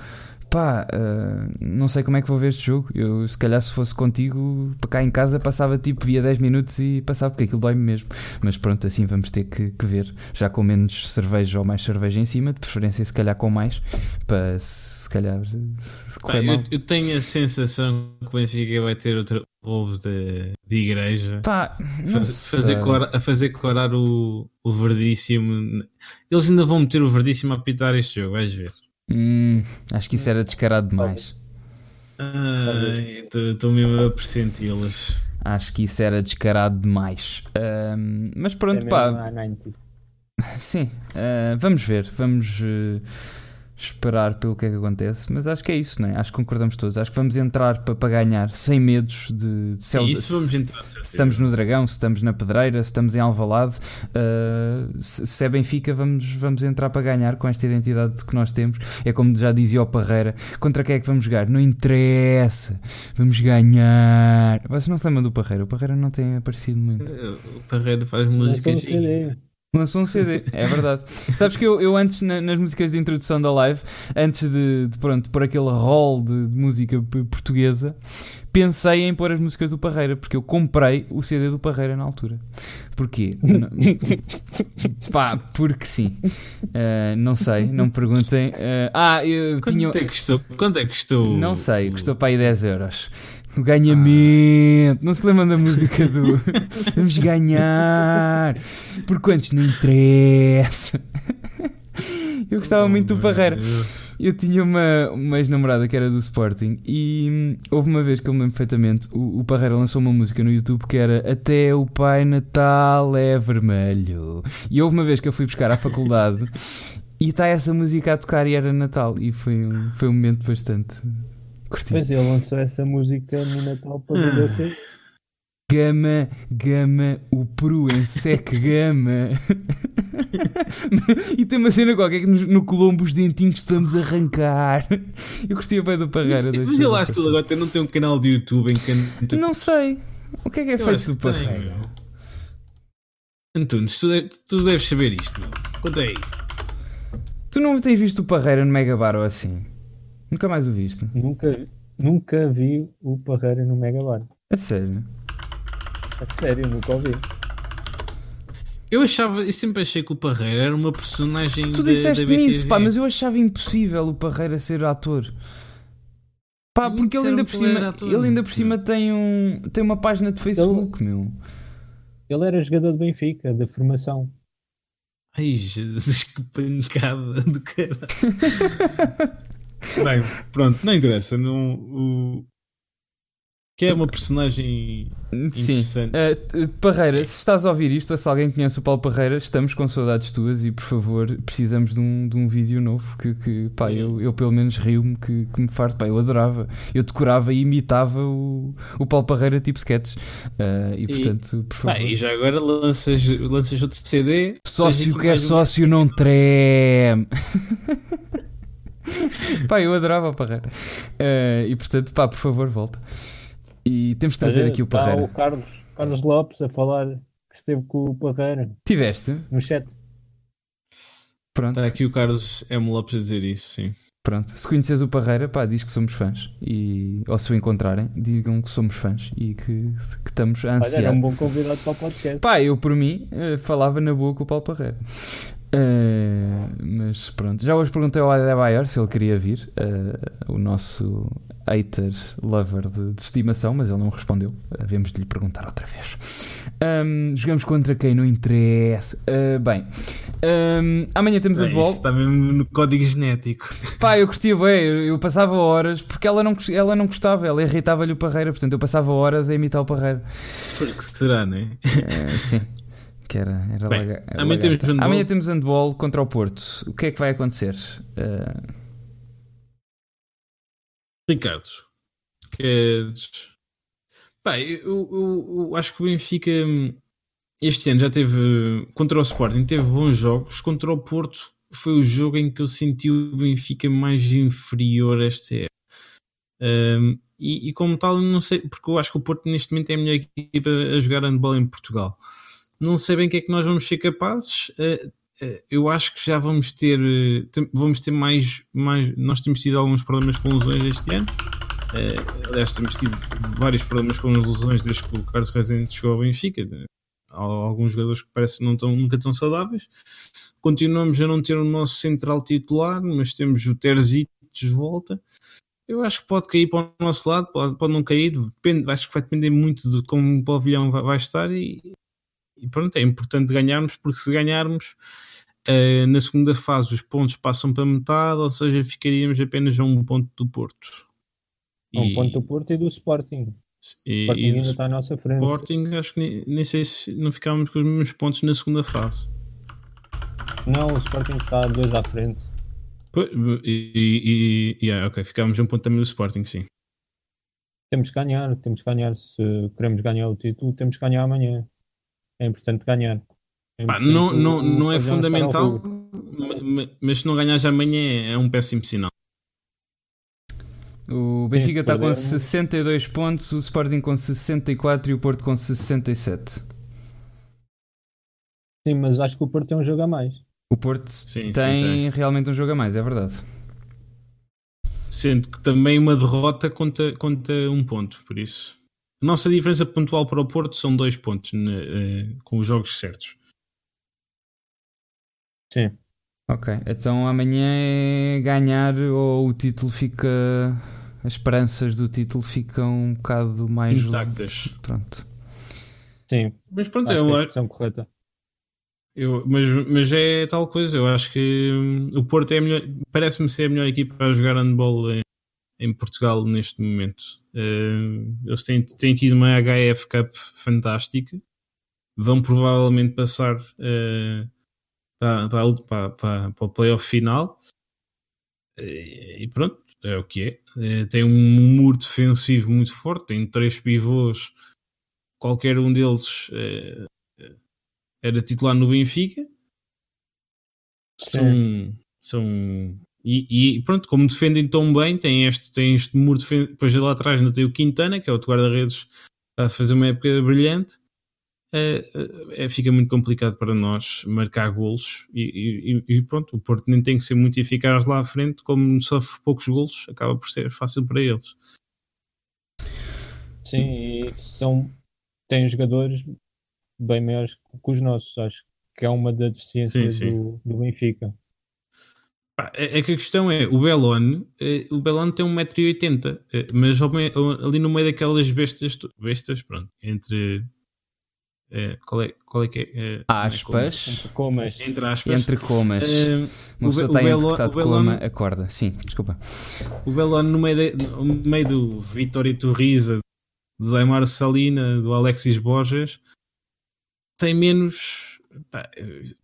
pá, uh, não sei como é que vou ver este jogo. Eu, se calhar, se fosse contigo, para cá em casa, passava tipo, via 10 minutos e passava, porque aquilo dói-me mesmo. Mas pronto, assim vamos ter que, que, ver, já com menos cerveja ou mais cerveja em cima, de preferência, se calhar, com mais, para se calhar se correr mal. Eu, eu, tenho a sensação que o Benfica vai ter outro roubo de, de igreja pá, Faz, fazer corar, a fazer corar o, o Verdíssimo. Eles ainda vão meter o Verdíssimo a pitar este jogo, vais ver. Hum, acho que isso era descarado demais. Estou mesmo a pressenti-las. Acho que isso era descarado demais. Uh, mas pronto, é pá. Sim, uh, vamos ver. Vamos. Uh, esperar pelo que é que acontece, mas acho que é isso, não é? Acho que concordamos todos. Acho que vamos entrar para, para ganhar sem medos de, de céu. Isso vamos entrar. Se estamos no Dragão, se estamos na Pedreira, se estamos em Alvalade, uh, se, se é Benfica, vamos, vamos entrar para ganhar com esta identidade que nós temos. É como já dizia o Parreira: contra quem é que vamos jogar? Não interessa, vamos ganhar. Vocês não se lembram do Parreira? O Parreira não tem aparecido muito. O Parreira faz músicas. Lançou um CD, é verdade. Sabes que eu, eu antes, na, nas músicas de introdução da live, antes de, de pronto, por aquele rol de, de, música portuguesa, pensei em pôr as músicas do Parreira, porque eu comprei o CD do Parreira na altura. Porquê? Pá, porque sim. Uh, não sei, não me perguntem. Uh, ah, eu Quanto tinha. é que custou? Quanto é que custou? Não sei, custou para aí 10 euros. O ganhamento. Não se lembram da música do Vamos ganhar. Por quantos? Não interessa. Eu gostava muito do Parreira. Eu tinha uma, uma ex-namorada que era do Sporting e hum, houve uma vez que eu me lembro perfeitamente, o, o Parreira lançou uma música no YouTube que era Até o Pai Natal é vermelho. E houve uma vez que eu fui buscar à faculdade e está essa música a tocar e era Natal. E foi um, foi um momento bastante Pois ele lançou essa música no Natal para Ah. agradecer. Gama, gama, o peru em sec gama. e tem uma cena qualquer que no, no Colombo os dentinhos estamos a arrancar. Eu gostia bem do Parreira. Mas, mas eu acho que ele agora não tem um canal de YouTube em que. Não sei. O que é que é Eu feito do Parreira? Antunes, tu, deve- tu deves saber isto, meu. Conta aí. Tu não tens visto o Parreira no Megabar ou assim? Nunca mais o viste? Nunca, nunca vi o Parreira no Megabar. A sério? A sério, nunca ouvi. Eu achava, eu sempre achei que o Parreira era uma personagem Tu da- disseste-me da isso, pá, mas eu achava impossível o Parreira ser ator. Pá, porque ele ainda, por ele cima, ator. ele ainda por cima tem, um, tem uma página de Facebook, meu. Ele era jogador de Benfica, da formação. Ai, Jesus, que pancada do cara. Bem, pronto, não interessa. Não, o... Que é uma personagem Sim. interessante. Uh, uh, Parreira, se estás a ouvir isto, ou se alguém conhece o Paulo Parreira, estamos com saudades tuas e por favor precisamos de um, de um vídeo novo que, que pá, eu, eu pelo menos rio-me que, que me farto, pá, eu adorava, eu decorava e imitava o, o Paulo Parreira tipo sketches Uh, e, E- portanto, por favor. Pá, e já agora lanças, lanças outro CD. Sócio que é mais um- sócio não treme. pá, eu adorava o Parreira. Uh, e portanto, pá, por favor, volta. E temos de trazer Olha, aqui o está Parreira. o Carlos, Carlos Lopes a falar que esteve com o Parreira Tiveste? no chat. Pronto. Está aqui o Carlos M. Lopes a dizer isso, sim. Pronto, se conheces o Parreira, pá, diz que somos fãs. E, ou se o encontrarem, digam que somos fãs e que, que estamos a Olha, era ansiar. um bom convidado para o podcast. Pá, eu por mim eh, falava na boa com o Paulo Parreira. Eh, mas pronto, já hoje perguntei ao Adebayor se ele queria vir, eh, o nosso hater lover de, de estimação, mas ele não respondeu. Havemos de lhe perguntar outra vez. Ahm, jogamos contra quem não interessa. Ah, bem, ahm, amanhã temos Bem, handball. Isso está mesmo no código genético. Pá, eu curtia bem, eu, eu passava horas, porque ela não, ela não gostava, ela irritava-lhe o Parreira, portanto eu passava horas a imitar o Parreira. Porque será, não é? Eh, sim, que era, era Bem, laga- era amanhã temos handball. Amanhã temos handball contra o Porto. O que é que vai acontecer? Eh, Ricardo, queres. Pá, eu, eu- eu acho que o Benfica hum, este ano já teve contra o Sporting, teve bons jogos. Contra o Porto foi o jogo em que eu senti o Benfica mais inferior esta época. Hum, e, e como tal, não sei, porque eu acho que o Porto neste momento é a melhor equipa a jogar handball em Portugal. Não sei bem o que é que nós vamos ser capazes. Uh, uh, eu acho que já vamos ter, tem- vamos ter mais, mais. Nós temos tido alguns problemas com lesões este ano. Aliás, temos tido vários problemas com lesões desde que o Carlos Rezende chegou ao Benfica. Há alguns jogadores que parecem que não estão, nunca tão saudáveis. Continuamos a não ter o nosso central titular, mas temos o Terzic de volta. Eu acho que pode cair para o nosso lado, pode, pode não cair, depende, acho que vai depender muito de como o pavilhão vai, vai estar e, e pronto, é importante ganharmos, porque se ganharmos eh, na segunda fase os pontos passam para metade, ou seja, ficaríamos apenas a um ponto do Porto. Um E- ponto do Porto e do Sporting. O e, Sporting e ainda está à nossa frente. Sporting, acho que nem, nem sei se não ficávamos com os mesmos pontos na segunda fase. Não, o Sporting está a dois à frente. Pois, E, e, yeah, ok, ficávamos a um ponto também do Sporting, sim. Temos que ganhar, temos que ganhar. Se queremos ganhar o título, temos que ganhar amanhã. É importante ganhar. É Pá, importante não, não, o não é fundamental, mas se não ganhares amanhã é um péssimo sinal. o Benfica está com perdermos- 62 pontos, o Sporting com 64 e o Porto com 67. Sim, mas acho que o Porto tem um jogo a mais. O Porto Sim, sim, tem, tem. realmente um jogo a mais, é verdade. Sendo que também uma derrota conta, conta um ponto, por isso. A nossa diferença pontual para o Porto são dois pontos né, com os jogos certos. Sim. Ok, então amanhã é ganhar ou o título fica. As esperanças do título ficam um bocado mais. Intactas. Pronto. Sim. Mas pronto, acho eu é a acho. expressão correta. Eu, mas, mas é tal coisa, eu acho que hum, o Porto é a melhor, parece-me ser a melhor equipa para jogar handball em, em Portugal neste momento. Uh, eles têm, têm tido uma HF Cup fantástica, vão provavelmente passar uh, para, para, para, para, o playoff final e, e pronto, é o que é. Tem um muro defensivo muito forte, tem três pivôs, qualquer um deles era titular no Benfica. São, são e, e, pronto, como defendem tão bem, tem este, tem este muro de depois lá atrás não tem o Quintana, que é outro guarda-redes, está a fazer uma época brilhante. É, fica muito complicado para nós marcar golos e, e, e, pronto, o Porto nem tem que ser muito eficaz lá à frente, como sofre poucos golos, acaba por ser fácil para eles. Sim, e são tem jogadores bem maiores que os nossos. Acho que é uma das deficiências Sim, sim. do, do Benfica. É é que a questão é, o Belon, eh, o Belon tem 1,80m, eh, mas ali no meio daquelas bestas, bestas, pronto, entre, eh, qual é, qual é que é? eh, Aspas. Entre comas. Entre aspas. Entre comas. Uma o pessoa está o Belo- entre de coma, Belon- acorda. Sim, desculpa. o Belon no meio, de- no meio do Vitória Torriza, do Aymar Salina, do Alexis Borges, tem menos, pá,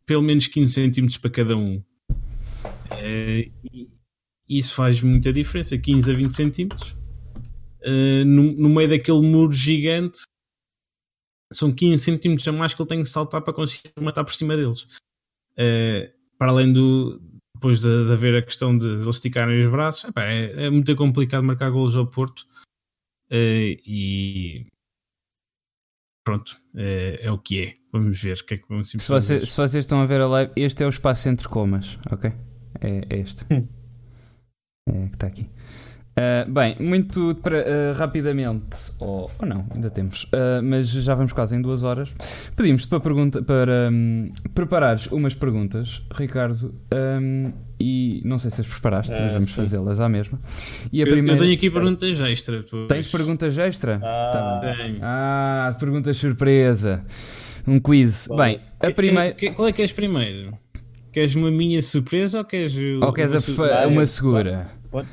pelo menos 15 centímetros para cada um. E isso faz muita diferença, 15 a 20 centímetros. Eh, no, no meio daquele muro gigante, são 15 centímetros a mais que ele tem que saltar para conseguir matar por cima deles. Eh, para além do, depois de, de haver a questão de, de eles esticarem os braços, epá, é, é muito complicado marcar golos ao Porto eh, e pronto, é, é o que é. Vamos ver o que é que vamos Se, se vocês estão a ver a live, este é o espaço entre comas, ok? É, é este. Hum. É que está aqui. Ah, bem, muito para- ah, rapidamente, ou, ou não, ainda temos, Ah, mas já vamos quase em duas horas. Pedimos-te para, pergunta, para hum, preparares umas perguntas, Ricardo, hum, e não sei se as preparaste, mas Ah, vamos fazê-las à mesma. E a eu, primeira. eu tenho aqui perguntas extra. pois. Tens perguntas extra? Ah, Tá. Tenho. Ah, perguntas surpresa. Um quiz. Bom, Bem, a primeira. qual é que és primeiro? Queres uma minha surpresa ou queres, Ou queres uma uma vai. segura? Pode,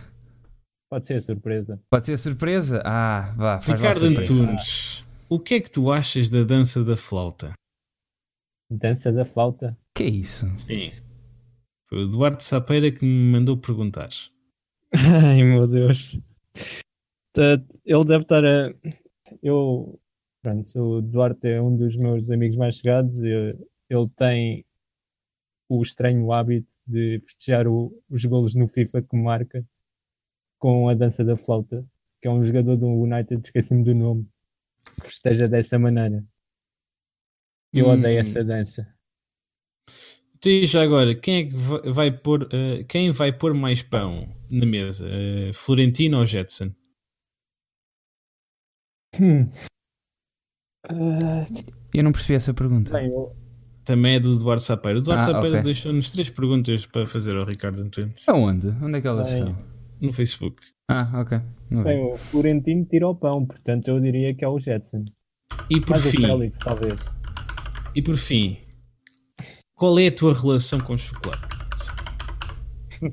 pode ser surpresa. Pode ser surpresa? Ah, vá, faz Ricardo. Antunes, o que é que tu achas da dança da flauta? Dança da flauta. Que é isso? Sim. Foi o Eduardo Sapeira que me mandou perguntar. Ai meu Deus. Tá- Ele deve estar a. Eu. Pronto, o Duarte é um dos meus amigos mais chegados. e Ele tem o estranho hábito de festejar o- os golos no FIFA que marca com a dança da flauta, que é um jogador do United, esqueci-me do nome, que festeja dessa maneira. Eu Hum. odeio essa dança. Tu já agora, quem é que va- vai pôr, eh, quem vai pôr mais pão na mesa? Eh, Florentino ou Jetson? Hum. Ah, Eu não percebi essa pergunta. bem, eu- Também é do Eduardo Sapeira. O Eduardo Ah, Sapeira ok. deixou-nos três perguntas para fazer ao Ricardo Antunes Aonde? Onde é que elas estão? no Facebook. Ah, ok. Bem, o Florentino tira o pão, portanto eu diria que é o Jetson. E por Mais o fim, Félix, talvez. e por fim, qual é a tua relação com chocolate?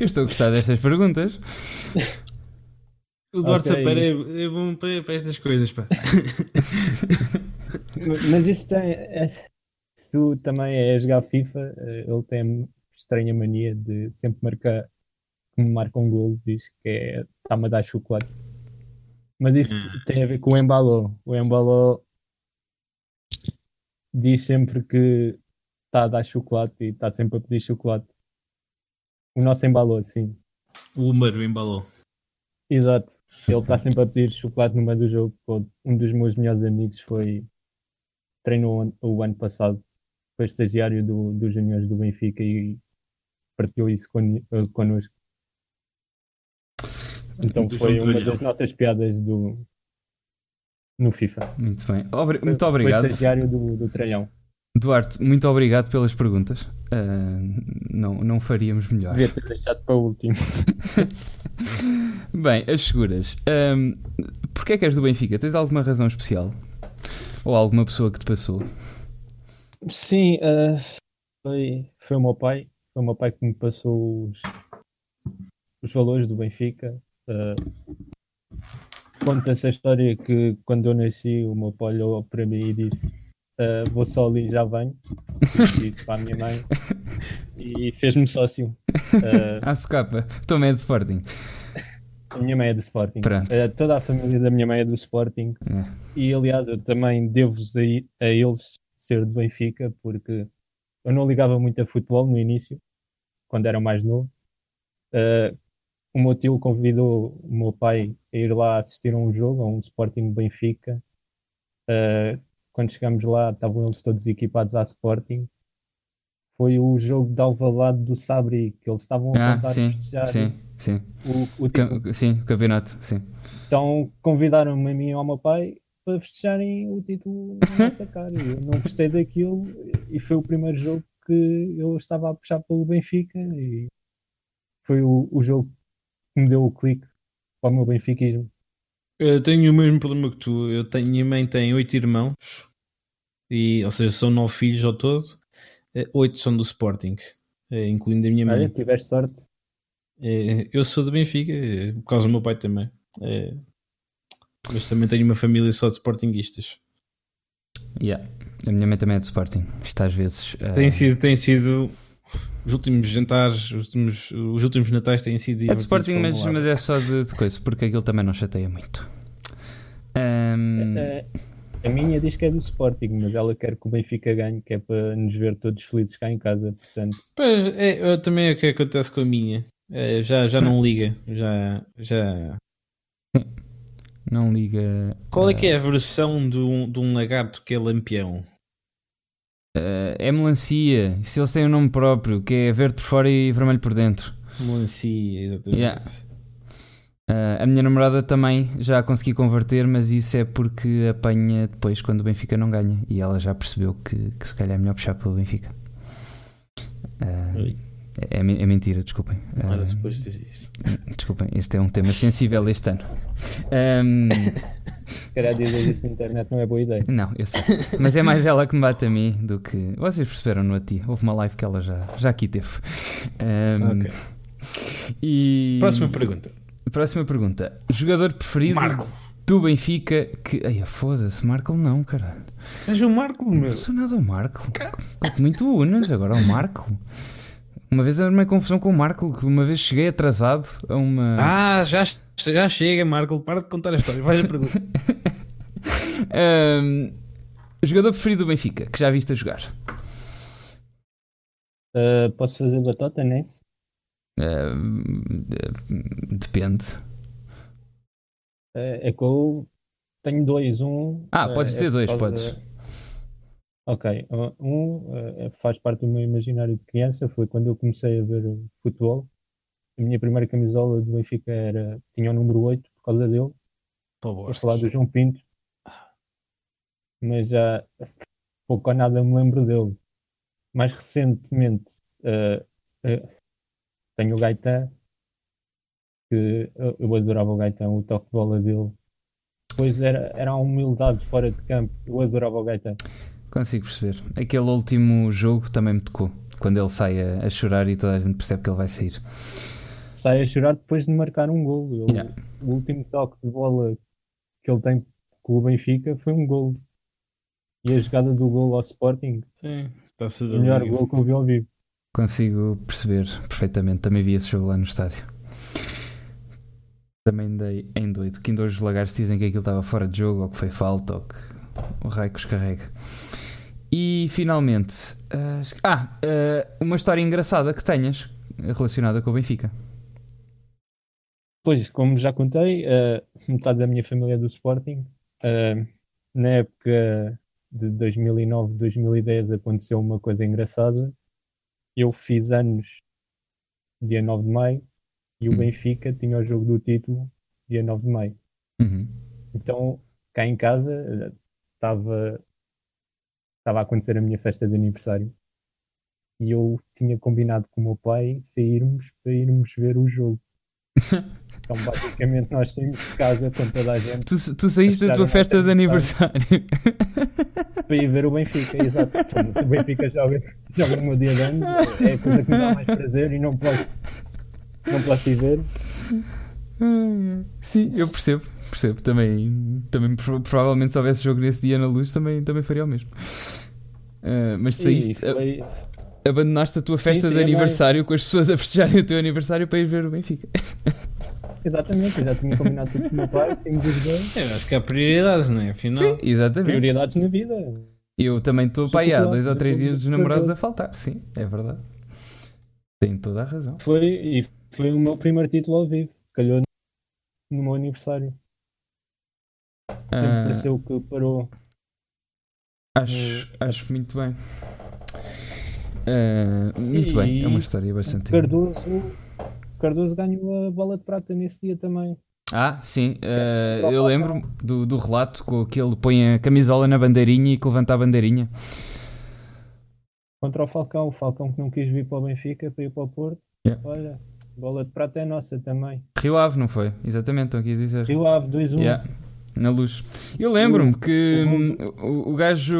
Eu estou a gostar destas perguntas. O Eduardo Ok. Sapeira é, é bom para, para estas coisas, pá. Mas isso tem. é- Se o também é jogar FIFA, eh, ele tem a estranha mania de sempre marcar. Me marca um gol, diz que é. Está-me a dar chocolate. Mas isso Hum. tem a ver com o Embalou. O Embalou diz sempre que está a dar chocolate e está sempre a pedir chocolate. O nosso Embalou, sim. O Húmero embalou. Exato. Ele está sempre a pedir chocolate no meio do jogo. Um dos meus melhores amigos foi. Treinou o ano- passado. Foi estagiário do, dos juniores do Benfica e partilhou isso con, eh, connosco. Então foi uma das nossas piadas do no FIFA. Muito bem. Obri- Foi- muito Foi obrigado. estagiário do, do Tralhão. Duarte, muito obrigado pelas perguntas. Ah, não, não faríamos melhor. Devia ter deixado para o último. Bem, as seguras. Ahm, Porquê é que és do Benfica? Tens alguma razão especial? Ou alguma pessoa que te passou? Sim, eh, foi, foi o meu pai. Foi o meu pai que me passou os, os valores do Benfica. Eh, Conta-se a história que quando eu nasci, o meu pai olhou para mim e disse: eh, Vou só ali e já venho. Disse para a minha mãe e fez-me sócio. Eh, Ah, socapa. Também é de Sporting. A minha mãe é do Sporting. Eh, toda a família da minha mãe é do Sporting. É. E aliás, eu também devo-vos a, a eles ser do Benfica, porque eu não ligava muito a futebol no início, quando era mais novo. Uh, o meu tio convidou o meu pai a ir lá assistir a um jogo, a um Sporting Benfica. Uh, quando chegamos lá, estavam eles todos equipados à Sporting. Foi o jogo de Alvalade do Sabri, que eles estavam a Ah, tentar sim, festejar sim, sim. o, o título. Cam- sim, campeonato, sim. Então convidaram-me a mim e ao meu pai para festejarem o título na nossa cara. Eu não gostei daquilo e foi o primeiro jogo que eu estava a puxar pelo Benfica e foi o, o jogo que me deu o clique para o meu benfiquismo. Eu tenho o mesmo problema que tu. Eu tenho, minha mãe tem oito irmãos, e, ou seja, são nove filhos ao todo. Eh, Oito são do Sporting, eh, incluindo a minha mãe. Olha, tiveste sorte. Eh, Eu sou do Benfica, eh, por causa do meu pai também. Eh, Mas também tenho uma família só de Sportinguistas. Yeah. A minha mãe também é de Sporting. Isto às vezes. ah, Tem sido, tem sido os últimos jantares, os últimos, os últimos natais têm sido É de Sporting, um mas, mas é só de, de coisa, porque aquilo também não chateia muito. Ahm, Eh, A minha diz que é do Sporting, mas ela quer que o Benfica ganhe, que é para nos ver todos felizes cá em casa. Portanto, Pois, é, eu também é o que acontece com a minha. É, já, já não liga. Já, já... não liga. Qual é ah, que é a versão de um, de um lagarto que é lampião? ah, é melancia. Se eles têm um nome próprio, que é verde por fora e vermelho por dentro. Melancia, exatamente. Yeah. Ah, a minha namorada também já a consegui converter, mas isso é porque apanha depois quando o Benfica não ganha. E ela já percebeu que, que se calhar é melhor puxar pelo Benfica. Ui. É, é é mentira, desculpem. Não Ah, era suposto dizer isso. desculpem, este é um tema sensível este ano. Se calhar dizer isso na internet não é boa ideia. não, eu sei. Mas é mais ela que me bate a mim do que. Vocês perceberam no a ti. Houve uma live que ela já, já aqui teve. Ahm, Ok. E. Próxima pergunta. Próxima pergunta. Jogador preferido Marco. do Benfica que. Ai, foda-se, Marco não, caralho. És o Marco, meu. Não sou nada o Marco. Muito Unas, agora o Marco. Uma vez era uma confusão com o Marco, que uma vez cheguei atrasado a uma. Ah, já, já chega, Marco. Para de contar a história. Vai a pergunta. Ahm, jogador preferido do Benfica, que já viste a jogar. Uh, posso fazer batota nesse? Ahm, depende. Uh, é que eu tenho dois. Um. Ah, uh, podes é dizer dois, podes. Ok. Um uh, faz parte do meu imaginário de criança. Foi quando eu comecei a ver uh, futebol. A minha primeira camisola do Benfica era, tinha o número 8 por causa dele. Vou falar do João Pinto. Mas já pouco ou nada me lembro dele. Mais recentemente uh, uh, tenho o Gaetan, que eu, eu adorava o Gaetan, o toque de bola dele. Depois era, era a humildade fora de campo. Eu adorava o Gaetan. Consigo perceber. Aquele último jogo também me tocou. Quando ele sai a, a chorar e toda a gente percebe que ele vai sair. Sai a chorar depois de marcar um gol. Ele- Yeah. O último toque de bola que ele tem com o Benfica foi um gol. E a jogada do gol ao Sporting, Sim, está-se a o melhor gol que eu vi ao vivo. Consigo perceber perfeitamente. Também vi esse jogo lá no estádio. Também dei em doido. Que ainda hoje os lagartos dizem que aquilo estava fora de jogo, ou que foi falta, ou que o raio que os carrega. E finalmente, ah, que- ah, ah, uma história engraçada que tenhas relacionada com o Benfica. Pois, como já contei, eh, metade da minha família é do Sporting. Na época de 2009, 2010 aconteceu uma coisa engraçada. Eu fiz anos dia 9 de maio E o Hum. Benfica tinha o jogo do título dia 9 de maio. Uhum. Então, cá em casa, estava estava a acontecer a minha festa de aniversário e eu tinha combinado com o meu pai sairmos para irmos ver o jogo. Então, basicamente, nós saímos de casa com toda a gente Tu, tu saíste da tua festa de aniversário. para ir ver o Benfica, exato. O Benfica joga, joga no meu dia de anos, é a coisa que me dá mais prazer e não posso, não posso ir ver. Sim, eu percebo, percebo. Também, também pro- provavelmente se houvesse jogo nesse dia na luz, também, também faria o mesmo. Ah, mas saíste, foi, abandonaste a tua festa sim, de é aniversário com as pessoas a festejarem o teu aniversário para ir ver o Benfica. exatamente, eu já tinha combinado tudo com o meu pai, saímos os dois. Eu acho que há prioridades, não é? Afinal, Sim, exatamente. Prioridades na vida. Eu também estou aí há dois ou três dias dos namorados a faltar. Sim, é verdade. Tem toda a razão. Foi, e foi o meu primeiro título ao vivo. Calhou no meu aniversário. Ah, pareceu que parou. acho, acho muito bem. Ah, muito bem, é uma história bastante. Cardoso, Cardoso ganhou a bola de prata nesse dia também. Ah, sim, eh, eu lembro do, do relato com que ele põe a camisola na bandeirinha e que levanta a bandeirinha. Contra o Falcão. O Falcão que não quis vir para o Benfica, para ir para o Porto. Yeah. Olha, bola de prata é nossa também. Rio Ave, não foi? Exatamente, estão aqui a dizer. Rio Ave 2-1. Yeah, na luz. Eu lembro-me que o o, o gajo.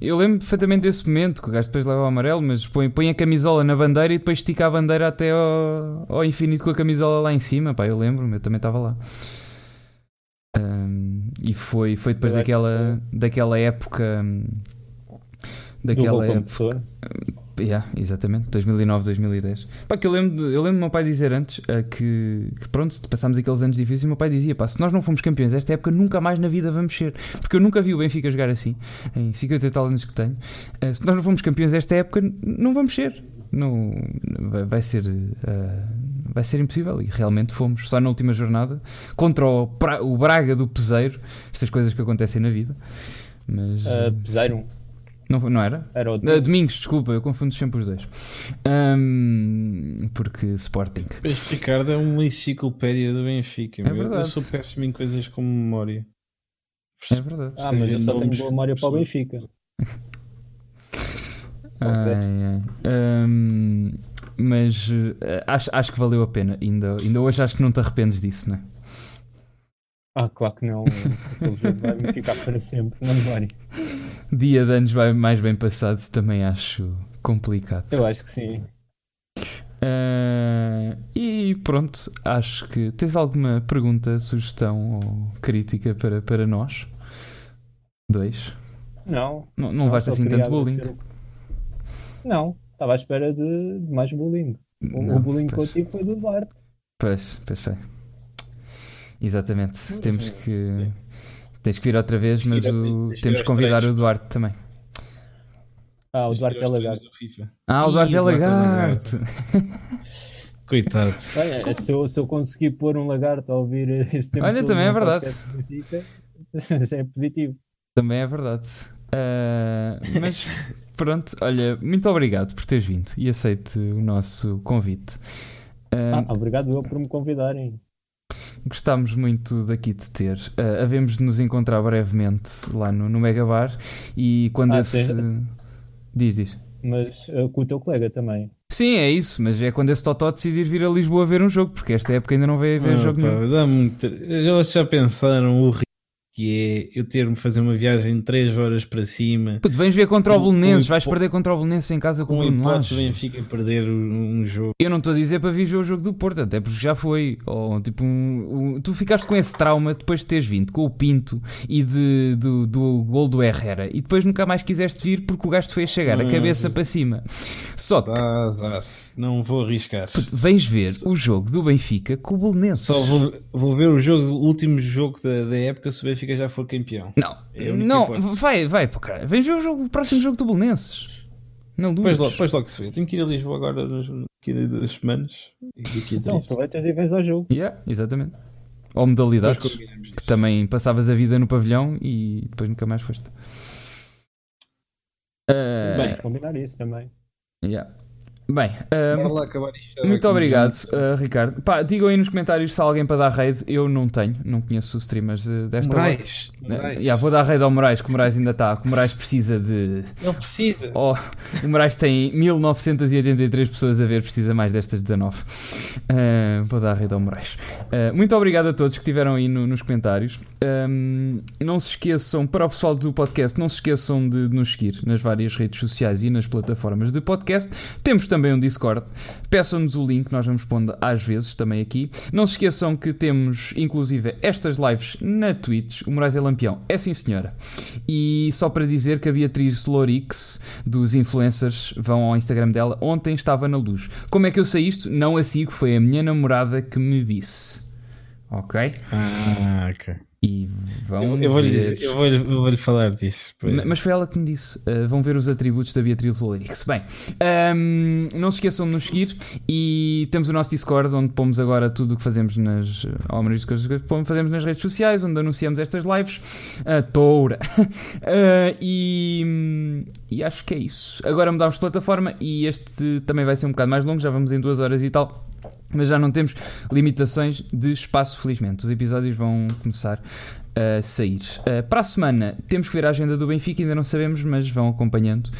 Eu lembro perfeitamente desse momento, que o gajo depois leva o amarelo, mas põe, põe a camisola na bandeira e depois estica a bandeira até ao, ao infinito com a camisola lá em cima. Pá, eu lembro-me, eu também estava lá. Hum, e foi, foi depois acho daquela, daquela época. Daquela época. Yeah, exatamente, 2009, 2010. Pá, que eu lembro, eu lembro do meu pai dizer antes eh, que, que pronto, passámos aqueles anos difíceis. E o meu pai dizia: pá, se nós não fomos campeões esta época, nunca mais na vida vamos ser. Porque eu nunca vi o Benfica jogar assim, em 50 e tal anos que tenho. Eh, se nós não fomos campeões esta época, não vamos ser. Não, vai, ser. eh, vai ser impossível. E realmente fomos, só na última jornada, contra o, Pra- o Braga do Peseiro. Estas coisas que acontecem na vida. Mas. Eh, Pesaram. Não, não era? Era o Uh, Domingos, desculpa, eu confundo sempre os dois. Ahm, porque Sporting. Este Ricardo é uma enciclopédia do Benfica. Eu- verdade. Eu sou péssimo em coisas como memória. É verdade. Ah, mas eu só tenho boa memória para o Benfica. Ai, ai. Ahm, mas uh, acho, acho que valeu a pena. Ainda, ainda hoje acho que não te arrependes disso, não é? Ah, claro que não. Aquele jogo vai-me ficar para sempre na memória. Dia de anos vai mais bem passado também acho complicado. Eu acho que sim. Ah, e pronto, acho que tens alguma pergunta, sugestão ou crítica para, para nós? Dois. Não. Não, não levaste só assim tanto bullying? Não, estava à espera de, de mais bullying. O, Não, o bullying que eu pois. tive foi do Duarte. Pois, pois foi. Exatamente. Mas, Temos sim, que. sim. Tens que vir outra vez, mas o- temos que convidar o Duarte também. Ah, o Duarte é lagarto. Ah, o Duarte é é lagarto. Coitado. Olha, se, eu, se eu conseguir pôr um lagarto a ouvir este tempo Olha, também é verdade. podcast é positivo. Também é verdade. Ah, mas pronto, olha, muito obrigado por teres vindo e aceite o nosso convite. Ah, Ah, obrigado eu por me convidarem. Gostámos muito daqui de ter. Uh, havemos de nos encontrar brevemente lá no, no Megabar e quando Ah, esse. sim. Diz, diz. Mas ah, com o teu colega também. Sim, é isso, mas é quando esse Totó decidir vir a Lisboa ver um jogo, porque esta época ainda não veio ver Ah, jogo pá, nenhum. Eles já pensaram o que é eu ter-me fazer uma viagem de 3 horas para cima. Puto, vens ver contra o Belenenses, vais perder contra o Belenenses em casa com o a Bruno Lage. Benfica perder um um jogo. Eu não estou a dizer para vir ver o jogo do Porto, até porque já foi. Ou, tipo, um- um- tu ficaste com esse trauma depois de teres vindo com o Pinto e de, do, do gol do Herrera e depois nunca mais quiseste vir porque o gajo fez chegar a Não, cabeça mas- para cima. Só que azar. Não vou arriscar. vens ver o jogo do Benfica com o Belenenses. Só vou, vou ver o jogo, o último jogo da, da época se o Benfica já for campeão. Não, É não, hipótese. vai, vai, pô, cara. Vens ver o, jogo, o próximo jogo do Belenenses. Não Depois duvides. logo, depois logo se vê. Tenho que ir a Lisboa agora daqui a duas semanas. E daqui a Então, aproveitas e vens ao jogo. Yeah, exatamente. Ou Depois modalidades. que também passavas a vida no pavilhão e depois nunca mais foste. Ah, Bem. Vamos combinar isso também. yeah. Bem, uh, muito, isto. muito obrigado, uh, Ricardo. Pá, digam aí nos comentários se há alguém para dar raid. Eu não tenho, não conheço os streamers uh, desta Moraes. Uh, Moraes. yeah, vou dar raid ao Moraes, que o Moraes ainda está. Que o Moraes precisa de. Não precisa. Oh, o Moraes tem 1983 pessoas a ver, precisa mais destas 19. Uh, vou dar raid ao Moraes. Uh, muito obrigado a todos que estiveram aí no- nos comentários. Um, não se esqueçam, para o pessoal do podcast, não se esqueçam de nos seguir nas várias redes sociais e nas plataformas de podcast. Temos também um Discord. Peçam-nos o link, nós vamos pondo às vezes também aqui. Não se esqueçam que temos, inclusive, estas lives na Twitch. O Moraes é Lampião. É sim, senhora. E só para dizer que a Beatriz Lorix, dos influencers, vão ao Instagram dela. Ontem estava na luz. Como é que eu sei isto? Não a sigo, foi a minha namorada que me disse. Ok? Ah, ok. E vão Eu, eu vou-lhe ver... dizer- eu vou-lhe- eu vou-lhe falar disso. Ma- Mas foi ela que me disse. Uh, vão ver os atributos da Beatriz Lorix. Bem, um, não se esqueçam de nos seguir e temos o nosso Discord onde pomos agora tudo o que fazemos nas. Ou das coisas que fazemos nas redes sociais, onde anunciamos estas lives. A toura. Uh, e, e acho que é isso. Agora mudamos de plataforma e este também vai ser um bocado mais longo, já vamos em duas horas e tal. Mas já não temos limitações de espaço, felizmente. Os episódios vão começar a sair. Uh, para a semana temos que ver a agenda do Benfica, ainda não sabemos, mas vão acompanhando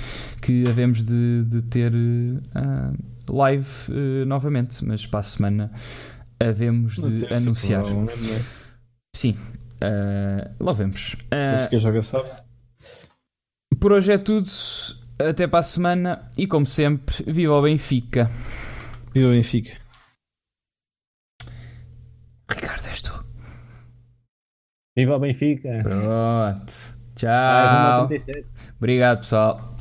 que havemos de, de ter uh, live uh, novamente. Mas para a semana havemos de anunciar. Sim, uh, lá vemos. Uh, joga por hoje é tudo. Até para a semana e como sempre, viva o Benfica. Viva o Benfica. Viva o Benfica! Pronto. Tchau. rumo ao 37. Obrigado, pessoal.